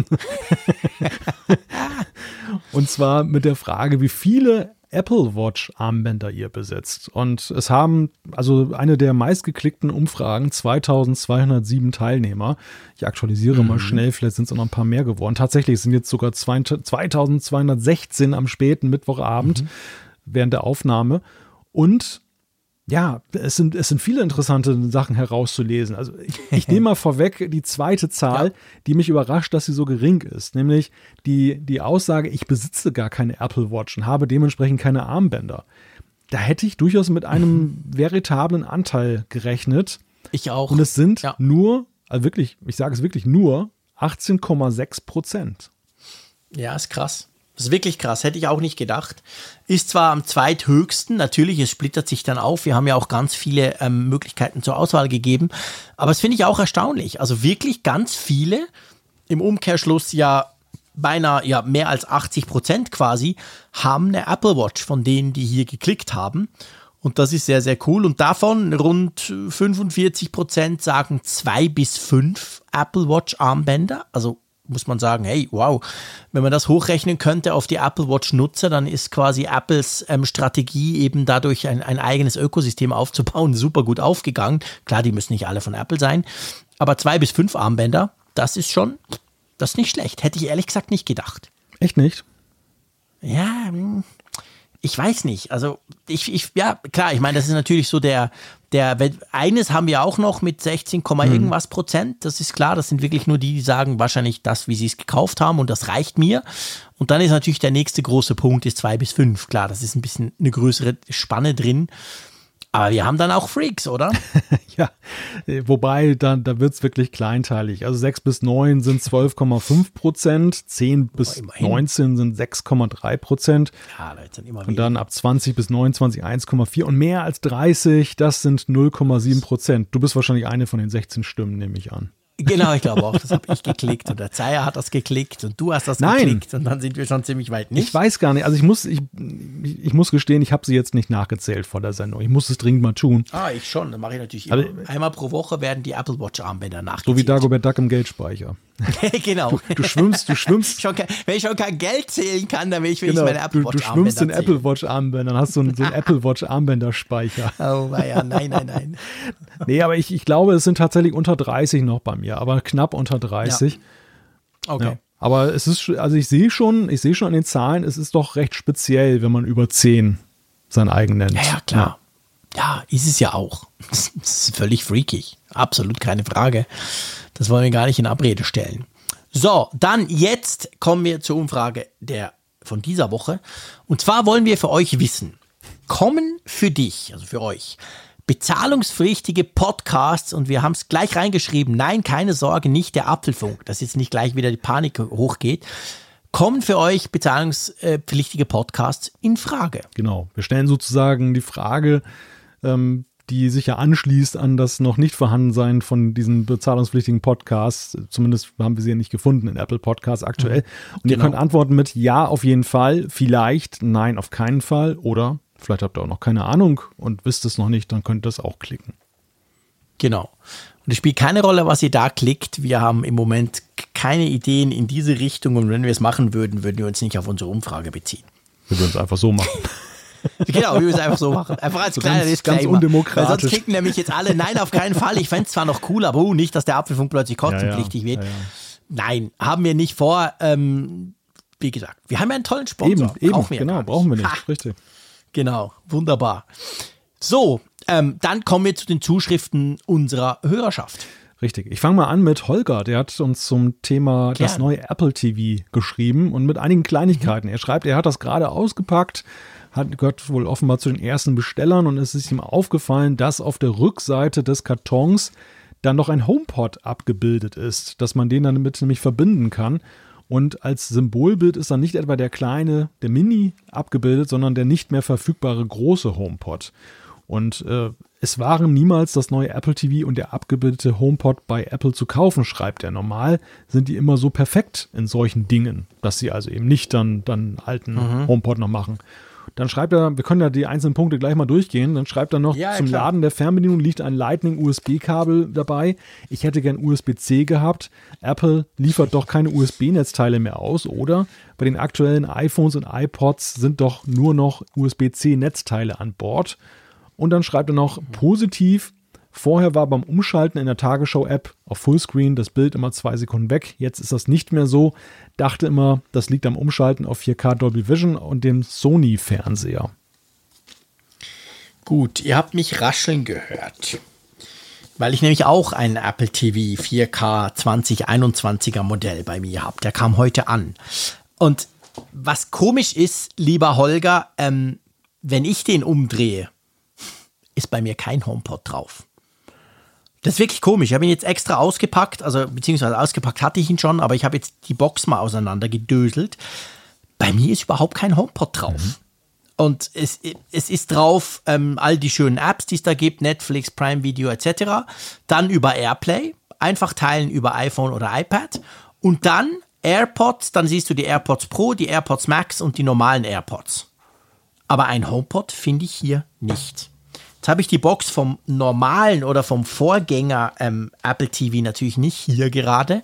Und zwar mit der Frage, wie viele Apple Watch Armbänder ihr besitzt. Und es haben also eine der meistgeklickten Umfragen 2207 Teilnehmer. Ich aktualisiere mal schnell, vielleicht sind es noch ein paar mehr geworden. Tatsächlich sind jetzt sogar 2216 am späten Mittwochabend während der Aufnahme. Und ja, es sind, es sind viele interessante Sachen herauszulesen. Also ich, ich nehme mal vorweg die zweite Zahl, Ja. die mich überrascht, dass sie so gering ist. Nämlich die, die Aussage, ich besitze gar keine Apple Watch und habe dementsprechend keine Armbänder. Da hätte ich durchaus mit einem veritablen Anteil gerechnet. Ich auch. Und es sind Ja. nur, also wirklich, ich sage es wirklich nur, 18,6 Prozent. Ja, ist krass. Das ist wirklich krass, hätte ich auch nicht gedacht. Ist zwar am zweithöchsten, natürlich, es splittert sich dann auf. Wir haben ja auch ganz viele ähm, Möglichkeiten zur Auswahl gegeben. Aber das finde ich auch erstaunlich. Also wirklich ganz viele, im Umkehrschluss ja beinahe ja, mehr als 80 Prozent quasi, haben eine Apple Watch von denen, die hier geklickt haben. Und das ist sehr, sehr cool. Und davon rund 45 Prozent sagen zwei bis fünf Apple Watch Armbänder. Also muss man sagen, hey, wow, wenn man das hochrechnen könnte auf die Apple Watch Nutzer, dann ist quasi Apples ähm, Strategie eben dadurch ein, ein eigenes Ökosystem aufzubauen super gut aufgegangen. Klar, die müssen nicht alle von Apple sein, aber zwei bis fünf Armbänder, das ist schon, das ist nicht schlecht. Hätte ich ehrlich gesagt nicht gedacht. Echt nicht? Ja, hm, ich weiß nicht. Also ich, ich ja klar, ich meine, das ist natürlich so der, der, eines haben wir auch noch mit 16, mhm. irgendwas Prozent. Das ist klar. Das sind wirklich nur die, die sagen wahrscheinlich das, wie sie es gekauft haben und das reicht mir. Und dann ist natürlich der nächste große Punkt ist zwei bis fünf. Klar, das ist ein bisschen eine größere Spanne drin. Aber wir haben dann auch Freaks, oder? ja, wobei da, da wird es wirklich kleinteilig. Also 6 bis 9 sind 12,5 Prozent, 10 bis immerhin. 19 sind 6,3 Prozent. Ja, da sind immer Und dann ab 20 bis 29 1,4 und mehr als 30, das sind 0,7 Prozent. Du bist wahrscheinlich eine von den 16 Stimmen, nehme ich an. Genau, ich glaube auch. Das habe ich geklickt und der Zeier hat das geklickt und du hast das Nein. geklickt und dann sind wir schon ziemlich weit nicht. Ich weiß gar nicht. Also ich muss, ich, ich muss gestehen, ich habe sie jetzt nicht nachgezählt vor der Sendung. Ich muss es dringend mal tun. Ah, ich schon. Das mache ich natürlich immer. Also, Einmal pro Woche werden die Apple Watch Armbänder nachgezählt. So wie Dagobert Duck im Geldspeicher. genau. Du, du, schwimmst, du schwimmst. Kein, wenn ich schon kein Geld zählen kann, dann will ich genau, meine Apple Watch Du, du schwimmst in Apple Watch Armbändern, dann hast du so einen, so einen Apple Watch Armbänderspeicher. Oh, ja, nein, nein, nein. nee, aber ich, ich glaube, es sind tatsächlich unter 30 noch bei mir, aber knapp unter 30. Ja. Okay. Ja. Aber es ist, also ich sehe schon, ich sehe schon an den Zahlen, es ist doch recht speziell, wenn man über 10 sein eigen nennt. Ja, ja, klar. Ja, ja ist es ja auch. Das ist völlig freakig. Absolut keine Frage. Das wollen wir gar nicht in Abrede stellen. So, dann jetzt kommen wir zur Umfrage der von dieser Woche. Und zwar wollen wir für euch wissen, kommen für dich, also für euch, bezahlungspflichtige Podcasts und wir haben es gleich reingeschrieben, nein, keine Sorge, nicht der Apfelfunk, dass jetzt nicht gleich wieder die Panik hochgeht. Kommen für euch bezahlungspflichtige Podcasts in Frage? Genau, wir stellen sozusagen die Frage, ähm, die sich ja anschließt an das noch nicht vorhandensein von diesen bezahlungspflichtigen Podcasts. Zumindest haben wir sie ja nicht gefunden in Apple Podcasts aktuell. Mhm. Und genau. ihr könnt antworten mit Ja auf jeden Fall, vielleicht, Nein auf keinen Fall oder vielleicht habt ihr auch noch keine Ahnung und wisst es noch nicht, dann könnt ihr das auch klicken. Genau. Und es spielt keine Rolle, was ihr da klickt. Wir haben im Moment keine Ideen in diese Richtung und wenn wir es machen würden, würden wir uns nicht auf unsere Umfrage beziehen. Wir würden es einfach so machen. Genau, wir müssen es einfach so machen. Einfach als so kleiner ganz, Disclaimer. Ganz undemokratisch. Weil sonst klicken nämlich jetzt alle Nein auf keinen Fall. Ich fände es zwar noch cool, aber uh, nicht, dass der Apfelfunk plötzlich kostenpflichtig ja, ja. wird. Ja, Nein, haben wir nicht vor. Ähm, wie gesagt, wir haben ja einen tollen Sponsor. Eben, eben brauchen wir genau, brauchen wir nicht. Ha. Richtig. Genau, wunderbar. So, ähm, dann kommen wir zu den Zuschriften unserer Hörerschaft. Richtig. Ich fange mal an mit Holger. Der hat uns zum Thema Gern. das neue Apple TV geschrieben und mit einigen Kleinigkeiten. Er schreibt, er hat das gerade ausgepackt, hat, gehört wohl offenbar zu den ersten Bestellern und es ist ihm aufgefallen, dass auf der Rückseite des Kartons dann noch ein HomePod abgebildet ist, dass man den dann damit nämlich verbinden kann. Und als Symbolbild ist dann nicht etwa der kleine, der Mini abgebildet, sondern der nicht mehr verfügbare große HomePod. Und äh, es waren niemals das neue Apple TV und der abgebildete HomePod bei Apple zu kaufen, schreibt er. Normal sind die immer so perfekt in solchen Dingen, dass sie also eben nicht dann, dann alten mhm. HomePod noch machen. Dann schreibt er, wir können ja die einzelnen Punkte gleich mal durchgehen. Dann schreibt er noch, ja, zum klar. Laden der Fernbedienung liegt ein Lightning-USB-Kabel dabei. Ich hätte gern USB-C gehabt. Apple liefert doch keine USB-Netzteile mehr aus, oder? Bei den aktuellen iPhones und iPods sind doch nur noch USB-C-Netzteile an Bord. Und dann schreibt er noch, positiv, Vorher war beim Umschalten in der Tagesschau-App auf Fullscreen das Bild immer zwei Sekunden weg. Jetzt ist das nicht mehr so. Dachte immer, das liegt am Umschalten auf 4K Dolby Vision und dem Sony-Fernseher. Gut, ihr habt mich rascheln gehört. Weil ich nämlich auch ein Apple TV 4K 2021er Modell bei mir habe. Der kam heute an. Und was komisch ist, lieber Holger, ähm, wenn ich den umdrehe, ist bei mir kein HomePod drauf. Das ist wirklich komisch. Ich habe ihn jetzt extra ausgepackt, also beziehungsweise ausgepackt hatte ich ihn schon, aber ich habe jetzt die Box mal auseinander gedöselt. Bei mir ist überhaupt kein HomePod drauf. Mhm. Und es, es ist drauf ähm, all die schönen Apps, die es da gibt, Netflix, Prime Video etc. Dann über AirPlay, einfach teilen über iPhone oder iPad. Und dann AirPods, dann siehst du die AirPods Pro, die AirPods Max und die normalen AirPods. Aber ein HomePod finde ich hier nicht. Jetzt habe ich die Box vom normalen oder vom Vorgänger ähm, Apple TV natürlich nicht hier gerade.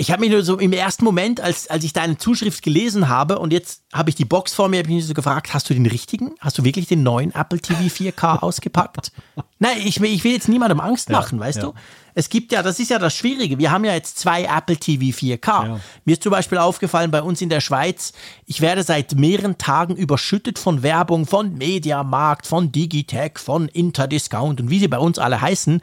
Ich habe mich nur so im ersten Moment, als, als ich deine Zuschrift gelesen habe und jetzt habe ich die Box vor mir, habe ich mich so gefragt, hast du den richtigen? Hast du wirklich den neuen Apple TV 4K ausgepackt? Nein, ich, ich will jetzt niemandem Angst machen, ja, weißt ja. du? Es gibt ja, das ist ja das Schwierige. Wir haben ja jetzt zwei Apple TV 4K. Ja. Mir ist zum Beispiel aufgefallen, bei uns in der Schweiz, ich werde seit mehreren Tagen überschüttet von Werbung, von Mediamarkt, von Digitech, von Interdiscount und wie sie bei uns alle heißen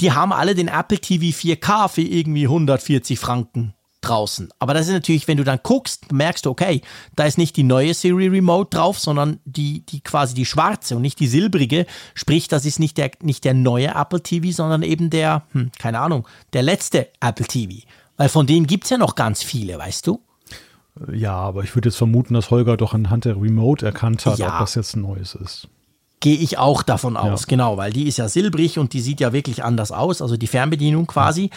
die haben alle den Apple TV 4K für irgendwie 140 Franken draußen. Aber das ist natürlich, wenn du dann guckst, merkst du, okay, da ist nicht die neue Siri Remote drauf, sondern die, die quasi die schwarze und nicht die silbrige. Sprich, das ist nicht der, nicht der neue Apple TV, sondern eben der, hm, keine Ahnung, der letzte Apple TV. Weil von denen gibt es ja noch ganz viele, weißt du? Ja, aber ich würde jetzt vermuten, dass Holger doch anhand der Remote erkannt hat, ja. ob das jetzt ein neues ist. Gehe ich auch davon aus, ja. genau, weil die ist ja silbrig und die sieht ja wirklich anders aus, also die Fernbedienung quasi.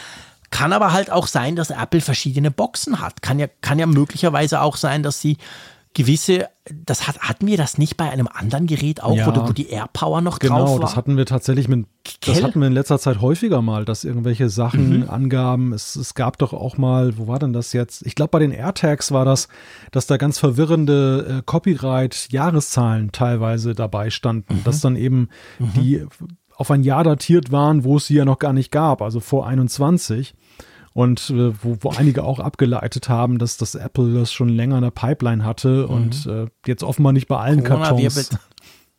Kann aber halt auch sein, dass Apple verschiedene Boxen hat. Kann ja, kann ja möglicherweise auch sein, dass sie gewisse, das hat, hatten wir das nicht bei einem anderen Gerät auch, ja, wo, wo, die AirPower noch genau, drauf war? Genau, das hatten wir tatsächlich mit, das hatten wir in letzter Zeit häufiger mal, dass irgendwelche Sachen, mhm. Angaben, es, es gab doch auch mal, wo war denn das jetzt? Ich glaube, bei den AirTags war das, dass da ganz verwirrende äh, Copyright-Jahreszahlen teilweise dabei standen, mhm. dass dann eben mhm. die auf ein Jahr datiert waren, wo es sie ja noch gar nicht gab, also vor 21 und äh, wo, wo einige auch abgeleitet haben, dass das Apple das schon länger in der Pipeline hatte mhm. und äh, jetzt offenbar nicht bei allen Corona Kartons. Wirbelt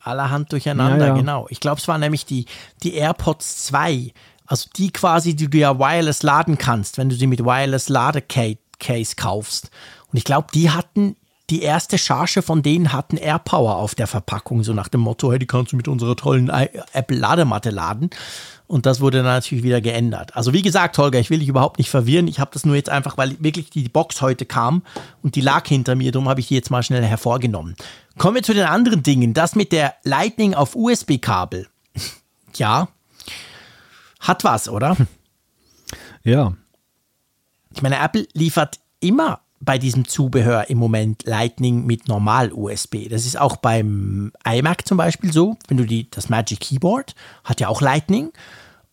allerhand durcheinander, ja, ja. genau. Ich glaube, es war nämlich die, die AirPods 2, also die quasi, die du ja wireless laden kannst, wenn du sie mit wireless Ladecase kaufst. Und ich glaube, die hatten die erste Charge von denen hatten AirPower auf der Verpackung, so nach dem Motto, hey, die kannst du mit unserer tollen Apple Ladematte laden. Und das wurde dann natürlich wieder geändert. Also wie gesagt, Holger, ich will dich überhaupt nicht verwirren. Ich habe das nur jetzt einfach, weil wirklich die Box heute kam und die lag hinter mir, darum habe ich die jetzt mal schnell hervorgenommen. Kommen wir zu den anderen Dingen. Das mit der Lightning auf USB-Kabel. ja, hat was, oder? Ja. Ich meine, Apple liefert immer bei diesem Zubehör im Moment Lightning mit Normal-USB. Das ist auch beim iMac zum Beispiel so. Wenn du die, das Magic Keyboard hat ja auch Lightning.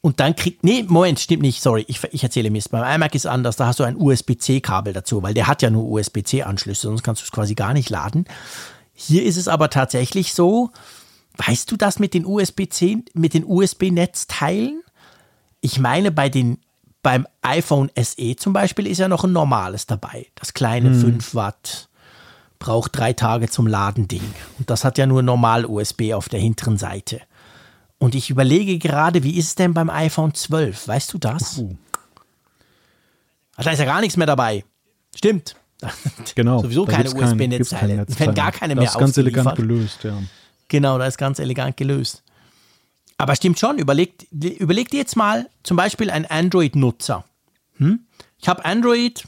Und dann kriegt, nee, Moment, stimmt nicht, sorry, ich, ich erzähle Mist. Beim iMac ist anders, da hast du ein USB-C-Kabel dazu, weil der hat ja nur USB-C-Anschlüsse, sonst kannst du es quasi gar nicht laden. Hier ist es aber tatsächlich so, weißt du das mit den USB-C, mit den USB-Netzteilen? Ich meine, bei den beim iPhone SE zum Beispiel ist ja noch ein normales dabei. Das kleine hm. 5 Watt braucht drei Tage zum Laden-Ding. Und das hat ja nur normal USB auf der hinteren Seite. Und ich überlege gerade, wie ist es denn beim iPhone 12? Weißt du das? Uh. Da ist ja gar nichts mehr dabei. Stimmt. Genau. Sowieso keine USB-Netzteile. Wenn gar keine mehr Das ist ganz elegant gelöst, ja. Genau, das ist ganz elegant gelöst. Aber stimmt schon, überlegt, überlegt jetzt mal zum Beispiel ein Android-Nutzer. Hm? Ich habe Android,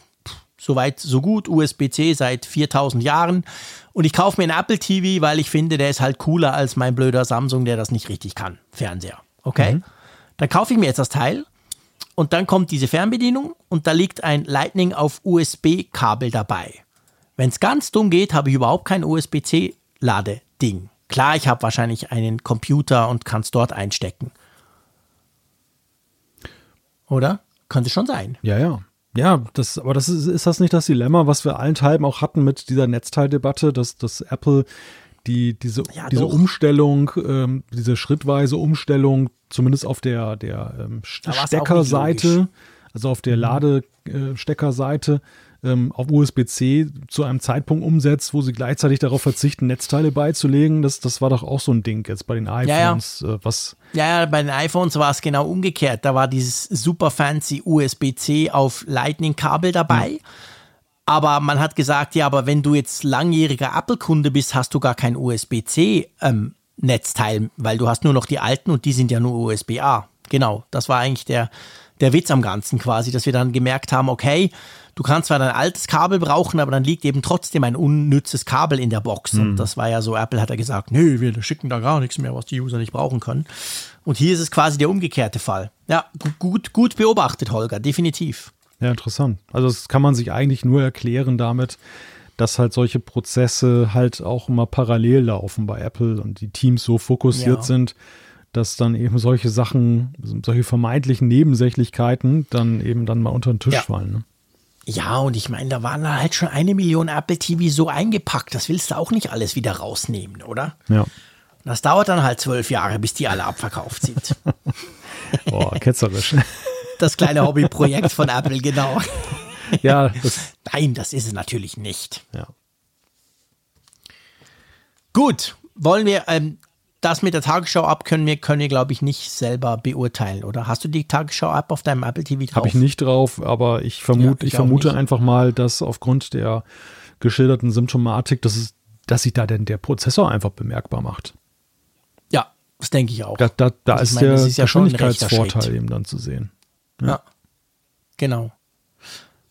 soweit so gut, USB-C seit 4000 Jahren und ich kaufe mir einen Apple TV, weil ich finde, der ist halt cooler als mein blöder Samsung, der das nicht richtig kann, Fernseher. Okay? Mhm. Dann kaufe ich mir jetzt das Teil und dann kommt diese Fernbedienung und da liegt ein Lightning auf USB-Kabel dabei. Wenn es ganz dumm geht, habe ich überhaupt kein USB-C-Ladeding. Klar, ich habe wahrscheinlich einen Computer und kann es dort einstecken. Oder? Könnte schon sein. Ja, ja. Ja, das, aber das ist, ist das nicht das Dilemma, was wir allenthalben auch hatten mit dieser Netzteildebatte, dass, dass Apple die, diese, ja, diese Umstellung, ähm, diese schrittweise Umstellung, zumindest auf der, der ähm, Steckerseite, also auf der mhm. Ladesteckerseite, ähm, auf USB-C zu einem Zeitpunkt umsetzt, wo sie gleichzeitig darauf verzichten, Netzteile beizulegen. Das, das war doch auch so ein Ding jetzt bei den iPhones. Ja, ja. Äh, was ja, ja, bei den iPhones war es genau umgekehrt. Da war dieses super fancy USB-C auf Lightning-Kabel dabei. Mhm. Aber man hat gesagt, ja, aber wenn du jetzt langjähriger Apple-Kunde bist, hast du gar kein USB-C ähm, weil du hast nur noch die alten und die sind ja nur USB-A. Genau, das war eigentlich der, der Witz am Ganzen quasi, dass wir dann gemerkt haben, okay, Du kannst zwar dein altes Kabel brauchen, aber dann liegt eben trotzdem ein unnützes Kabel in der Box. Mhm. Und das war ja so, Apple hat ja gesagt, nee, wir schicken da gar nichts mehr, was die User nicht brauchen können. Und hier ist es quasi der umgekehrte Fall. Ja, gut, gut beobachtet, Holger, definitiv. Ja, interessant. Also das kann man sich eigentlich nur erklären damit, dass halt solche Prozesse halt auch immer parallel laufen bei Apple und die Teams so fokussiert ja. sind, dass dann eben solche Sachen, solche vermeintlichen Nebensächlichkeiten dann eben dann mal unter den Tisch ja. fallen. Ne? Ja, und ich meine, da waren halt schon eine Million Apple TV so eingepackt. Das willst du auch nicht alles wieder rausnehmen, oder? Ja. Das dauert dann halt zwölf Jahre, bis die alle abverkauft sind. Boah, ketzerisch. Das kleine Hobbyprojekt von Apple, genau. ja, das, Nein, das ist es natürlich nicht. ja. Gut, wollen wir ähm, das mit der Tagesschau-App können wir, können wir glaube ich, nicht selber beurteilen, oder? Hast du die Tagesschau-App auf deinem Apple TV drauf? Habe ich nicht drauf, aber ich, vermute, Ja, ich ich vermute nicht. einfach mal, dass aufgrund der geschilderten Symptomatik, dass, es, dass sich da denn der Prozessor einfach bemerkbar macht. Ja, das denke ich auch. Da, da, da Also ist meine, der ist ja Geschwindigkeitsvorteil eben dann zu sehen. Ja. Genau.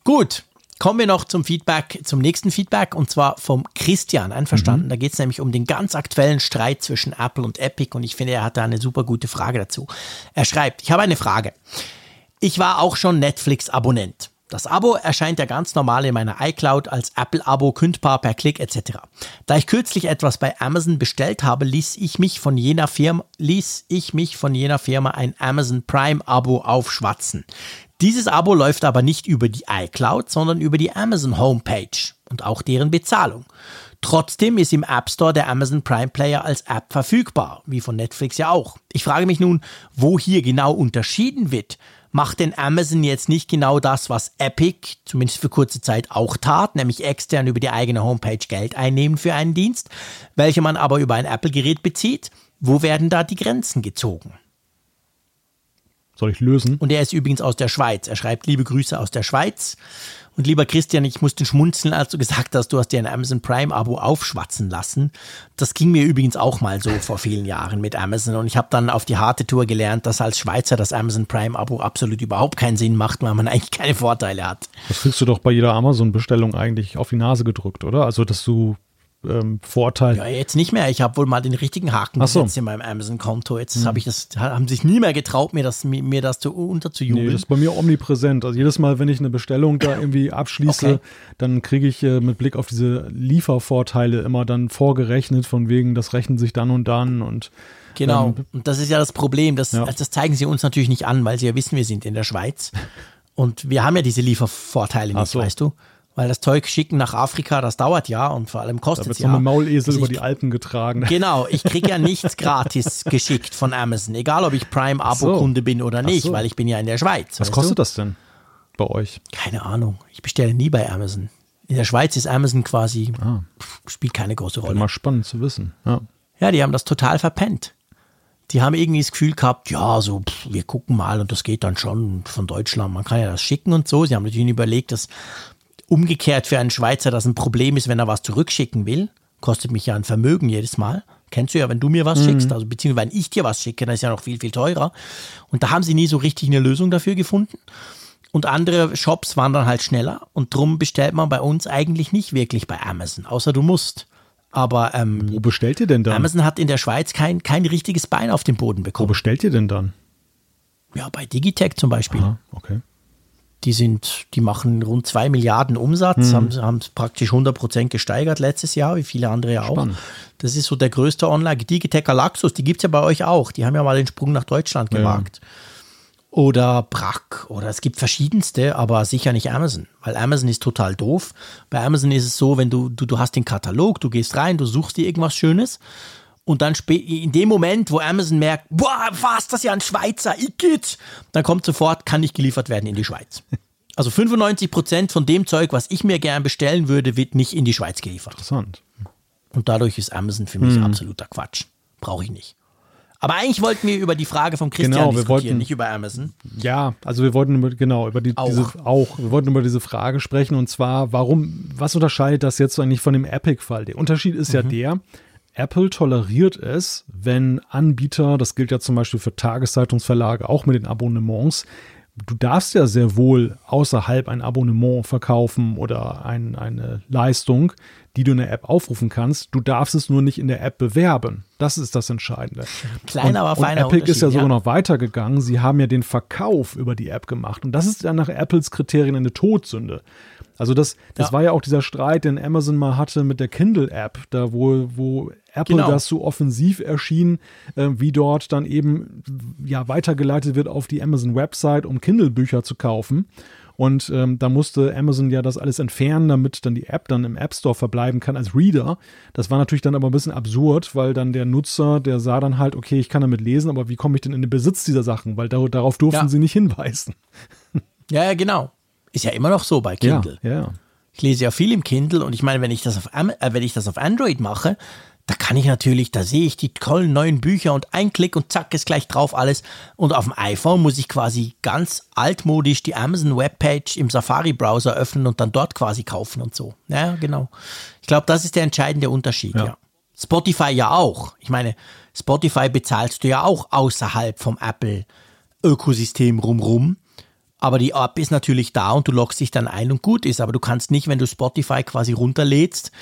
Gut. Kommen wir noch zum Feedback, zum nächsten Feedback und zwar vom Christian. Einverstanden? Da geht es nämlich um den ganz aktuellen Streit zwischen Apple und Epic und ich finde, er hat da eine super gute Frage dazu. Er schreibt, ich habe eine Frage. Ich war auch schon Netflix-Abonnent. Das Abo erscheint ja ganz normal in meiner iCloud als Apple-Abo kündbar per Klick etc. Da ich kürzlich etwas bei Amazon bestellt habe, ließ ich mich von jener Firma, ließ ich mich von jener Firma ein Amazon Prime-Abo aufschwatzen. Dieses Abo läuft aber nicht über die iCloud, sondern über die Amazon Homepage und auch deren Bezahlung. Trotzdem ist im App Store der Amazon Prime Player als App verfügbar, wie von Netflix ja auch. Ich frage mich nun, wo hier genau unterschieden wird. Macht denn Amazon jetzt nicht genau das, was Epic zumindest für kurze Zeit auch tat, nämlich extern über die eigene Homepage Geld einnehmen für einen Dienst, welcher man aber über ein Apple-Gerät bezieht? Wo werden da die Grenzen gezogen? Soll ich lösen? Und er ist übrigens aus der Schweiz. Er schreibt liebe Grüße aus der Schweiz. Und lieber Christian, ich musste schmunzeln, als du gesagt hast, du hast dir ein Amazon Prime-Abo aufschwatzen lassen. Das ging mir übrigens auch mal so vor vielen Jahren mit Amazon. Und ich habe dann auf die harte Tour gelernt, dass als Schweizer das Amazon Prime-Abo absolut überhaupt keinen Sinn macht, weil man eigentlich keine Vorteile hat. Das kriegst du doch bei jeder Amazon-Bestellung eigentlich auf die Nase gedrückt, oder? Also, dass du ähm, Vorteil. Ja, jetzt nicht mehr. Ich habe wohl mal den richtigen Haken so. Gesetzt in meinem Amazon-Konto. Jetzt habe ich das, haben sich nie mehr getraut, mir das, mir das zu, unterzujubeln. Nee, das ist bei mir omnipräsent. Also jedes Mal, wenn ich eine Bestellung da irgendwie abschließe, Okay. dann kriege ich äh, mit Blick auf diese Liefervorteile immer dann vorgerechnet, von wegen, das rechnet sich dann und dann und Genau. Ähm, und das ist ja das Problem. Das, Ja. das zeigen sie uns natürlich nicht an, weil sie ja wissen, wir sind in der Schweiz. Und wir haben ja diese Liefervorteile nicht, so. weißt du? Weil das Zeug schicken nach Afrika, das dauert ja und vor allem da kostet wird es so ja. ein Maulesel Also über die Alpen getragen. Genau, ich kriege ja nichts gratis geschickt von Amazon, egal ob ich Prime-Abo-Kunde bin oder nicht, so. weil ich bin ja in der Schweiz. Was kostet du? das denn bei euch? Keine Ahnung. Ich bestelle nie bei Amazon. In der Schweiz ist Amazon quasi, Ah. spielt keine große Rolle. mal spannend zu wissen. Ja. Ja, die haben das total verpennt. Die haben irgendwie das Gefühl gehabt, ja, so, pff, wir gucken mal und das geht dann schon von Deutschland. Man kann ja das schicken und so. Sie haben natürlich überlegt, dass umgekehrt für einen Schweizer das ein Problem ist, wenn er was zurückschicken will. Kostet mich ja ein Vermögen jedes Mal. Kennst du ja, wenn du mir was schickst, also beziehungsweise wenn ich dir was schicke, dann ist ja noch viel, viel teurer. Und da haben sie nie so richtig eine Lösung dafür gefunden. Und andere Shops waren dann halt schneller und drum bestellt man bei uns eigentlich nicht wirklich bei Amazon, außer du musst. Aber ähm, Wo bestellt ihr denn dann? Amazon hat in der Schweiz kein, kein richtiges Bein auf den Boden Wo bekommen. bestellt ihr denn dann? Ja, bei Digitech zum Beispiel. Ah, okay. Die sind, die machen rund zwei Milliarden Umsatz, haben, haben praktisch 100 Prozent gesteigert letztes Jahr, wie viele andere ja auch. Spannend. Das ist so der größte Online. Digitech Galaxus, die gibt's ja bei euch auch. Die haben ja mal den Sprung nach Deutschland Ja. gewagt. Oder Brack oder es gibt verschiedenste, aber sicher nicht Amazon, weil Amazon ist total doof. Bei Amazon ist es so, wenn du, du, du hast den Katalog, du gehst rein, du suchst dir irgendwas Schönes und dann in dem Moment, wo Amazon merkt, boah, was, das ist ja ein Schweizer, Igitt, dann kommt sofort, kann nicht geliefert werden in die Schweiz. Also 95 Prozent von dem Zeug, was ich mir gern bestellen würde, wird nicht in die Schweiz geliefert. Interessant. Und dadurch ist Amazon für mich absoluter Quatsch. Brauche ich nicht. Aber eigentlich wollten wir über die Frage von Christian Genau, wir diskutieren, wollten- nicht über Amazon. Ja, also wir wollten über, genau über die Auch. diese auch, wir wollten über diese Frage sprechen und zwar, warum, was unterscheidet das jetzt eigentlich von dem Epic-Fall? Der Unterschied ist ja der, Apple toleriert es, wenn Anbieter, das gilt ja zum Beispiel für Tageszeitungsverlage, auch mit den Abonnements, du darfst ja sehr wohl außerhalb ein Abonnement verkaufen oder ein, eine Leistung, die du in der App aufrufen kannst. Du darfst es nur nicht in der App bewerben. Das ist das Entscheidende. Kleiner, aber und feiner Epic ist ja Unterschied, sogar ja. noch weitergegangen. Sie haben ja den Verkauf über die App gemacht. Und das ist dann nach Apples Kriterien eine Todsünde. Also das, das Ja. war ja auch dieser Streit, den Amazon mal hatte mit der Kindle-App, da wo, wo Apple Genau. das so offensiv erschien, äh, wie dort dann eben ja weitergeleitet wird auf die Amazon-Website, um Kindle-Bücher zu kaufen. Und ähm, da musste Amazon ja das alles entfernen, damit dann die App dann im App Store verbleiben kann als Reader. Das war natürlich dann aber ein bisschen absurd, weil dann der Nutzer, der sah dann halt, okay, ich kann damit lesen, aber wie komme ich denn in den Besitz dieser Sachen? Weil da, darauf durften Ja. sie nicht hinweisen. Ja, ja, genau. Ist ja immer noch so bei Kindle. Ja, ja. Ich lese ja viel im Kindle und ich meine, wenn ich das auf, äh, wenn ich das auf Android mache, da kann ich natürlich, da sehe ich die tollen neuen Bücher und ein Klick und zack ist gleich drauf alles. Und auf dem iPhone muss ich quasi ganz altmodisch die Amazon Webpage im Safari-Browser öffnen und dann dort quasi kaufen und so. Ja, genau. Ich glaube, das ist der entscheidende Unterschied, ja. Ja. Spotify ja auch. Ich meine, Spotify bezahlst du ja auch außerhalb vom Apple-Ökosystem rumrum. Aber die App ist natürlich da und du loggst dich dann ein und gut ist. Aber du kannst nicht, wenn du Spotify quasi runterlädst,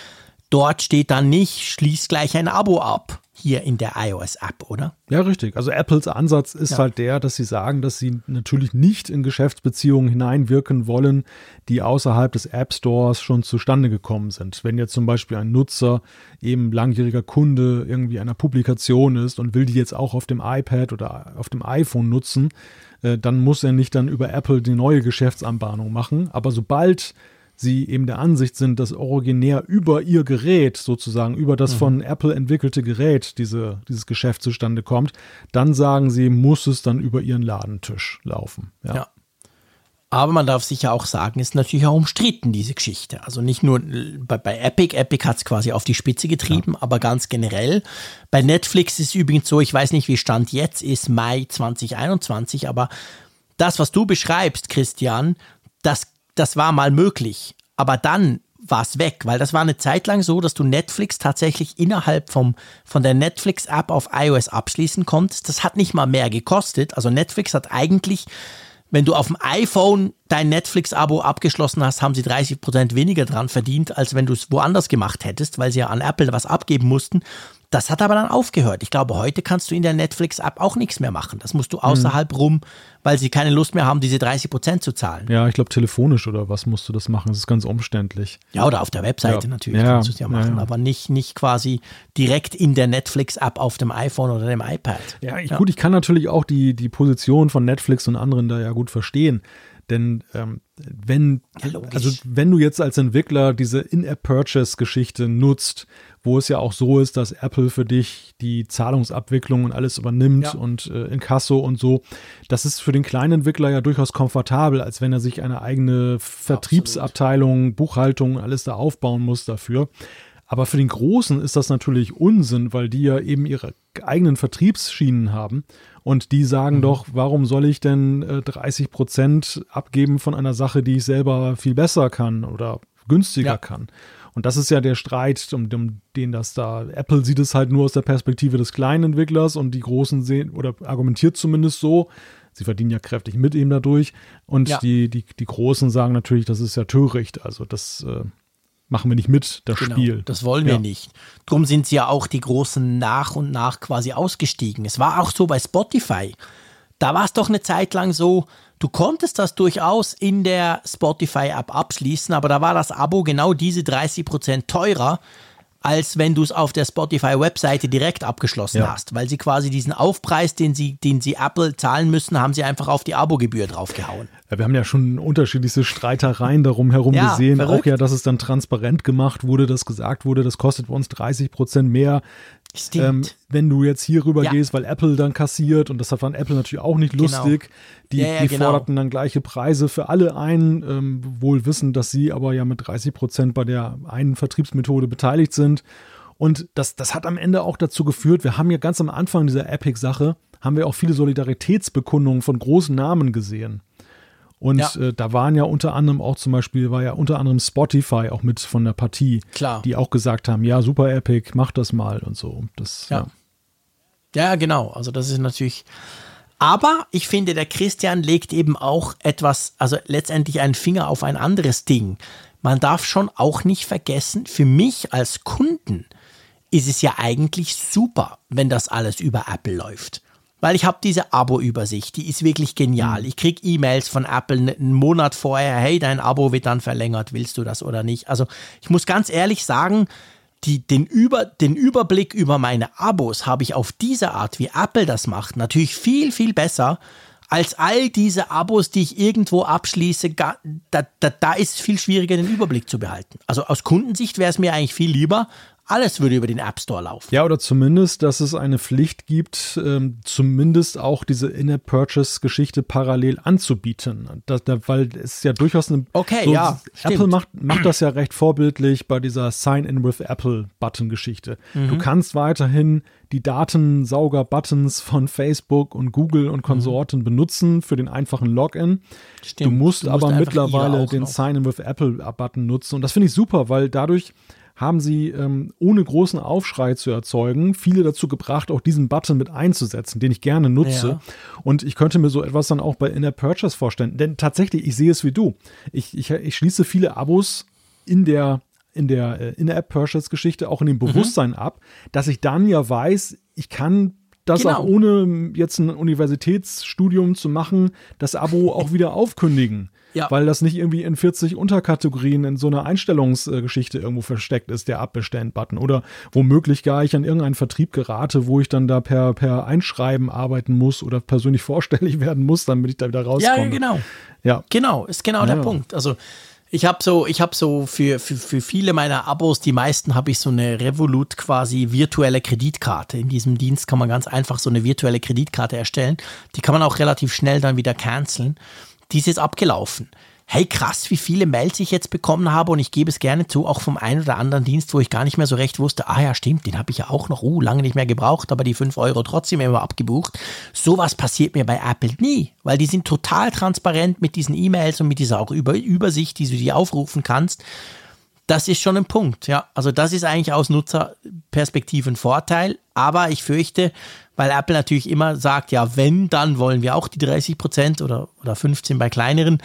dort steht dann nicht, schließ gleich ein Abo ab. Hier in der iOS-App, oder? Ja, richtig. Also Apples Ansatz ist Ja. halt der, dass sie sagen, dass sie natürlich nicht in Geschäftsbeziehungen hineinwirken wollen, die außerhalb des App Stores schon zustande gekommen sind. Wenn jetzt zum Beispiel ein Nutzer eben langjähriger Kunde irgendwie einer Publikation ist und will die jetzt auch auf dem iPad oder auf dem iPhone nutzen, äh, dann muss er nicht dann über Apple die neue Geschäftsanbahnung machen. Aber sobald sie eben der Ansicht sind, dass originär über ihr Gerät, sozusagen über das von Apple entwickelte Gerät, diese, dieses Geschäft zustande kommt, dann sagen sie, muss es dann über ihren Ladentisch laufen. Ja. Ja. Aber man darf sicher auch sagen, ist natürlich auch umstritten, diese Geschichte. Also nicht nur äh, bei, bei Epic, Epic hat es quasi auf die Spitze getrieben, aber ganz generell. Bei Netflix ist es übrigens so, ich weiß nicht, wie Stand jetzt ist, Mai 2021, aber das, was du beschreibst, Christian, das, das war mal möglich. Aber dann war es weg, weil das war eine Zeit lang so, dass du Netflix tatsächlich innerhalb vom, von der Netflix-App auf iOS abschließen konntest. Das hat nicht mal mehr gekostet. Also Netflix hat eigentlich, wenn du auf dem iPhone dein Netflix-Abo abgeschlossen hast, haben sie 30% weniger dran verdient, als wenn du es woanders gemacht hättest, weil sie ja an Apple was abgeben mussten. Das hat aber dann aufgehört. Ich glaube, heute kannst du in der Netflix-App auch nichts mehr machen. Das musst du außerhalb rum, weil sie keine Lust mehr haben, diese 30% zu zahlen. Ja, ich glaube, telefonisch oder was musst du das machen? Das ist ganz umständlich. Ja, oder auf der Webseite Ja. natürlich Ja, kannst du es ja machen, ja. aber nicht, nicht quasi direkt in der Netflix-App auf dem iPhone oder dem iPad. Ja, ich, gut, ich kann natürlich auch die, die Position von Netflix und anderen da ja gut verstehen. Denn ähm, wenn, Ja, also wenn du jetzt als Entwickler diese In-App-Purchase-Geschichte nutzt, wo es ja auch so ist, dass Apple für dich die Zahlungsabwicklung und alles übernimmt Ja. und äh, Inkasso und so, das ist für den kleinen Entwickler ja durchaus komfortabel, als wenn er sich eine eigene Vertriebsabteilung, Buchhaltung, alles da aufbauen muss dafür. Aber für den Großen ist das natürlich Unsinn, weil die ja eben ihre eigenen Vertriebsschienen haben. Und die sagen doch, warum soll ich denn äh, 30 Prozent abgeben von einer Sache, die ich selber viel besser kann oder günstiger Ja. kann? Und das ist ja der Streit, um, um den das da. Apple sieht es halt nur aus der Perspektive des kleinen Entwicklers und die Großen sehen oder argumentiert zumindest so. Sie verdienen ja kräftig mit ihm dadurch. Und Ja. die, die, die Großen sagen natürlich, das ist ja töricht. Also das äh, machen wir nicht mit, das Genau, Spiel. das wollen wir Ja. nicht. Drum sind sie ja auch die Großen nach und nach quasi ausgestiegen. Es war auch so bei Spotify. Da war es doch eine Zeit lang so, du konntest das durchaus in der Spotify-App abschließen, aber da war das Abo genau diese 30% teurer, als wenn du es auf der Spotify-Webseite direkt abgeschlossen Ja. hast. Weil sie quasi diesen Aufpreis, den sie, den sie Apple zahlen müssen, haben sie einfach auf die Abogebühr draufgehauen. Ja, wir haben ja schon unterschiedlichste Streitereien darum herum Ja, gesehen. verrückt. Auch ja, dass es dann transparent gemacht wurde, dass gesagt wurde, das kostet uns 30 Prozent mehr. Ähm, Stimmt. wenn du jetzt hier rüber Ja. gehst, weil Apple dann kassiert und das fand Apple natürlich auch nicht Genau. lustig. Die, Ja, ja, die genau. forderten dann gleiche Preise für alle ein, ähm, wohl wissend, dass sie aber ja mit 30 Prozent bei der einen Vertriebsmethode beteiligt sind. Und das, das hat am Ende auch dazu geführt, wir haben ja ganz am Anfang dieser Epic-Sache, haben wir auch viele Solidaritätsbekundungen von großen Namen gesehen. Und Ja. äh, da waren ja unter anderem auch zum Beispiel, war ja unter anderem Spotify auch mit von der Partie, Klar. die auch gesagt haben, ja, super Epic, mach das mal und so. Das, Ja. Ja, genau. Also das ist natürlich. Aber ich finde, der Christian legt eben auch etwas, also letztendlich einen Finger auf ein anderes Ding. Man darf schon auch nicht vergessen, für mich als Kunden ist es ja eigentlich super, wenn das alles über Apple läuft. Weil ich habe diese Abo-Übersicht, die ist wirklich genial. Ich kriege E-Mails von Apple ne- einen Monat vorher, hey, dein Abo wird dann verlängert, willst du das oder nicht? Also ich muss ganz ehrlich sagen, die, den, Über, den Überblick über meine Abos habe ich auf diese Art, wie Apple das macht, natürlich viel, viel besser als all diese Abos, die ich irgendwo abschließe, da, da, da ist es viel schwieriger, den Überblick zu behalten. Also aus Kundensicht wäre es mir eigentlich viel lieber, alles würde über den App Store laufen. Ja, oder zumindest, dass es eine Pflicht gibt, ähm, zumindest auch diese In-App-Purchase-Geschichte parallel anzubieten. Das, da, weil es ja durchaus eine. Okay, so, ja. Apple stimmt. macht, macht das ja recht vorbildlich bei dieser Sign-in with Apple-Button-Geschichte. Mhm. Du kannst weiterhin die Datensauger-Buttons von Facebook und Google und Konsorten benutzen für den einfachen Login. Mhm. Stimmt. Du musst, Du musst aber mittlerweile den. Sign-in with Apple-Button nutzen. Und das finde ich super, weil dadurch haben sie, ähm, ohne großen Aufschrei zu erzeugen, viele dazu gebracht, auch diesen Button mit einzusetzen, den ich gerne nutze. Ja. Und ich könnte mir so etwas dann auch bei In-App Purchase vorstellen. Denn tatsächlich, ich sehe es wie du. Ich, ich, ich schließe viele Abos in der in der äh, In-App-Purchase-Geschichte auch in dem Bewusstsein ab, dass ich dann ja weiß, ich kann das Genau. auch ohne jetzt ein Universitätsstudium zu machen, das Abo auch wieder aufkündigen. Ja. Weil das nicht irgendwie in 40 Unterkategorien in so einer Einstellungsgeschichte irgendwo versteckt ist, der Abbestellen-Button. Oder womöglich gar ich an irgendeinen Vertrieb gerate, wo ich dann da per, per Einschreiben arbeiten muss oder persönlich vorstellig werden muss, damit ich da wieder rauskomme. Ja, genau. Ja, Genau, ist genau der Ja. Punkt. Also ich habe so, ich habe so für, für, für viele meiner Abos, die meisten habe ich so eine Revolut quasi virtuelle Kreditkarte. In diesem Dienst kann man ganz einfach so eine virtuelle Kreditkarte erstellen. Die kann man auch relativ schnell dann wieder canceln. Die ist jetzt abgelaufen. Hey, krass, wie viele Mails ich jetzt bekommen habe und ich gebe es gerne zu, auch vom einen oder anderen Dienst, wo ich gar nicht mehr so recht wusste, ah ja, stimmt, den habe ich ja auch noch, uh, lange nicht mehr gebraucht, aber die 5 Euro trotzdem immer abgebucht. Sowas passiert mir bei Apple nie, weil die sind total transparent mit diesen E-Mails und mit dieser auch Über Übersicht, die du dir aufrufen kannst. Das ist schon ein Punkt, ja. Also das ist eigentlich aus Nutzerperspektive ein Vorteil, aber ich fürchte, weil Apple natürlich immer sagt, ja, wenn, dann wollen wir auch die 30 Prozent oder, oder 15 bei kleineren.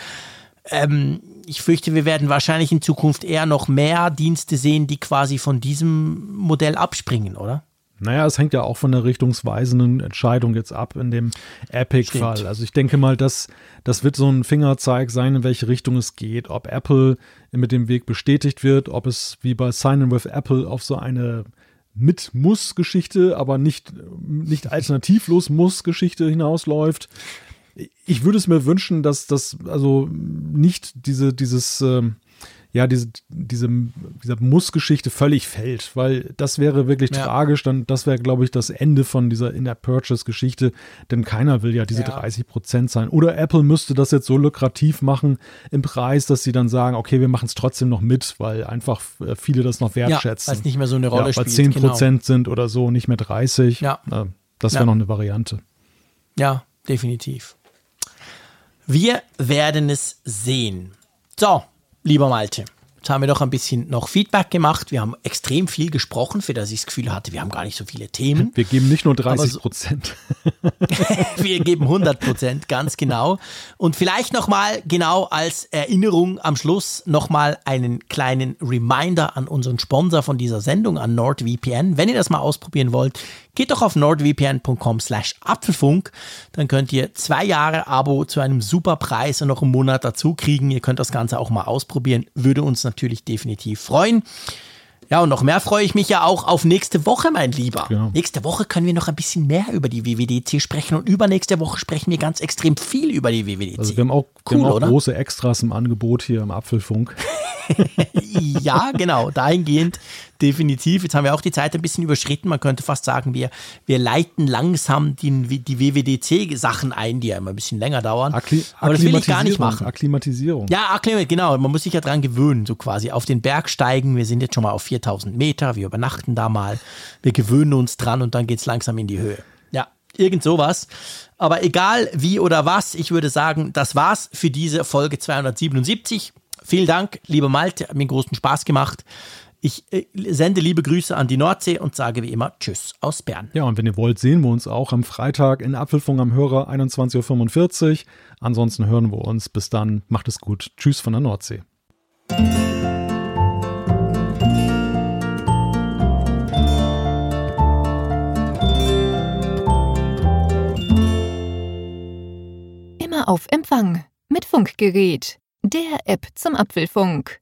Ähm, ich fürchte, wir werden wahrscheinlich in Zukunft eher noch mehr Dienste sehen, die quasi von diesem Modell abspringen, oder? Naja, es hängt ja auch von der richtungsweisenden Entscheidung jetzt ab in dem Epic-Fall. Also ich denke mal, das, das wird so ein Fingerzeig sein, in welche Richtung es geht. Ob Apple mit dem Weg bestätigt wird, ob es wie bei Sign-in with Apple auf so eine mit Muss-Geschichte, aber nicht, nicht alternativlos Muss-Geschichte hinausläuft. Ich würde es mir wünschen, dass das also nicht diese, dieses, ähm, ja, diese, diese, diese Muss-Geschichte völlig fällt, weil das wäre wirklich Ja. tragisch. Dann, das wäre, glaube ich, das Ende von dieser In-App-Purchase-Geschichte, denn keiner will ja diese Ja. 30 Prozent sein. Oder Apple müsste das jetzt so lukrativ machen im Preis, dass sie dann sagen, okay, wir machen es trotzdem noch mit, weil einfach äh, viele das noch Ja, wertschätzen. weil es nicht mehr so eine Rolle ja, spielt. Weil 10 genau. Prozent sind oder so, nicht mehr 30. Ja. Äh, Das wäre Ja. noch eine Variante. Ja, definitiv. Wir werden es sehen. So, lieber Malte, jetzt haben wir doch ein bisschen noch Feedback gemacht. Wir haben extrem viel gesprochen, für das ich das Gefühl hatte, wir haben gar nicht so viele Themen. Wir geben nicht nur 30 so- Prozent. Wir geben 100 Prozent, ganz genau. Und vielleicht nochmal genau als Erinnerung am Schluss nochmal einen kleinen Reminder an unseren Sponsor von dieser Sendung, an NordVPN. Wenn ihr das mal ausprobieren wollt, geht doch auf nordvpn.com slash Apfelfunk. Dann könnt ihr zwei Jahre Abo zu einem super Preis und noch einen Monat dazu kriegen. Ihr könnt das Ganze auch mal ausprobieren. Würde uns natürlich definitiv freuen. Ja, und noch mehr freue ich mich ja auch auf nächste Woche, mein Lieber. Genau. Nächste Woche können wir noch ein bisschen mehr über die WWDC sprechen und übernächste Woche sprechen wir ganz extrem viel über die WWDC. Also wir haben auch, wir Cool, haben auch oder? große Extras im Angebot hier im Apfelfunk. ja, genau, dahingehend definitiv. Jetzt haben wir auch die Zeit ein bisschen überschritten. Man könnte fast sagen, wir, wir leiten langsam die, die WWDC-Sachen ein, die ja immer ein bisschen länger dauern. Akkli Aber das will ich gar nicht Akklimatisierung, machen. Akklimatisierung. Ja, Akklimat, genau. Man muss sich ja dran gewöhnen, so quasi auf den Berg steigen. Wir sind jetzt schon mal auf 4000 Meter. Wir übernachten da mal. Wir gewöhnen uns dran und dann geht's langsam in die Höhe. Ja, irgend sowas. Aber egal wie oder was, ich würde sagen, das war's für diese Folge 277. Vielen Dank, lieber Malte. Hat mir großen Spaß gemacht. Ich äh, sende liebe Grüße an die Nordsee und sage wie immer Tschüss aus Bern. Ja, und wenn ihr wollt, sehen wir uns auch am Freitag in Apfelfunk am Hörer 21.45 Uhr. Ansonsten hören wir uns. Bis dann. Macht es gut. Tschüss von der Nordsee. Immer auf Empfang mit Funkgerät, der App zum Apfelfunk.